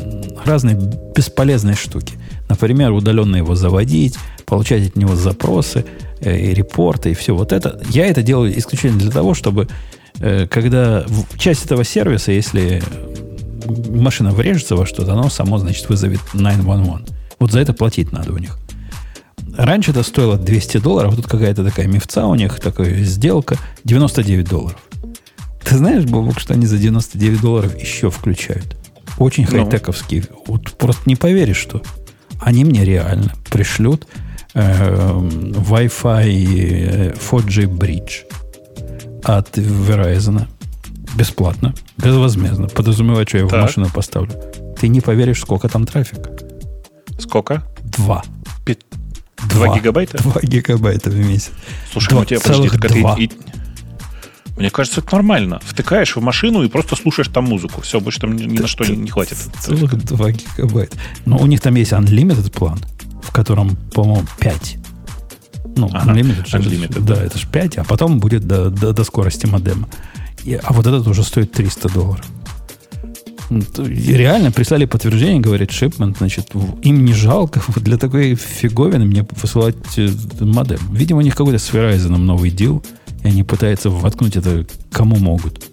разные бесполезные штуки. Например, удаленно его заводить, получать от него запросы, э, и репорты, и все вот это. Я это делаю исключительно для того, чтобы э, когда часть этого сервиса, если машина врежется во что-то, оно само, значит, вызовет 911. Вот за это платить надо у них. Раньше это стоило 200 долларов, тут какая-то такая мифца у них, такая сделка, 99 долларов. Ты знаешь, Бобок, что они за 99 долларов еще включают? Очень Ну. хай-тековские. Вот просто не поверишь, что они мне реально пришлют э, Wi-Fi э, 4G Bridge от Verizon. Бесплатно, безвозмездно. Подразумевает, что я его в Так. машину поставлю. Ты не поверишь, сколько там трафика. Сколько? Два. Пи- Два гигабайта? Два гигабайта в месяц. Слушай, Два ну у тебя, подожди, так это и- два. и- Мне кажется, это нормально. Втыкаешь в машину и просто слушаешь там музыку. Все, больше там ни, ни на что не, не хватит. Целых 2 гигабайта. Но у них там есть Unlimited план, в котором, по-моему, 5. Ну, Ага, Unlimited, же- Unlimited, да, да. это же 5, а потом будет до, до, до скорости модема. И- а вот этот уже стоит 300 долларов. Реально прислали подтверждение, говорит шипмент, значит, им не жалко для такой фиговины мне высылать э, модем. Видимо, у них какой-то с Verizon новый дел, и они пытаются воткнуть это кому могут.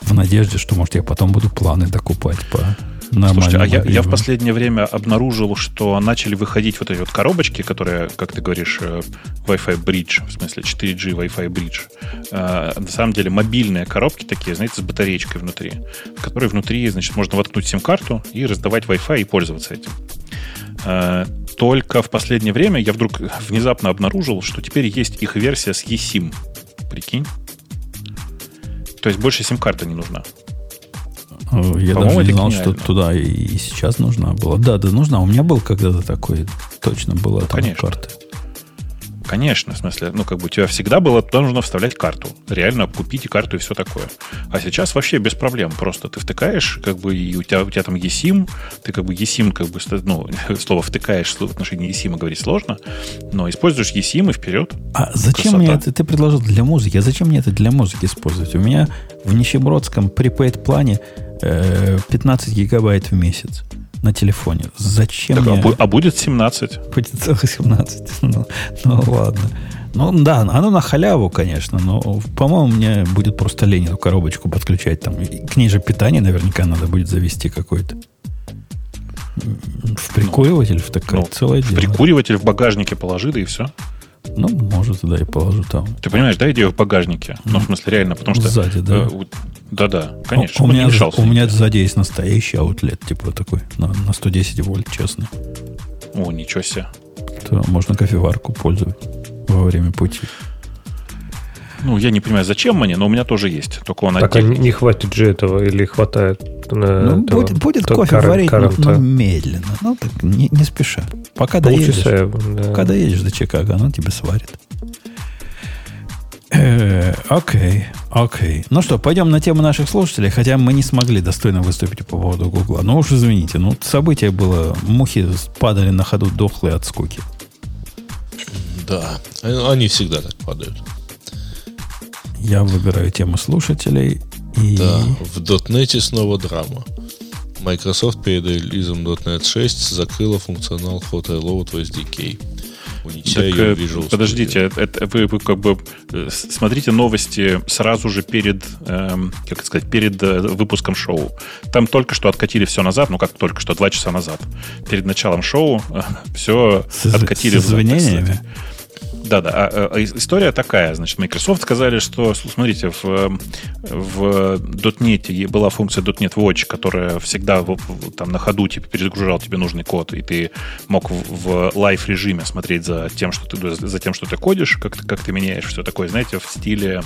В надежде, что, может, я потом буду планы докупать по Слушайте, а я, я в последнее время обнаружил, что начали выходить вот эти вот коробочки, которые, как ты говоришь, э, Wi-Fi Bridge, в смысле 4G Wi-Fi Bridge. Э, на самом деле мобильные коробки такие, знаете, с батареечкой внутри, в которые внутри, значит, можно воткнуть сим-карту и раздавать Wi-Fi и пользоваться этим. Только в последнее время я вдруг внезапно обнаружил, что теперь есть их версия с eSIM. Прикинь? То есть больше сим-карта не нужна. Э, я даже не знал, что туда и сейчас нужна была. Да, да, нужна. У меня был когда-то такой, точно была там конечно. карта. Конечно, в смысле, ну, как бы у тебя всегда было, туда нужно вставлять карту. Реально купите карту и все такое. А сейчас вообще без проблем. Просто ты втыкаешь, как бы, и у тебя, у тебя там eSIM, ты как бы eSIM, как бы, ну, слово втыкаешь в отношении eSIM говорить сложно, но используешь eSIM и вперед. А зачем Красота. мне это? Ты предложил для музыки. А зачем мне это для музыки использовать? У меня в нищебродском prepaid плане 15 э, гигабайт в месяц на телефоне. Зачем так, мне... а, будет 17? Будет целых 17. Ну, ну ладно. Ну да, оно на халяву, конечно, но, по-моему, мне будет просто лень эту коробочку подключать. Там. к ней же питание наверняка надо будет завести какое-то. В прикуриватель, в такое ну, целое в дело. прикуриватель в багажнике положи, да и все. Ну, может, да, и положу там. Ты понимаешь, да, идею в багажнике? Ну, в смысле, реально, потому что... Сзади, да? Э, да-да, конечно. У, меня, у меня сзади есть настоящий аутлет, типа такой, на, на 110 вольт, честно. О, ничего себе. То можно кофеварку пользовать во время пути. Ну, я не понимаю, зачем мне, но у меня тоже есть. Только он так, а не хватит же этого или хватает? Ну, этого, будет будет кофе карен, варить, карен, но, но медленно. Ну, так не, не спеша. Пока доедешь, да. пока доедешь до Чикаго, оно тебе сварит. Э, окей, окей. Ну что, пойдем на тему наших слушателей, хотя мы не смогли достойно выступить по поводу Гугла. Ну уж извините, ну событие было, мухи падали на ходу дохлые от скуки. Да, они всегда так падают. Я выбираю тему слушателей. И... Да, в .NET снова драма. Microsoft перед релизом .NET 6 закрыла функционал Hot Reload в SDK. Унеся так, ее в Visual Подождите, это, вы, вы как бы э, смотрите новости сразу же перед, эм, как сказать, перед э, выпуском шоу. Там только что откатили все назад, ну как только что, два часа назад. Перед началом шоу э, все с, откатили. С извинениями? Да, да. А, а, история такая. Значит, Microsoft сказали, что, смотрите, в, в .NET была функция .NET Watch, которая всегда там на ходу тебе перезагружал тебе нужный код, и ты мог в, в live режиме смотреть за тем, что ты за тем, что ты кодишь, как, как ты меняешь все такое, знаете, в стиле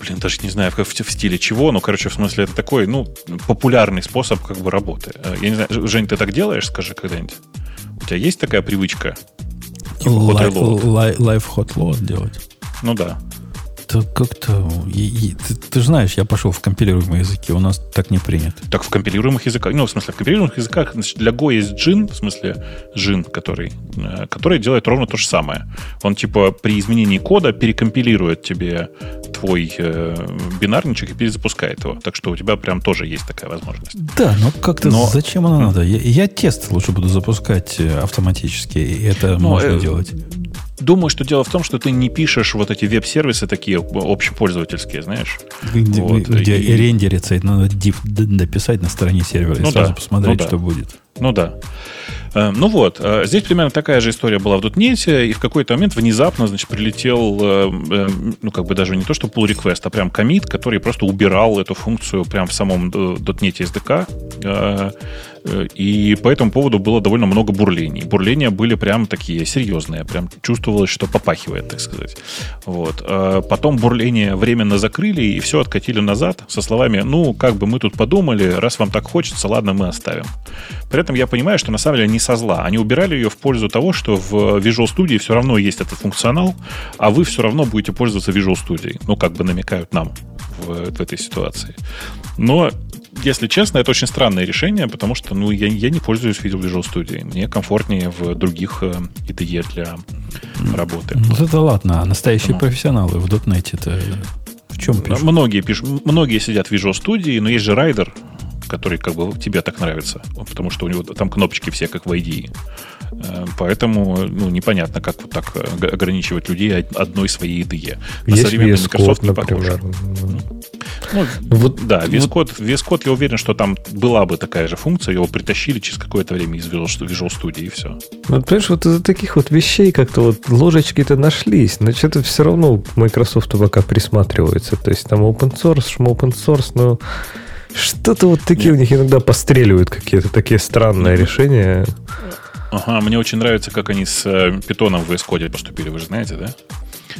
блин, даже не знаю, в, в, в стиле чего, но, короче, в смысле, это такой, ну, популярный способ как бы работы. Э, я не знаю, Жень, ты так делаешь, скажи когда-нибудь? У тебя есть такая привычка? Типа Live hot load делать. Ну да. Это как-то... Ты, ты знаешь, я пошел в компилируемые языки, у нас так не принято. Так в компилируемых языках, ну, в смысле, в компилируемых языках значит, для Go есть джин, в смысле, джин, который, э, который делает ровно то же самое. Он, типа, при изменении кода перекомпилирует тебе твой э, бинарничек и перезапускает его. Так что у тебя прям тоже есть такая возможность. Да, но как-то но... зачем она надо? Я, я тест лучше буду запускать э, автоматически, и это ну, можно э, делать. Думаю, что дело в том, что ты не пишешь вот эти веб-сервисы такие общепользовательские, знаешь. Где, вот, где и... рендерится, надо div дописать на стороне сервера ну и сразу да, посмотреть, ну что будет. Ну да. Э, ну вот, э, здесь примерно такая же история была в .NET, и в какой-то момент внезапно, значит, прилетел, э, ну, как бы даже не то, что pull request, а прям комит, который просто убирал эту функцию прям в самом .NET SDK, и по этому поводу было довольно много бурлений. Бурления были прям такие серьезные, прям чувствовалось, что попахивает, так сказать. Вот. Потом бурления временно закрыли и все откатили назад со словами, ну, как бы мы тут подумали, раз вам так хочется, ладно, мы оставим. При этом я понимаю, что на самом деле не со зла. Они убирали ее в пользу того, что в Visual Studio все равно есть этот функционал, а вы все равно будете пользоваться Visual Studio. Ну, как бы намекают нам в, в этой ситуации. Но, если честно, это очень странное решение, потому что ну, я, я не пользуюсь Visual Studio. Мне комфортнее в других э, IDE для работы. Вот это ладно, а настоящие ну. профессионалы в .NET это в чем пишут? Многие, пишут, многие сидят в Visual Studio, но есть же Rider, который как бы тебе так нравится, потому что у него там кнопочки все как в IDE. Э, поэтому ну, непонятно, как вот так э, ограничивать людей одной своей IDE. На Есть современный VS Microsoft не. Ну, вот, да, VS Code, VS Code, я уверен, что там была бы такая же функция, его притащили через какое-то время из Visual Studio и все. Вот, понимаешь, вот из-за таких вот вещей как-то вот ложечки-то нашлись, но что-то все равно Microsoft пока присматривается. То есть там open source, шум open source, но что-то вот такие Нет. у них иногда постреливают какие-то такие странные решения. Ага, мне очень нравится, как они с э, питоном в Code поступили, вы же знаете, да?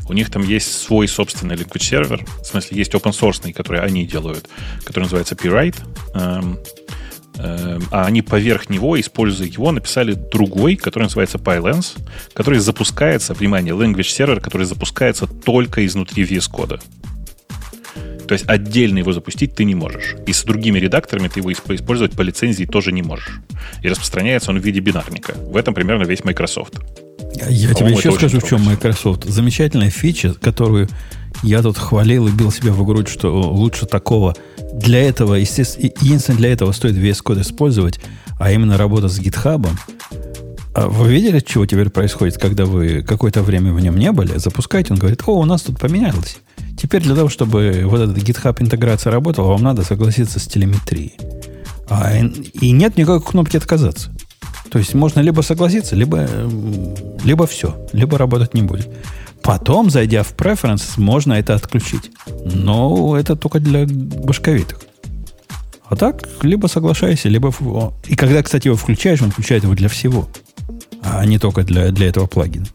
У них там есть свой собственный language сервер, в смысле есть open source, который они делают, который называется PWrite, эм, эм, а они поверх него, используя его, написали другой, который называется PyLens, который запускается, внимание, language сервер, который запускается только изнутри VS Code. То есть отдельно его запустить ты не можешь. И с другими редакторами ты его использовать по лицензии тоже не можешь. И распространяется он в виде бинарника. В этом примерно весь Microsoft. Я тебе еще скажу, в чем Microsoft. Замечательная фича, которую я тут хвалил и бил себя в грудь, что лучше такого. Для этого, естественно, единственное для этого стоит весь код использовать, а именно работа с GitHub. А вы видели, чего теперь происходит, когда вы какое-то время в нем не были? Запускаете, он говорит, о, у нас тут поменялось. Теперь для того, чтобы вот эта GitHub интеграция работала, вам надо согласиться с телеметрией. А, и нет никакой кнопки отказаться. То есть можно либо согласиться, либо, либо все, либо работать не будет. Потом, зайдя в Preferences, можно это отключить. Но это только для башковитых. А так, либо соглашайся, либо... И когда, кстати, его включаешь, он включает его для всего. А не только для, для этого плагина.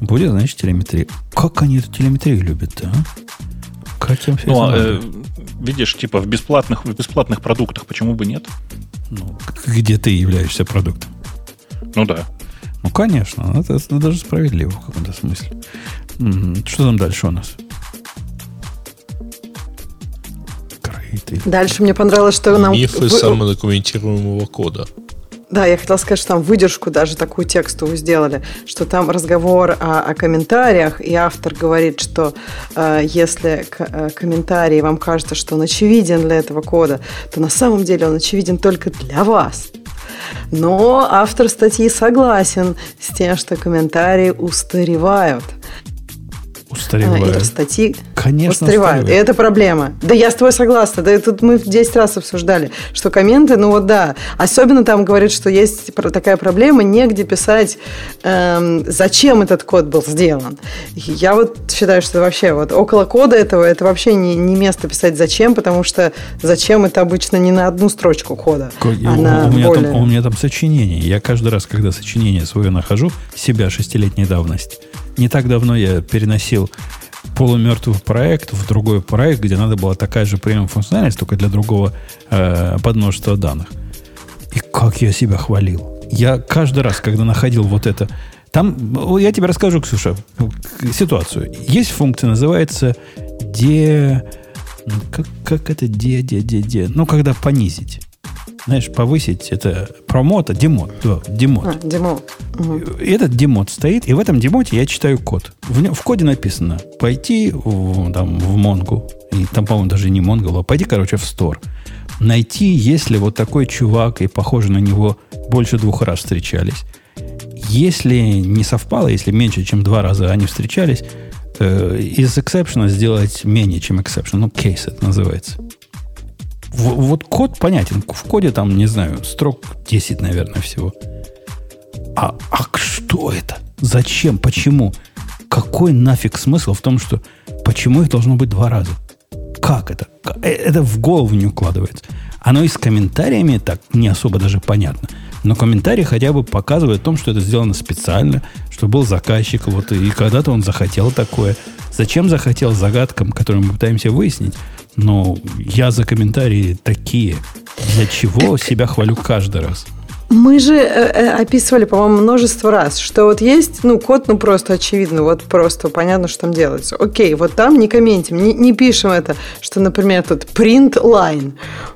Будет, значит, телеметрия. Как они эту телеметрию любят-то, а? Как им все ну, а, э, видишь, типа в бесплатных, в бесплатных продуктах почему бы нет? Ну, где ты являешься продуктом. Ну да. Ну, конечно, это, это даже справедливо в каком-то смысле. Что там дальше у нас? Дальше мне понравилось, что нам... Мифы вы... самодокументируемого кода. Да, я хотела сказать, что там выдержку даже такую текстовую сделали, что там разговор о, о комментариях, и автор говорит, что э, если к, э, комментарий вам кажется, что он очевиден для этого кода, то на самом деле он очевиден только для вас. Но автор статьи согласен с тем, что комментарии устаревают – Устаревают. А, статьи Конечно, устаревают. устаревают. И это проблема. Да я с тобой согласна. Да тут мы 10 раз обсуждали, что комменты, ну вот да. Особенно там говорит, что есть такая проблема, негде писать, эм, зачем этот код был сделан. Я вот считаю, что вообще вот около кода этого, это вообще не, не место писать зачем, потому что зачем это обычно не на одну строчку кода, а у, на у, меня более... там, у меня там сочинение. Я каждый раз, когда сочинение свое нахожу, себя шестилетней давности, не так давно я переносил полумертвый проект в другой проект, где надо была такая же премиум функциональность, только для другого э, подмножества данных. И как я себя хвалил. Я каждый раз, когда находил вот это... Там, я тебе расскажу, Ксюша, ситуацию. Есть функция, называется де... Как, как это де, де, де, де? Ну, когда понизить знаешь, повысить это промота, демот, да, демот. А, демот. Угу. Этот демот стоит, и в этом демоте я читаю код. В, в коде написано пойти в, там, в Монгу, и там, по-моему, даже не Монгол, а пойти, короче, в стор. Найти, если вот такой чувак и похоже на него больше двух раз встречались. Если не совпало, если меньше, чем два раза они встречались, э, из exception сделать менее, чем exception. Ну, кейс это называется вот код понятен. В коде там, не знаю, строк 10, наверное, всего. А, а что это? Зачем? Почему? Какой нафиг смысл в том, что почему их должно быть два раза? Как это? Э, это в голову не укладывается. Оно и с комментариями так не особо даже понятно. Но комментарии хотя бы показывают о том, что это сделано специально, что был заказчик, вот и когда-то он захотел такое. Зачем захотел загадкам, которые мы пытаемся выяснить, но я за комментарии такие. Для чего себя хвалю каждый раз? Мы же э, э, описывали, по-моему, множество раз, что вот есть, ну, код, ну, просто очевидно, вот просто понятно, что там делается. Окей, вот там не комментим, не, не пишем это, что, например, тут print line.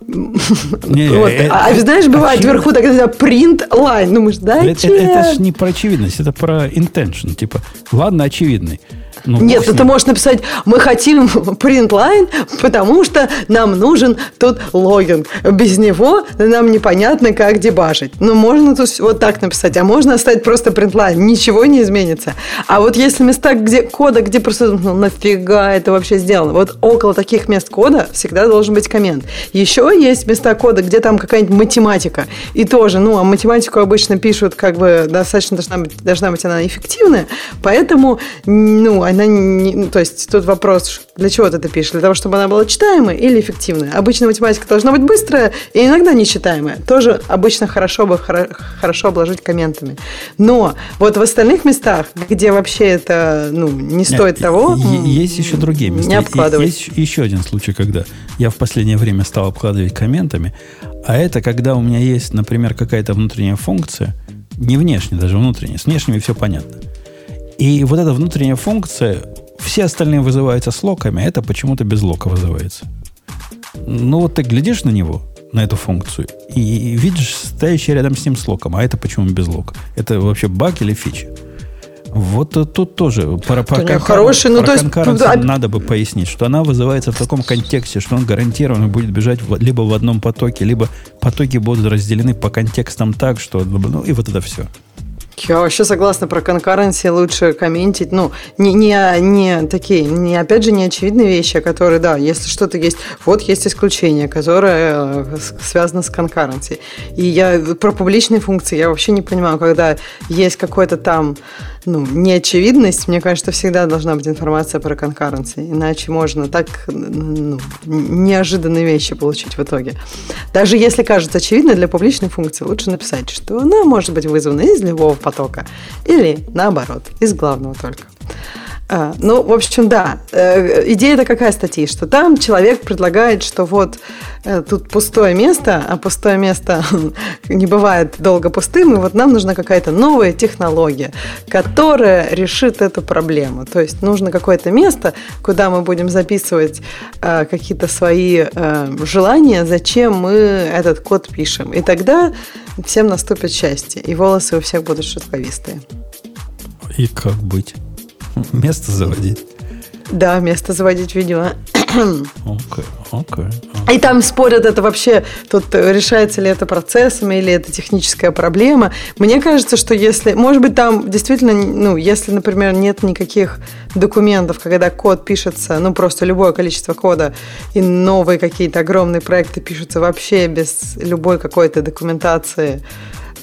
Не, вот. это, а, а знаешь, бывает очевидно. вверху тогда print line. Ну, мы же, да, это, это, это же не про очевидность, это про intention. Типа, ладно, очевидный. Ну, Нет, ну ты можешь написать, мы хотим line, потому что нам нужен тут логин. Без него нам непонятно, как дебажить. Ну, можно тут вот так написать, а можно оставить просто line, ничего не изменится. А вот если места где кода, где просто, ну, нафига это вообще сделано? Вот около таких мест кода всегда должен быть коммент. Еще есть места кода, где там какая-нибудь математика. И тоже, ну, а математику обычно пишут, как бы, достаточно должна быть, должна быть она эффективная, поэтому, ну, она не, ну, то есть тут вопрос, для чего ты это пишешь? Для того, чтобы она была читаемая или эффективная? Обычно математика должна быть быстрая и иногда нечитаемая. Тоже обычно хорошо бы хорошо обложить комментами. Но вот в остальных местах, где вообще это ну, не стоит Нет, того, есть еще другие места. Не обкладывать. Есть еще один случай, когда я в последнее время стал обкладывать комментами, а это когда у меня есть, например, какая-то внутренняя функция, не внешняя, даже внутренняя, с внешними все понятно. И вот эта внутренняя функция, все остальные вызываются с локами, а это почему-то без лока вызывается. Ну вот ты глядишь на него, на эту функцию, и видишь стоящий рядом с ним с локом, а это почему без лока? Это вообще баг или фича? Вот тут тоже про, про, конкар... хороший, ну, про то есть, надо бы пояснить, что она вызывается в таком контексте, что он гарантированно будет бежать в, либо в одном потоке, либо потоки будут разделены по контекстам так, что ну и вот это все. Я вообще согласна про конкуренции лучше комментить. Ну, не, не, не такие, не, опять же, не очевидные вещи, которые, да, если что-то есть, вот есть исключение, которое э, связано с конкуренцией. И я про публичные функции я вообще не понимаю, когда есть какой-то там ну, неочевидность, мне кажется, всегда должна быть информация про конкуренции, иначе можно так ну, неожиданные вещи получить в итоге. Даже если кажется очевидно для публичной функции, лучше написать, что она может быть вызвана из любого потока или наоборот, из главного только. А, ну, в общем, да. Э, идея-то какая статьи? Что там человек предлагает, что вот э, тут пустое место, а пустое место не бывает долго пустым, и вот нам нужна какая-то новая технология, которая решит эту проблему. То есть нужно какое-то место, куда мы будем записывать э, какие-то свои желания, зачем мы этот код пишем. И тогда всем наступит счастье, и волосы у всех будут шутковистые. И как быть? Место заводить. Да, место заводить видео. Окей, окей. И там спорят, это вообще, тут решается ли это процессами или это техническая проблема. Мне кажется, что если, может быть, там действительно, ну, если, например, нет никаких документов, когда код пишется, ну, просто любое количество кода, и новые какие-то огромные проекты пишутся вообще без любой какой-то документации,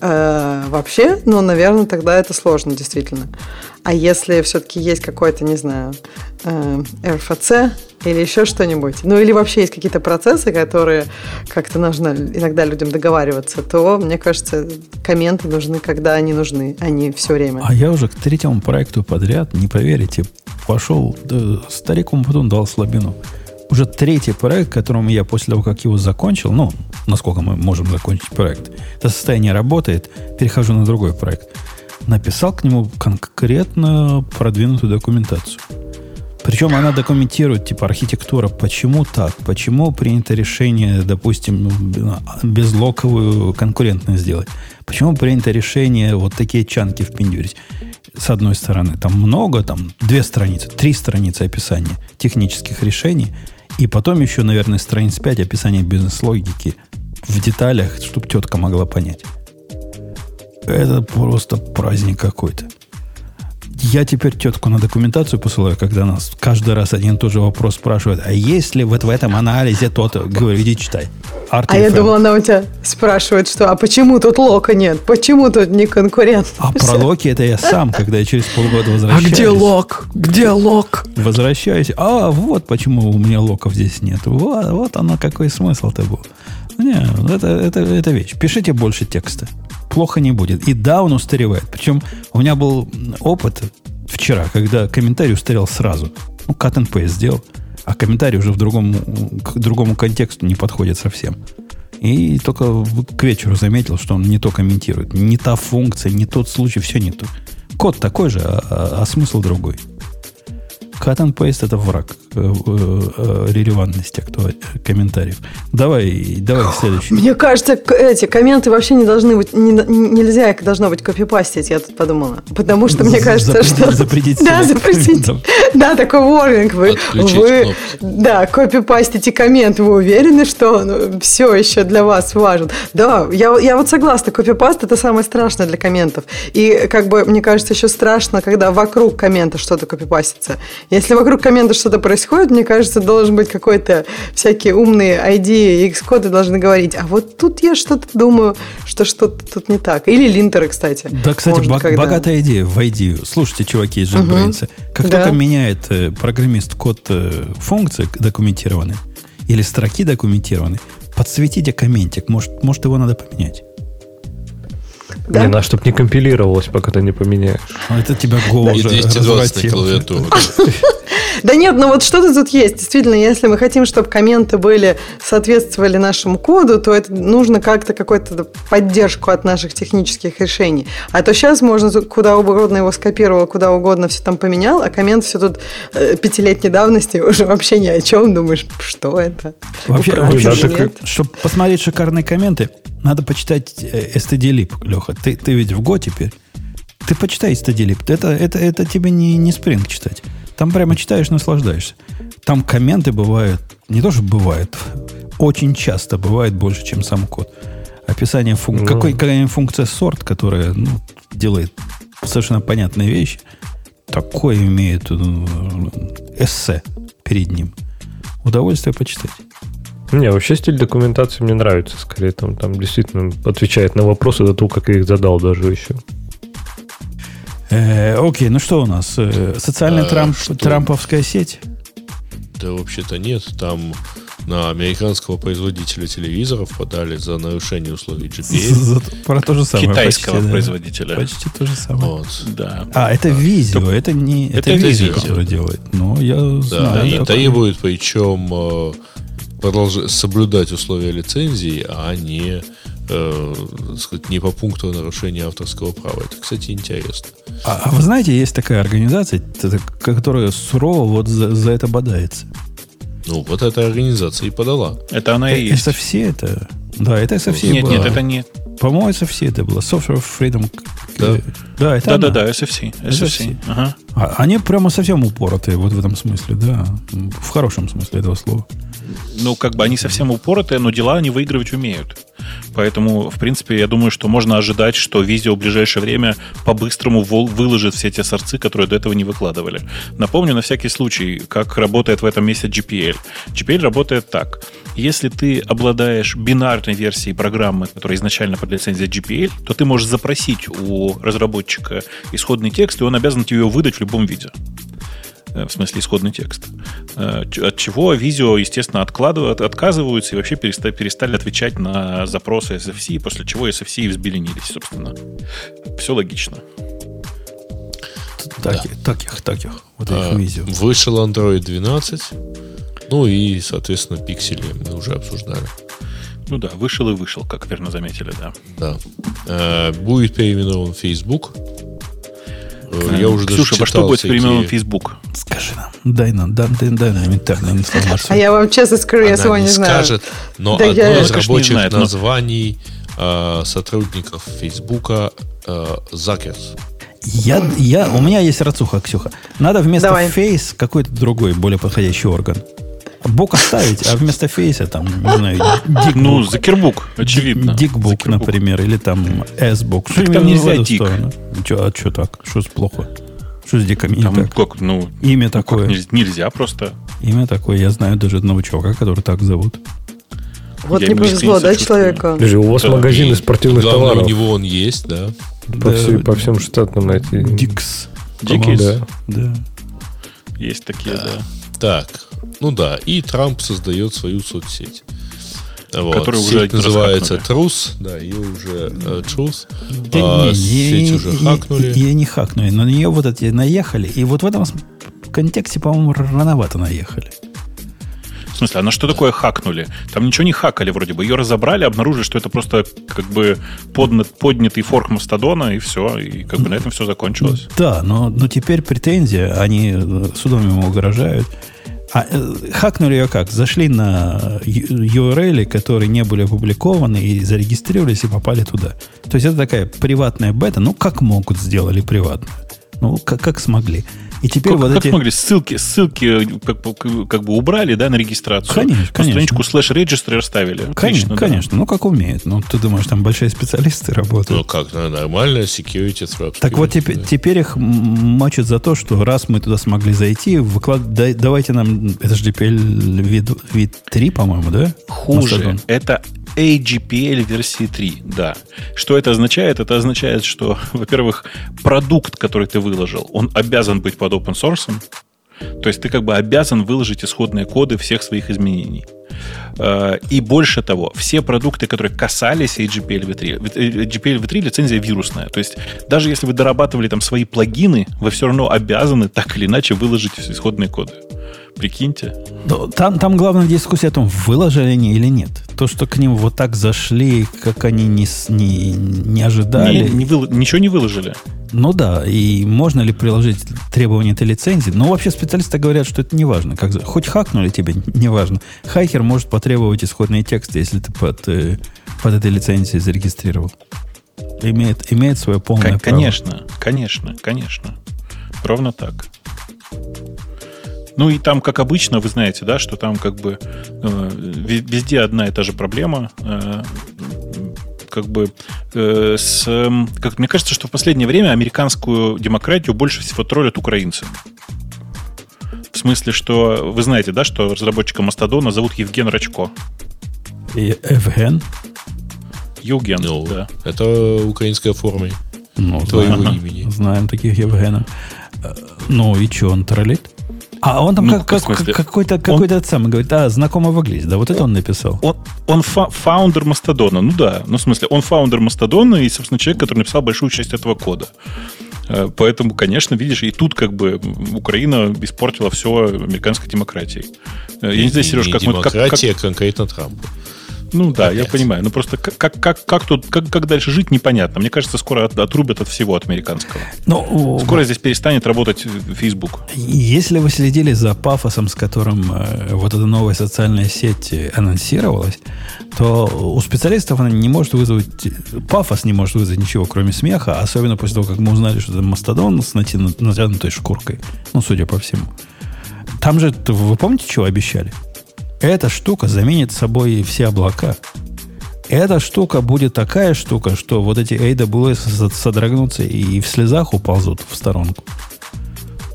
э, вообще, ну, наверное, тогда это сложно, действительно. А если все-таки есть какой-то, не знаю, э, РФЦ или еще что-нибудь, ну или вообще есть какие-то процессы, которые как-то нужно иногда людям договариваться, то, мне кажется, комменты нужны, когда они нужны, а не все время. А я уже к третьему проекту подряд, не поверите, пошел, да, стариком потом дал слабину. Уже третий проект, которому я после того, как его закончил, ну, насколько мы можем закончить проект, это состояние работает, перехожу на другой проект – написал к нему конкретно продвинутую документацию. Причем она документирует, типа, архитектура, почему так, почему принято решение, допустим, безлоковую конкурентность сделать, почему принято решение вот такие чанки впендюрить. С одной стороны, там много, там две страницы, три страницы описания технических решений, и потом еще, наверное, страниц пять описания бизнес-логики в деталях, чтобы тетка могла понять. Это просто праздник какой-то. Я теперь тетку на документацию посылаю, когда нас каждый раз один и тот же вопрос спрашивает, а есть ли вот в этом анализе то-то? Говорю, иди читай. Art а я думала, она у тебя спрашивает, что, а почему тут лока нет? Почему тут не конкурент? А про локи это я сам, когда я через полгода возвращаюсь. А где лок? Где лок? Возвращаюсь. А, вот почему у меня локов здесь нет. Вот, вот оно, какой смысл-то был. Не, это, это, это вещь. Пишите больше текста плохо не будет. И да, он устаревает. Причем у меня был опыт вчера, когда комментарий устарел сразу. Ну, cut and paste сделал, а комментарий уже в другом, к другому контексту не подходит совсем. И только к вечеру заметил, что он не то комментирует. Не та функция, не тот случай, все не то. Код такой же, а, а, а смысл другой. Cut and paste это враг э, э, релевантности актуаль... комментариев. Давай, давай следующий. Мне кажется, эти комменты вообще не должны быть, не, нельзя их должно быть копипастить, я тут подумала. Потому что мне кажется, что... Запретить Да, запретить. Да, такой ворнинг. Вы, вы да, копипастите коммент, вы уверены, что он все еще для вас важен? Да, я, я вот согласна, копипаст это самое страшное для комментов. И как бы, мне кажется, еще страшно, когда вокруг коммента что-то копипастится. Если вокруг коммента что-то происходит, мне кажется, должен быть какой-то всякие умные ID, X-коды должны говорить, а вот тут я что-то думаю, что что-то тут не так. Или линтеры, кстати. Да, кстати, Может, когда... богатая идея в ID. Слушайте, чуваки из JetBrains, угу. как да. только меняет э, программист код э, функции документированной или строки документированной, подсветите комментик, может, может его надо поменять. Да? Не, на чтобы не компилировалось, пока ты не поменяешь. А это тебя Go уже 220 на клавиатуру. Да нет, ну вот что-то тут есть. Действительно, если мы хотим, чтобы комменты были, соответствовали нашему коду, то это нужно как-то какую-то поддержку от наших технических решений. А то сейчас можно куда угодно его скопировал, куда угодно все там поменял, а коммент все тут э, пятилетней давности уже вообще ни о чем. Думаешь, что это? Вообще, вообще чтобы посмотреть шикарные комменты, надо почитать э, Леха. Ты, ты ведь в Go теперь. Ты почитай stdlib. Это, это, это тебе не, не Spring читать. Там прямо читаешь, наслаждаешься. Там комменты бывают, не то, что бывают, очень часто бывает больше, чем сам код. Описание функции. Ну. Какой, какая функция сорт, которая ну, делает совершенно понятные вещи, такое имеет ну, эссе перед ним. Удовольствие почитать. Не, вообще стиль документации мне нравится. Скорее, там, там действительно отвечает на вопросы до того, как я их задал даже еще. Э, окей, ну что у нас? Э, социальная а, трамп, трамповская сеть? Да, вообще-то нет. Там на американского производителя телевизоров подали за нарушение условий GPA. За, про то же самое. Китайского почти, производителя. Да. Почти то же самое. Вот. Да. А, это да. видео, это не это, это видео, которое делает. Ну, я да, знаю. И требует, причем продолжать соблюдать условия лицензии, а не э, сказать, не по пункту нарушения авторского права. Это, кстати, интересно. А, а вы знаете, есть такая организация, которая сурово вот за, за это бодается. Ну, вот эта организация и подала. Это она и есть. SFC это? Да, это SFC Нет, было. нет, это не... По-моему, SFC это было. Software Freedom... Да, да, это да, да, да, SFC. SFC. SFC. Ага. А, они прямо совсем упоротые вот в этом смысле, да. В хорошем смысле этого слова. Ну, как бы они совсем упоротые, но дела они выигрывать умеют. Поэтому, в принципе, я думаю, что можно ожидать, что видео в ближайшее время по-быстрому выложит все те сорцы, которые до этого не выкладывали. Напомню на всякий случай, как работает в этом месте GPL. GPL работает так. Если ты обладаешь бинарной версией программы, которая изначально под лицензией GPL, то ты можешь запросить у разработчика исходный текст, и он обязан тебе его выдать в любом виде. Э, в смысле исходный текст. Э, от чего видео, естественно, откладывают, отказываются и вообще перестали, перестали отвечать на запросы SFC, после чего SFC и взбеленились, собственно. Все логично. Так, да. таких, таких, вот а, видео. Вышел Android 12, ну и, соответственно, пиксели мы уже обсуждали. Ну да, вышел и вышел, как верно заметили, да. Да. А, будет переименован Facebook. Э, я уже Ксюша, во что будет переименован Facebook? Скажи нам. Дай нам, дай, дай, дай нам интернетную информацию. А я вам честно скажу, я своего не, знаю. скажет, но да одно я... из рабочих знает, названий э, сотрудников Фейсбука э, Закерс. Я, я, у меня есть рацуха, Ксюха. Надо вместо Давай. Face какой-то другой, более подходящий орган. Бок оставить, а вместо фейса там, не знаю, дикбук. Ну, закербук, очевидно. Дикбук, например, или там S-бук. Там нельзя дик. Че, а что так? Что плохо? Что с там, так? Как, ну, Имя ну, такое. Как, нельзя просто. Имя такое. Я знаю даже одного чувака, который так зовут. Вот я не повезло, да, человека? Подожди, у вас да, магазин из спортивных главное, товаров. у него он есть, да. По, да, всей, по всем штатам эти... Дикс. Дикис? Да. да. Есть такие, да. да. Так, ну да, и Трамп создает свою соцсеть. Вот. Который уже называется Трус, да, ее уже Truth. Да, а, не, сеть не, уже не, хакнули. Ее не хакнули, но на нее вот эти наехали. И вот в этом контексте, по-моему, рановато наехали. В смысле, а на что такое хакнули? Там ничего не хакали вроде бы. Ее разобрали, обнаружили, что это просто как бы поднят, поднятый форк Мастодона, и все. И как бы на этом все закончилось. Да, но, но теперь претензия, они э, судом ему угрожают. А, э, хакнули ее как? Зашли на URL, которые не были опубликованы, и зарегистрировались и попали туда. То есть это такая приватная бета. Ну, как могут, сделали приватную. Ну, как, как смогли. И теперь как, вот как эти... могли ссылки, ссылки э, как, как, бы убрали, да, на регистрацию. Конечно, конечно. страничку слэш регистры оставили. Конечно, Отлично, да. конечно. Ну, как умеют. Ну, ты думаешь, там большие специалисты Ну работают. как, ну, нормально, security threat. так вот, теперь, да. теперь их мочат за то, что раз мы туда смогли зайти, выклад... дай- давайте нам... Это же DPL вид, вид 3, по-моему, да? Хуже. Это AGPL версии 3, да. Что это означает? Это означает, что, во-первых, продукт, который ты выложил, он обязан быть под open source. То есть ты как бы обязан выложить исходные коды всех своих изменений. Э, И больше того, все продукты, которые касались AGPL v3, ведь, э, AGPL v3 лицензия вирусная. То есть даже если вы дорабатывали там свои плагины, вы все равно обязаны так или иначе выложить исходные коды. Прикиньте. Ну, Там, там главная дискуссия о том, выложили они или нет. То, что к ним вот так зашли, как они не, не, не ожидали. Не- не выл- ничего не выложили. Ну да, и можно ли приложить требования этой лицензии? Но вообще специалисты говорят, что это не важно. Как, хоть хакнули тебе, не важно. Хайкер может потребовать исходные тексты, если ты под, э, под этой лицензией зарегистрировал. Имеет, имеет свое полное Кон- право. Конечно, конечно, конечно. Ровно так. Ну и там, как обычно, вы знаете, да, что там как бы э, ве- везде одна и та же проблема. э, как бы э, с... эм, Как, мне кажется, что в последнее время американскую демократию больше всего троллят украинцы. В смысле, что вы знаете, да, что разработчика Мастодона зовут Евген Рачко. И Евген, Евген, Ну, да. это украинская форма ну, твоего знаем, имени. знаем таких Евгенов. Э, Ну и что, он троллит? А он там Ну, как, как какой-то, какой-то самый говорит, а, знакомо выглядит. Да, вот это он написал. Он, он фа- фаундер Мастодона. Ну да, ну в смысле, он фаундер Мастодона и, собственно, человек, который написал большую часть этого кода. Э, Поэтому, конечно, видишь, и тут как бы Украина испортила все американской демократией. Э, Я не знаю, Сереж, как мы... как- как- демократия, конкретно Трамп. Ну да, я Опять. понимаю. Ну просто как, как, как, как тут, как, как дальше жить, непонятно. Мне кажется, скоро от- отрубят от всего, от американского. Ну, Скоро здесь перестанет работать э, Facebook. Если вы следили за пафосом, с которым э, вот эта новая социальная сеть э, анонсировалась, то у специалистов она не может вызвать... Пафос не может вызвать ничего, кроме смеха, особенно после того, как мы узнали, что это мастодон с натянут- натянутой шкуркой. Ну, судя по всему. Там же, вы помните, чего обещали? Эта штука заменит собой все облака. Эта штука будет такая штука, что вот эти AWS со- содрогнутся и в слезах уползут в сторонку.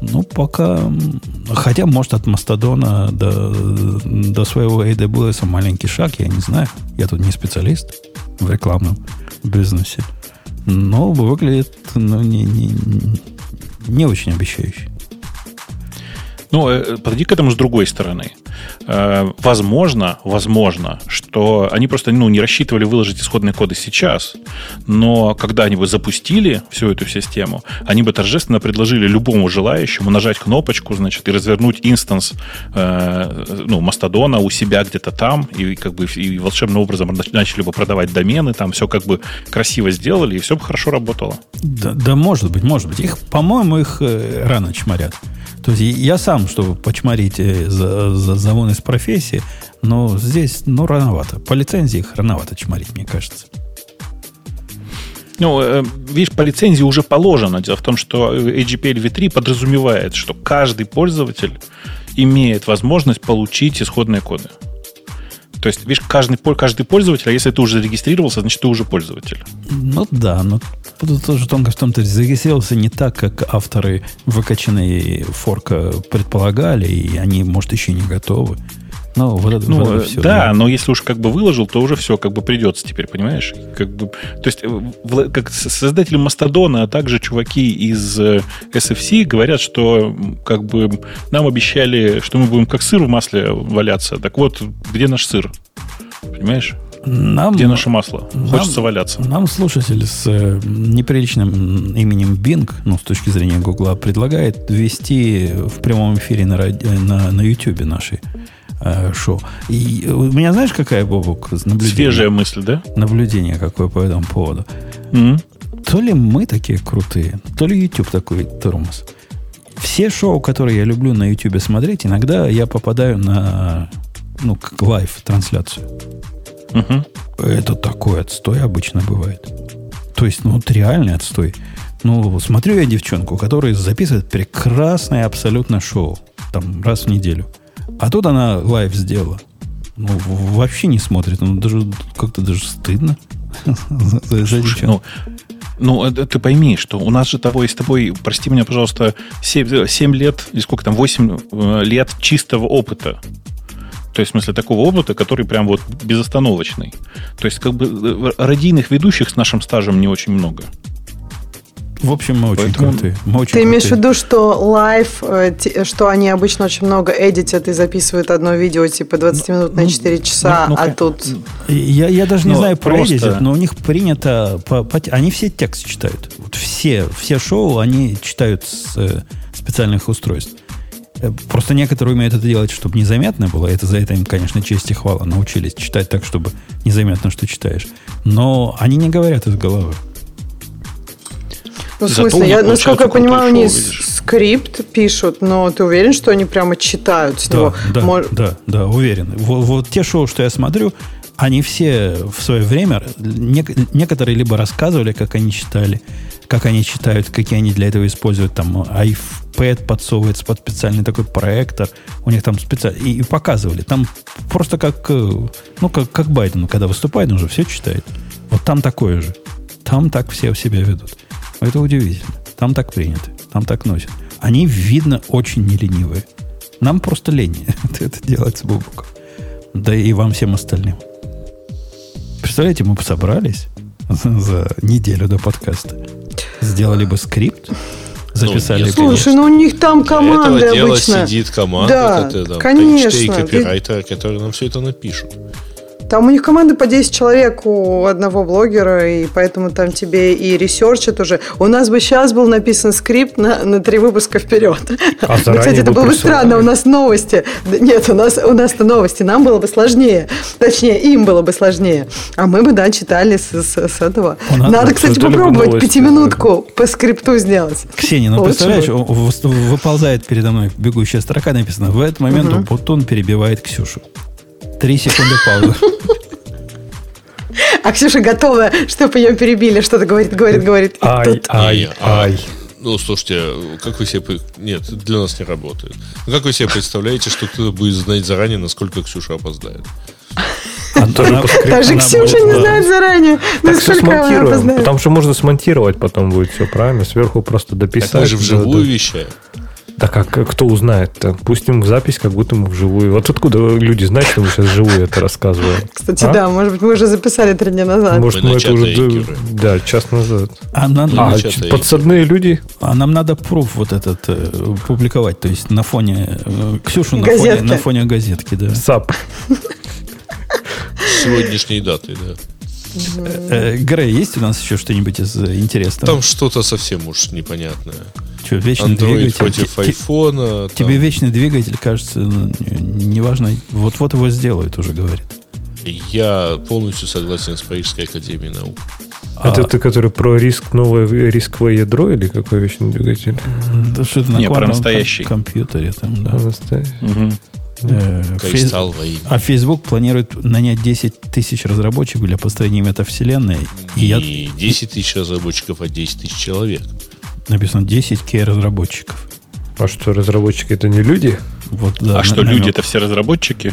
Ну, пока... Хотя, может, от Мастодона до, до своего AWS маленький шаг, я не знаю. Я тут не специалист в рекламном бизнесе. Но выглядит ну, не, не, не очень обещающе. Ну, э, подойди к этому с другой стороны. Э, Возможно, возможно, что они просто ну, не рассчитывали выложить исходные коды сейчас, но когда они бы запустили всю эту систему, они бы торжественно предложили любому желающему нажать кнопочку, значит, и развернуть инстанс э, ну, Мастодона у себя где-то там, и как бы и волшебным образом нач- начали бы продавать домены, там все как бы красиво сделали, и все бы хорошо работало. Да, да, может быть, может быть. Их, по-моему, их э, рано чморят. То есть я сам, чтобы почморить э, за, за, за вон из профессии, но здесь, ну, рановато. По лицензии их рановато чморить, мне кажется. Ну, э, видишь, по лицензии уже положено. Дело в том, что AGPL v3 подразумевает, что каждый пользователь имеет возможность получить исходные коды. То есть, видишь, каждый, каждый пользователь, а если ты уже зарегистрировался, значит, ты уже пользователь. Ну да, но тут тоже тонкость в том, ты зарегистрировался не так, как авторы выкачанные форка предполагали, и они, может, еще не готовы. Ну, вот это, Ну, вот это э, все. да, но если уж как бы выложил, то уже все как бы придется теперь, понимаешь? Как бы, то есть, э, как создатели Мастодона, а также чуваки из э, SFC говорят, что как бы нам обещали, что мы будем как сыр в масле валяться. Так вот, где наш сыр? Понимаешь? Нам, Где наше масло? нам- Хочется валяться. Нам слушатель с э, неприличным именем Bing, ну, с точки зрения Гугла, предлагает ввести в прямом эфире на, ради- на, на YouTube нашей э, шоу. И у меня знаешь, какая, Бобук, наблюдение? Свежая мысль, да? Наблюдение какое по этому поводу. М? То ли мы такие крутые, то ли YouTube такой тормоз. Все шоу, которые я люблю на YouTube смотреть, иногда я попадаю на ну, как live Мгм. Это такой отстой обычно бывает. То есть, ну, вот реальный отстой. Ну, смотрю я девчонку, которая записывает прекрасное абсолютно шоу. Там раз в неделю. А тут она live сделала. Ну, вообще не смотрит. Ну, даже как-то даже стыдно. девчонку. Ну, ну, это ты пойми, что у нас же тобой с тобой, прости меня, пожалуйста, 7, лет, или сколько там, 8 э, лет чистого опыта. То есть, в смысле, такого опыта, который прям вот безостановочный. То есть, как бы э, радийных ведущих с нашим стажем не очень много. В общем, мы очень Поэтому- крутые. Мы очень Ты имеешь в крутые. виду, что live, э, что они обычно очень много эдитят и записывают одно видео, типа 20 минут на 4 часа, ну, а ну, тут... Я, я даже не Ну, знаю про просто- Edit, но у них принято... по- по- они все текст читают. Вот все, все шоу они читают с э, специальных устройств. Э, Просто некоторые умеют это делать, чтобы незаметно было. Это за это им, конечно, честь и хвала. Научились читать так, чтобы незаметно, что читаешь. Но они не говорят из головы. Ну, в смысле, я, насколько я понимаю, они шоу, видишь. скрипт пишут, но ты уверен, что они прямо читают с Да, него? да, Мож- да, да, уверен. Вот, вот те шоу, что я смотрю, они все в свое время, нек- некоторые либо рассказывали, как они читали, как они читают, какие они для этого используют, там, iPad подсовывается под специальный такой проектор, у них там специально, и, и показывали. Там просто как, э, ну, как, как Байден, когда выступает, он же все читает. Вот там такое же. Там так все себя ведут. Это удивительно. Там так принято. Там так носят. Они, видно, очень не ленивые. Нам просто лень это, делать с Бубуком. Да и вам всем остальным. Представляете, мы бы собрались за, неделю до подкаста. Сделали бы скрипт, записали если- бы... Слушай, ну у них там Для команды этого дела обычно. сидит команда, Да, которая, там, конечно. 3-4 Ты- копирайтера, которые нам все это напишут. Там у них команда по 10 человек у одного блогера, и поэтому там тебе и ресерчат уже. У нас бы сейчас был написан скрипт на, на три выпуска вперед. А Ну, кстати, это бы было бы странно, у нас новости. Нет, у нас, у нас-то новости, нам было бы сложнее. Точнее, им было бы сложнее. А мы бы, да, читали с, с- с этого. Нас- Надо, кстати, попробовать новости, пятиминутку по скрипту сделать. Ксения, ну Лучше представляешь, вы- выползает передо мной бегущая строка, написано, в этот момент Бутон перебивает Ксюшу. Три секунды паузы. А Ксюша готова, чтобы ее перебили, что-то говорит, говорит, говорит. Ай, тут- ай, а- ай. Ну, слушайте, как вы себе... Нет, для нас не работает. Ну, как вы себе представляете, что кто-то будет знать заранее, насколько Ксюша опоздает? Она- Даже она Ксюша будет- не да. знает заранее, Так насколько она опознает. Там же можно смонтировать потом будет все правильно. Сверху просто дописать. Так мы же вживую да. вещаем. Да как, кто узнает-то? Пустим в запись, как будто мы вживую. Вот откуда люди знают, что мы сейчас вживую это рассказываем? Кстати, А? да, может быть, мы уже записали три дня назад. Может, Мы мы это уже... д- Да, час назад. А нам, А, подсадные люди? а нам надо пруф вот этот э, публиковать, то есть на фоне э, Ксюшу на фоне, Газетки. на фоне газетки, да. САП. С сегодняшней датой, да. Э, Грей, есть у нас еще что-нибудь из э, интересного? Там что-то совсем уж непонятное. Что, вечный Android двигатель? против Те- те- айфона. там. Тебе вечный двигатель, кажется, ну, не- неважно, вот-вот его сделают, уже говорит. Я полностью согласен с Парижской академией наук. Это А- ты, который про риск, новое рисковое ядро или какой вечный двигатель? Да что это на Не, про настоящий. ком- компьютере там, да. Настоящий. Э, фейс- имя. А Facebook планирует нанять 10 тысяч разработчиков для построения метавселенной. И я, Не 10 тысяч разработчиков, а 10 тысяч человек. Написано 10 к разработчиков. А что, разработчики это не люди? Вот, да, А на- что, намек. люди это все разработчики?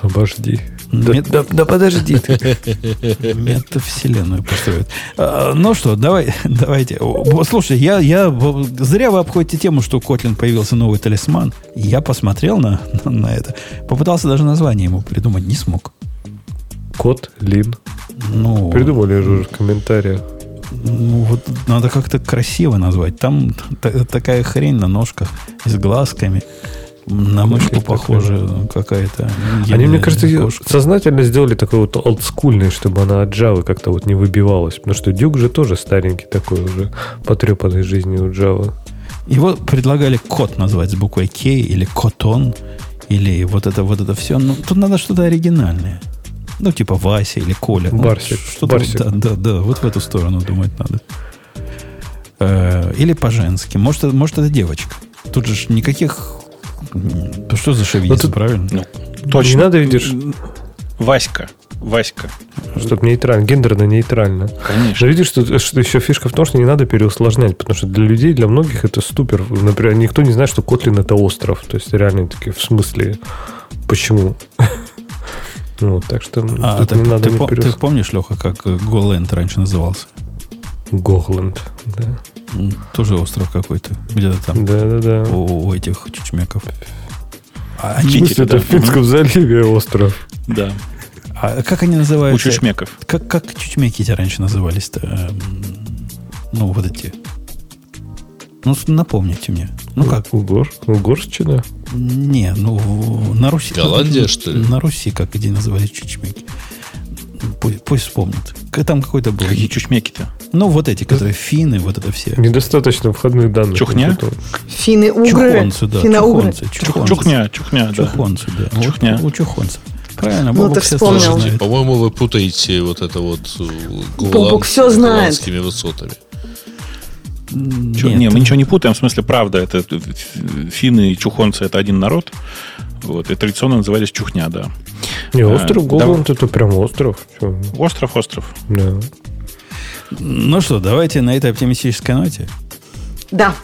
Обожди. Да, Мет- да- да подожди ты. Метавселенную построят. А, ну что, давай, давайте. Слушай, я, я зря вы обходите тему, что у Kotlin появился новый талисман. Я посмотрел на, на, на это. Попытался даже название ему придумать, не смог. Кот, Лин. Ну, Придумали же уже в комментариях. Ну, вот надо как-то красиво назвать. Там та- такая хрень на ножках с глазками. На мышку похоже какая-то. Они, мне кажется, кошка. сознательно сделали такой вот олдскульный, чтобы она от Java как-то вот не выбивалась. Потому что Дюк же тоже старенький такой уже, потрепанный жизнью у Java. Его предлагали кот назвать с буквой К или котон. Или вот это, вот это все. Ну, тут надо что-то оригинальное. Ну, типа Вася или Коля. Ну, Барсик. Что-то, Барсик. Да, да, да, вот в эту сторону думать надо. Э, Или по-женски. Может, это- может, это девочка. Тут же никаких... Что за Ну, тут- правильно? Ну, точно. Не надо, видишь, Васька. Васька. чтобы нейтрально, гендерно-нейтрально. Конечно. Но видишь, что, что еще фишка в том, что не надо переусложнять, потому что для людей, для многих это супер. Например, никто не знает, что Котлин это остров. То есть реально такие, в смысле, почему? Ну, так что А тут ты, не надо ты не по- ты помнишь, Леха, как э, Голланд раньше назывался? Гохленд. Да, Тоже остров какой-то. Где-то там. да, да. да. У, у этих чучмеков. А, В они- смысле, это да. в Финском заливе остров. Да. а как они У называются? чучмеков. Как, как чучмеки эти раньше назывались-то? Эм, Ну, вот эти. Ну, напомните мне. Ну как? Угор, Угорщина. Не, ну, на Руси. Голландия, что ли? На Руси, как эти назывались чучмеки. Пусть, пусть вспомнят. Там какой-то был. Какие чучмеки-то? Ну, вот эти, которые финны, вот это все. Недостаточно входных данных. Чухня? Финны угры. Чухонцы, да. Чухонцы, чухонцы. Чухня, чухня, да. Чухонцы, да. Вот Чухня. У чухонцев. Правильно, Ну, Бобок все вспомнил. По-моему, вы путаете вот это вот э, Бобок Голланд с знает. высотами. Чё- Нет, не, мы ничего не путаем. В смысле, правда, это э, финны и чухонцы это один народ. Вот, и традиционно назывались чухня, да. Не, А, остров да. Голланд это прям остров. Остров, остров. Да. Ну что, давайте на этой оптимистической ноте. Да.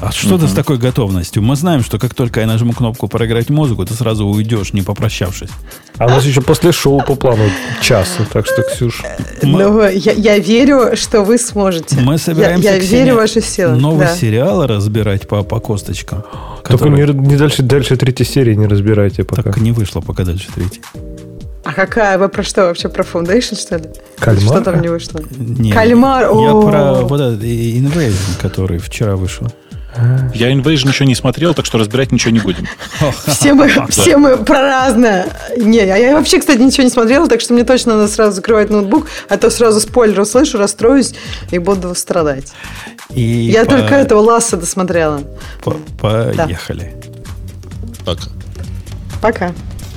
А что ты с такой готовностью? Мы знаем, что как только я нажму кнопку «Проиграть музыку», ты сразу уйдешь, не попрощавшись. А у нас еще после шоу по плану час. Так что, Ксюш, Мы- Но я, я верю, что вы сможете. Мы собираемся, Я, верю в ваши силы. новый да. сериал разбирать по, по косточкам. только не, не дальше, дальше третьей серии не разбирайте пока. так не вышло пока дальше третий. А какая? Вы про что вообще? Про Foundation, что ли? Кальмара? Что там не вышло? Не, Кальмар, Я про вот этот Invasion, который вчера вышел. Я Invasion еще не смотрел, так что разбирать ничего не будем. Все мы, все мы про разное. Не, а я вообще, кстати, ничего не смотрела, так что мне точно надо сразу закрывать ноутбук, а то сразу спойлер услышу, расстроюсь и буду страдать. И я по- только этого Ласса досмотрела. по- поехали. Пока. Пока.